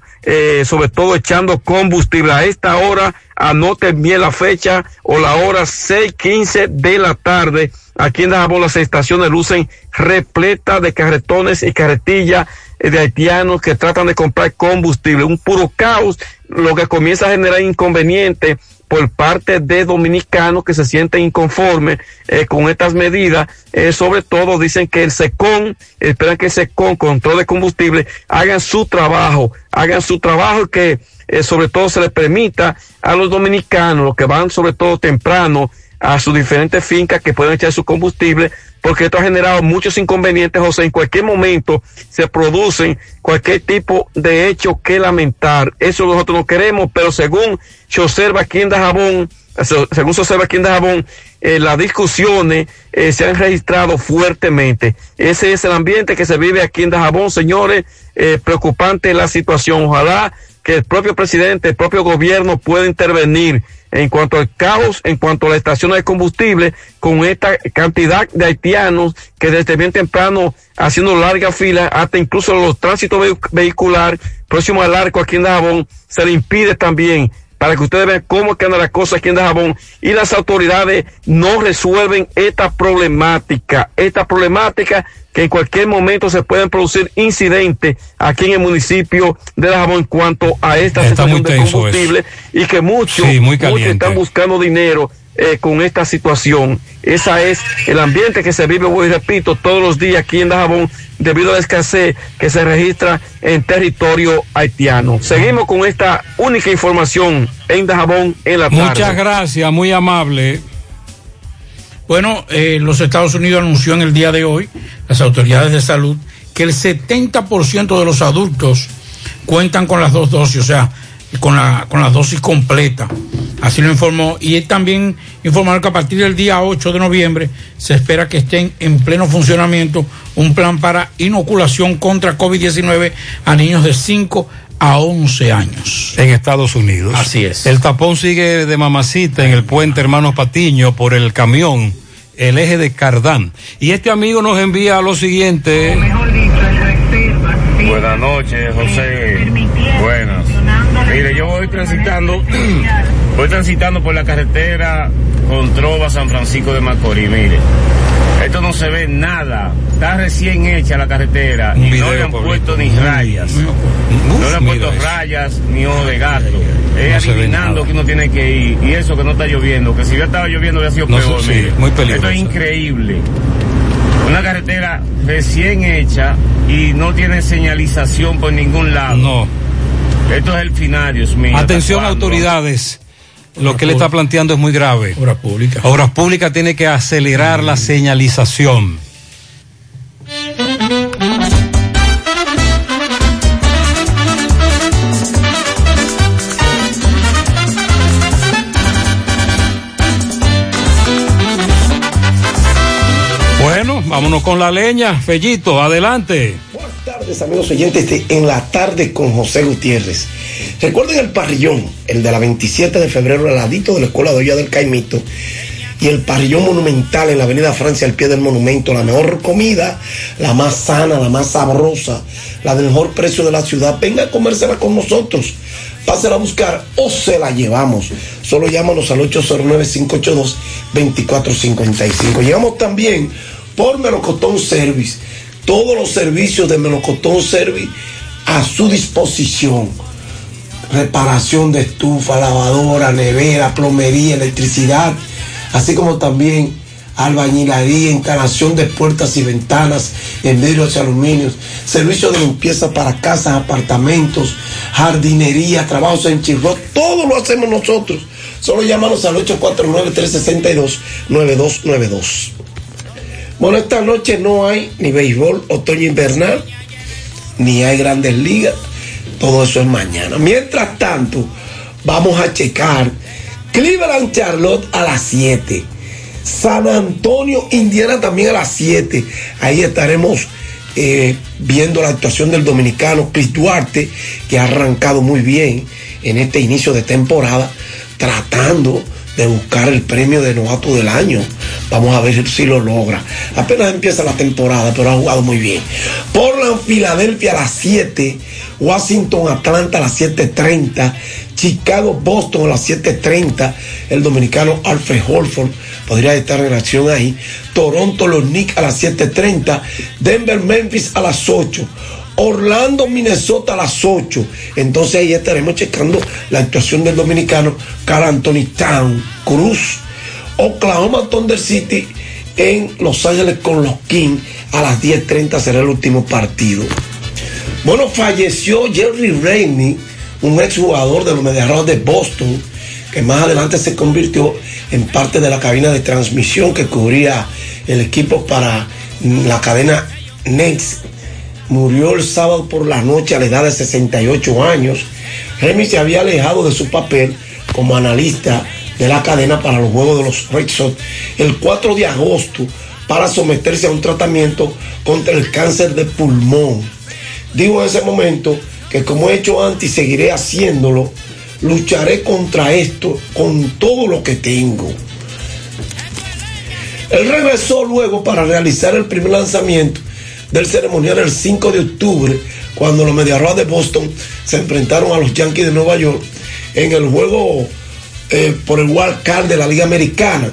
sobre todo echando combustible. A esta hora, anoten bien la fecha o la hora 6:15 de la tarde. Aquí en Dajabón las estaciones lucen repletas de carretones y carretillas eh, de haitianos que tratan de comprar combustible. Un puro caos, lo que comienza a generar inconvenientes por parte de dominicanos que se sienten inconformes eh, con estas medidas. Eh, sobre todo dicen que el SECON, esperan que el SECON, control de combustible, hagan su trabajo, hagan su trabajo y que sobre todo se les permita a los dominicanos, los que van sobre todo temprano a sus diferentes fincas que pueden echar su combustible, porque esto ha generado muchos inconvenientes, José. En cualquier momento se producen cualquier tipo de hecho que lamentar. Eso nosotros no queremos, pero según se observa aquí en Dajabón, según se observa aquí en Dajabón, eh, las discusiones eh, se han registrado fuertemente. Ese es el ambiente que se vive aquí en Dajabón, señores. Eh, preocupante la situación. Ojalá que el propio presidente, el propio gobierno pueda intervenir en cuanto al caos, en cuanto a la estación de combustible, con esta cantidad de haitianos que desde bien temprano haciendo larga fila, hasta incluso los tránsitos vehicular próximo al arco aquí en Dajabón, se le impide también para que ustedes vean cómo que anda la cosa aquí en Dajabón y las autoridades no resuelven esta problemática, esta problemática que en cualquier momento se pueden producir incidentes aquí en el municipio de Dajabón en cuanto a esta Está situación de combustible y que muchos, Sí, muchos están buscando dinero eh, con esta situación. Esa es el ambiente que se vive, voy y repito, todos los días aquí en Dajabón debido a la escasez que se registra en territorio haitiano. Seguimos con esta única información en Dajabón en la tarde. Muchas gracias, muy amable. Bueno, eh, los Estados Unidos anunció en el día de hoy, las autoridades de salud, que el 70% de los adultos cuentan con las dos dosis, o sea, con la, con la dosis completa. Así lo informó. Y también informaron que a partir del día 8 de noviembre se espera que estén en pleno funcionamiento un plan para inoculación contra COVID-19 a niños de 5 a 11 años. En Estados Unidos. Así es. El tapón sigue de mamacita en el puente Hermanos Patiño por el camión, el eje de Cardán. Y este amigo nos envía lo siguiente. Buenas noches, José. Buenas. Mire, yo voy transitando, voy transitando por la carretera con Trova San Francisco de Macorís, mire. Esto no se ve nada. Está recién hecha la carretera y no le han puesto ni rayas. No le han puesto rayas ni ojo de gato. Es ve adivinando que uno tiene que ir. Y eso que no está lloviendo, que si hubiera estado lloviendo hubiera sido No, peor. sí, mire. muy peligroso. Esto es increíble. Una carretera recién hecha y no tiene señalización por ningún lado. No. Esto es el final, Dios mío. Atención autoridades. Lo que le está planteando es muy grave. Obras públicas. Obras Públicas tiene que acelerar la señalización. Vámonos con la leña. Fellito, adelante. Buenas tardes, amigos oyentes En la Tarde con José Gutiérrez. Recuerden el parrillón, el de la 27 de febrero, al ladito de la Escuela de Olla del Caimito, y el parrillón monumental en la Avenida Francia, al pie del monumento. La mejor comida, la más sana, la más sabrosa, la del mejor precio de la ciudad. Venga a comérsela con nosotros. Pásela a buscar o se la llevamos. Solo llámanos al 809-582-2455. Llegamos también por Melocotón Service. Todos los servicios de Melocotón Service a su disposición. Reparación de estufa, lavadora, nevera, plomería, electricidad, así como también albañilería, instalación de puertas y ventanas en vidrios y aluminios, servicio de limpieza para casas, apartamentos, jardinería, trabajos en chirro, todo lo hacemos nosotros. Solo llámanos al 849-362-9292. Bueno, esta noche no hay ni béisbol otoño invernal, ni hay grandes ligas. Todo eso es mañana. Mientras tanto, vamos a checar Cleveland Charlotte a las 7. San Antonio, Indiana también a las 7. Ahí estaremos eh, viendo la actuación del dominicano Chris Duarte, que ha arrancado muy bien en este inicio de temporada, tratando de buscar el premio de novato del año. Vamos a ver si lo logra. Apenas empieza la temporada, pero ha jugado muy bien. Portland, Filadelfia a las 7. Washington, Atlanta a las 7.30. Chicago, Boston a las 7.30. El dominicano Alfred Holford podría estar en acción ahí. Toronto, los Knicks a las 7.30. Denver, Memphis a las 8. Orlando, Minnesota a las 8. Entonces ahí estaremos checando la actuación del dominicano Carl Anthony Town Cruz. Oklahoma Thunder City en Los Ángeles con los Kings a las 10.30 será el último partido. Bueno, falleció Jerry Rainey, un exjugador de los Mediarrojas de Boston, que más adelante se convirtió en parte de la cabina de transmisión que cubría el equipo para la cadena Next. Murió el sábado por la noche a la edad de 68 años. Remy se había alejado de su papel como analista de la cadena para los Juegos de los Red Sox el 4 de agosto para someterse a un tratamiento contra el cáncer de pulmón. Digo en ese momento que como he hecho antes y seguiré haciéndolo, lucharé contra esto con todo lo que tengo. Él regresó luego para realizar el primer lanzamiento del ceremonial el 5 de octubre, cuando los Mediarrojas de Boston se enfrentaron a los Yankees de Nueva York en el juego eh, por el Wild Card de la Liga Americana.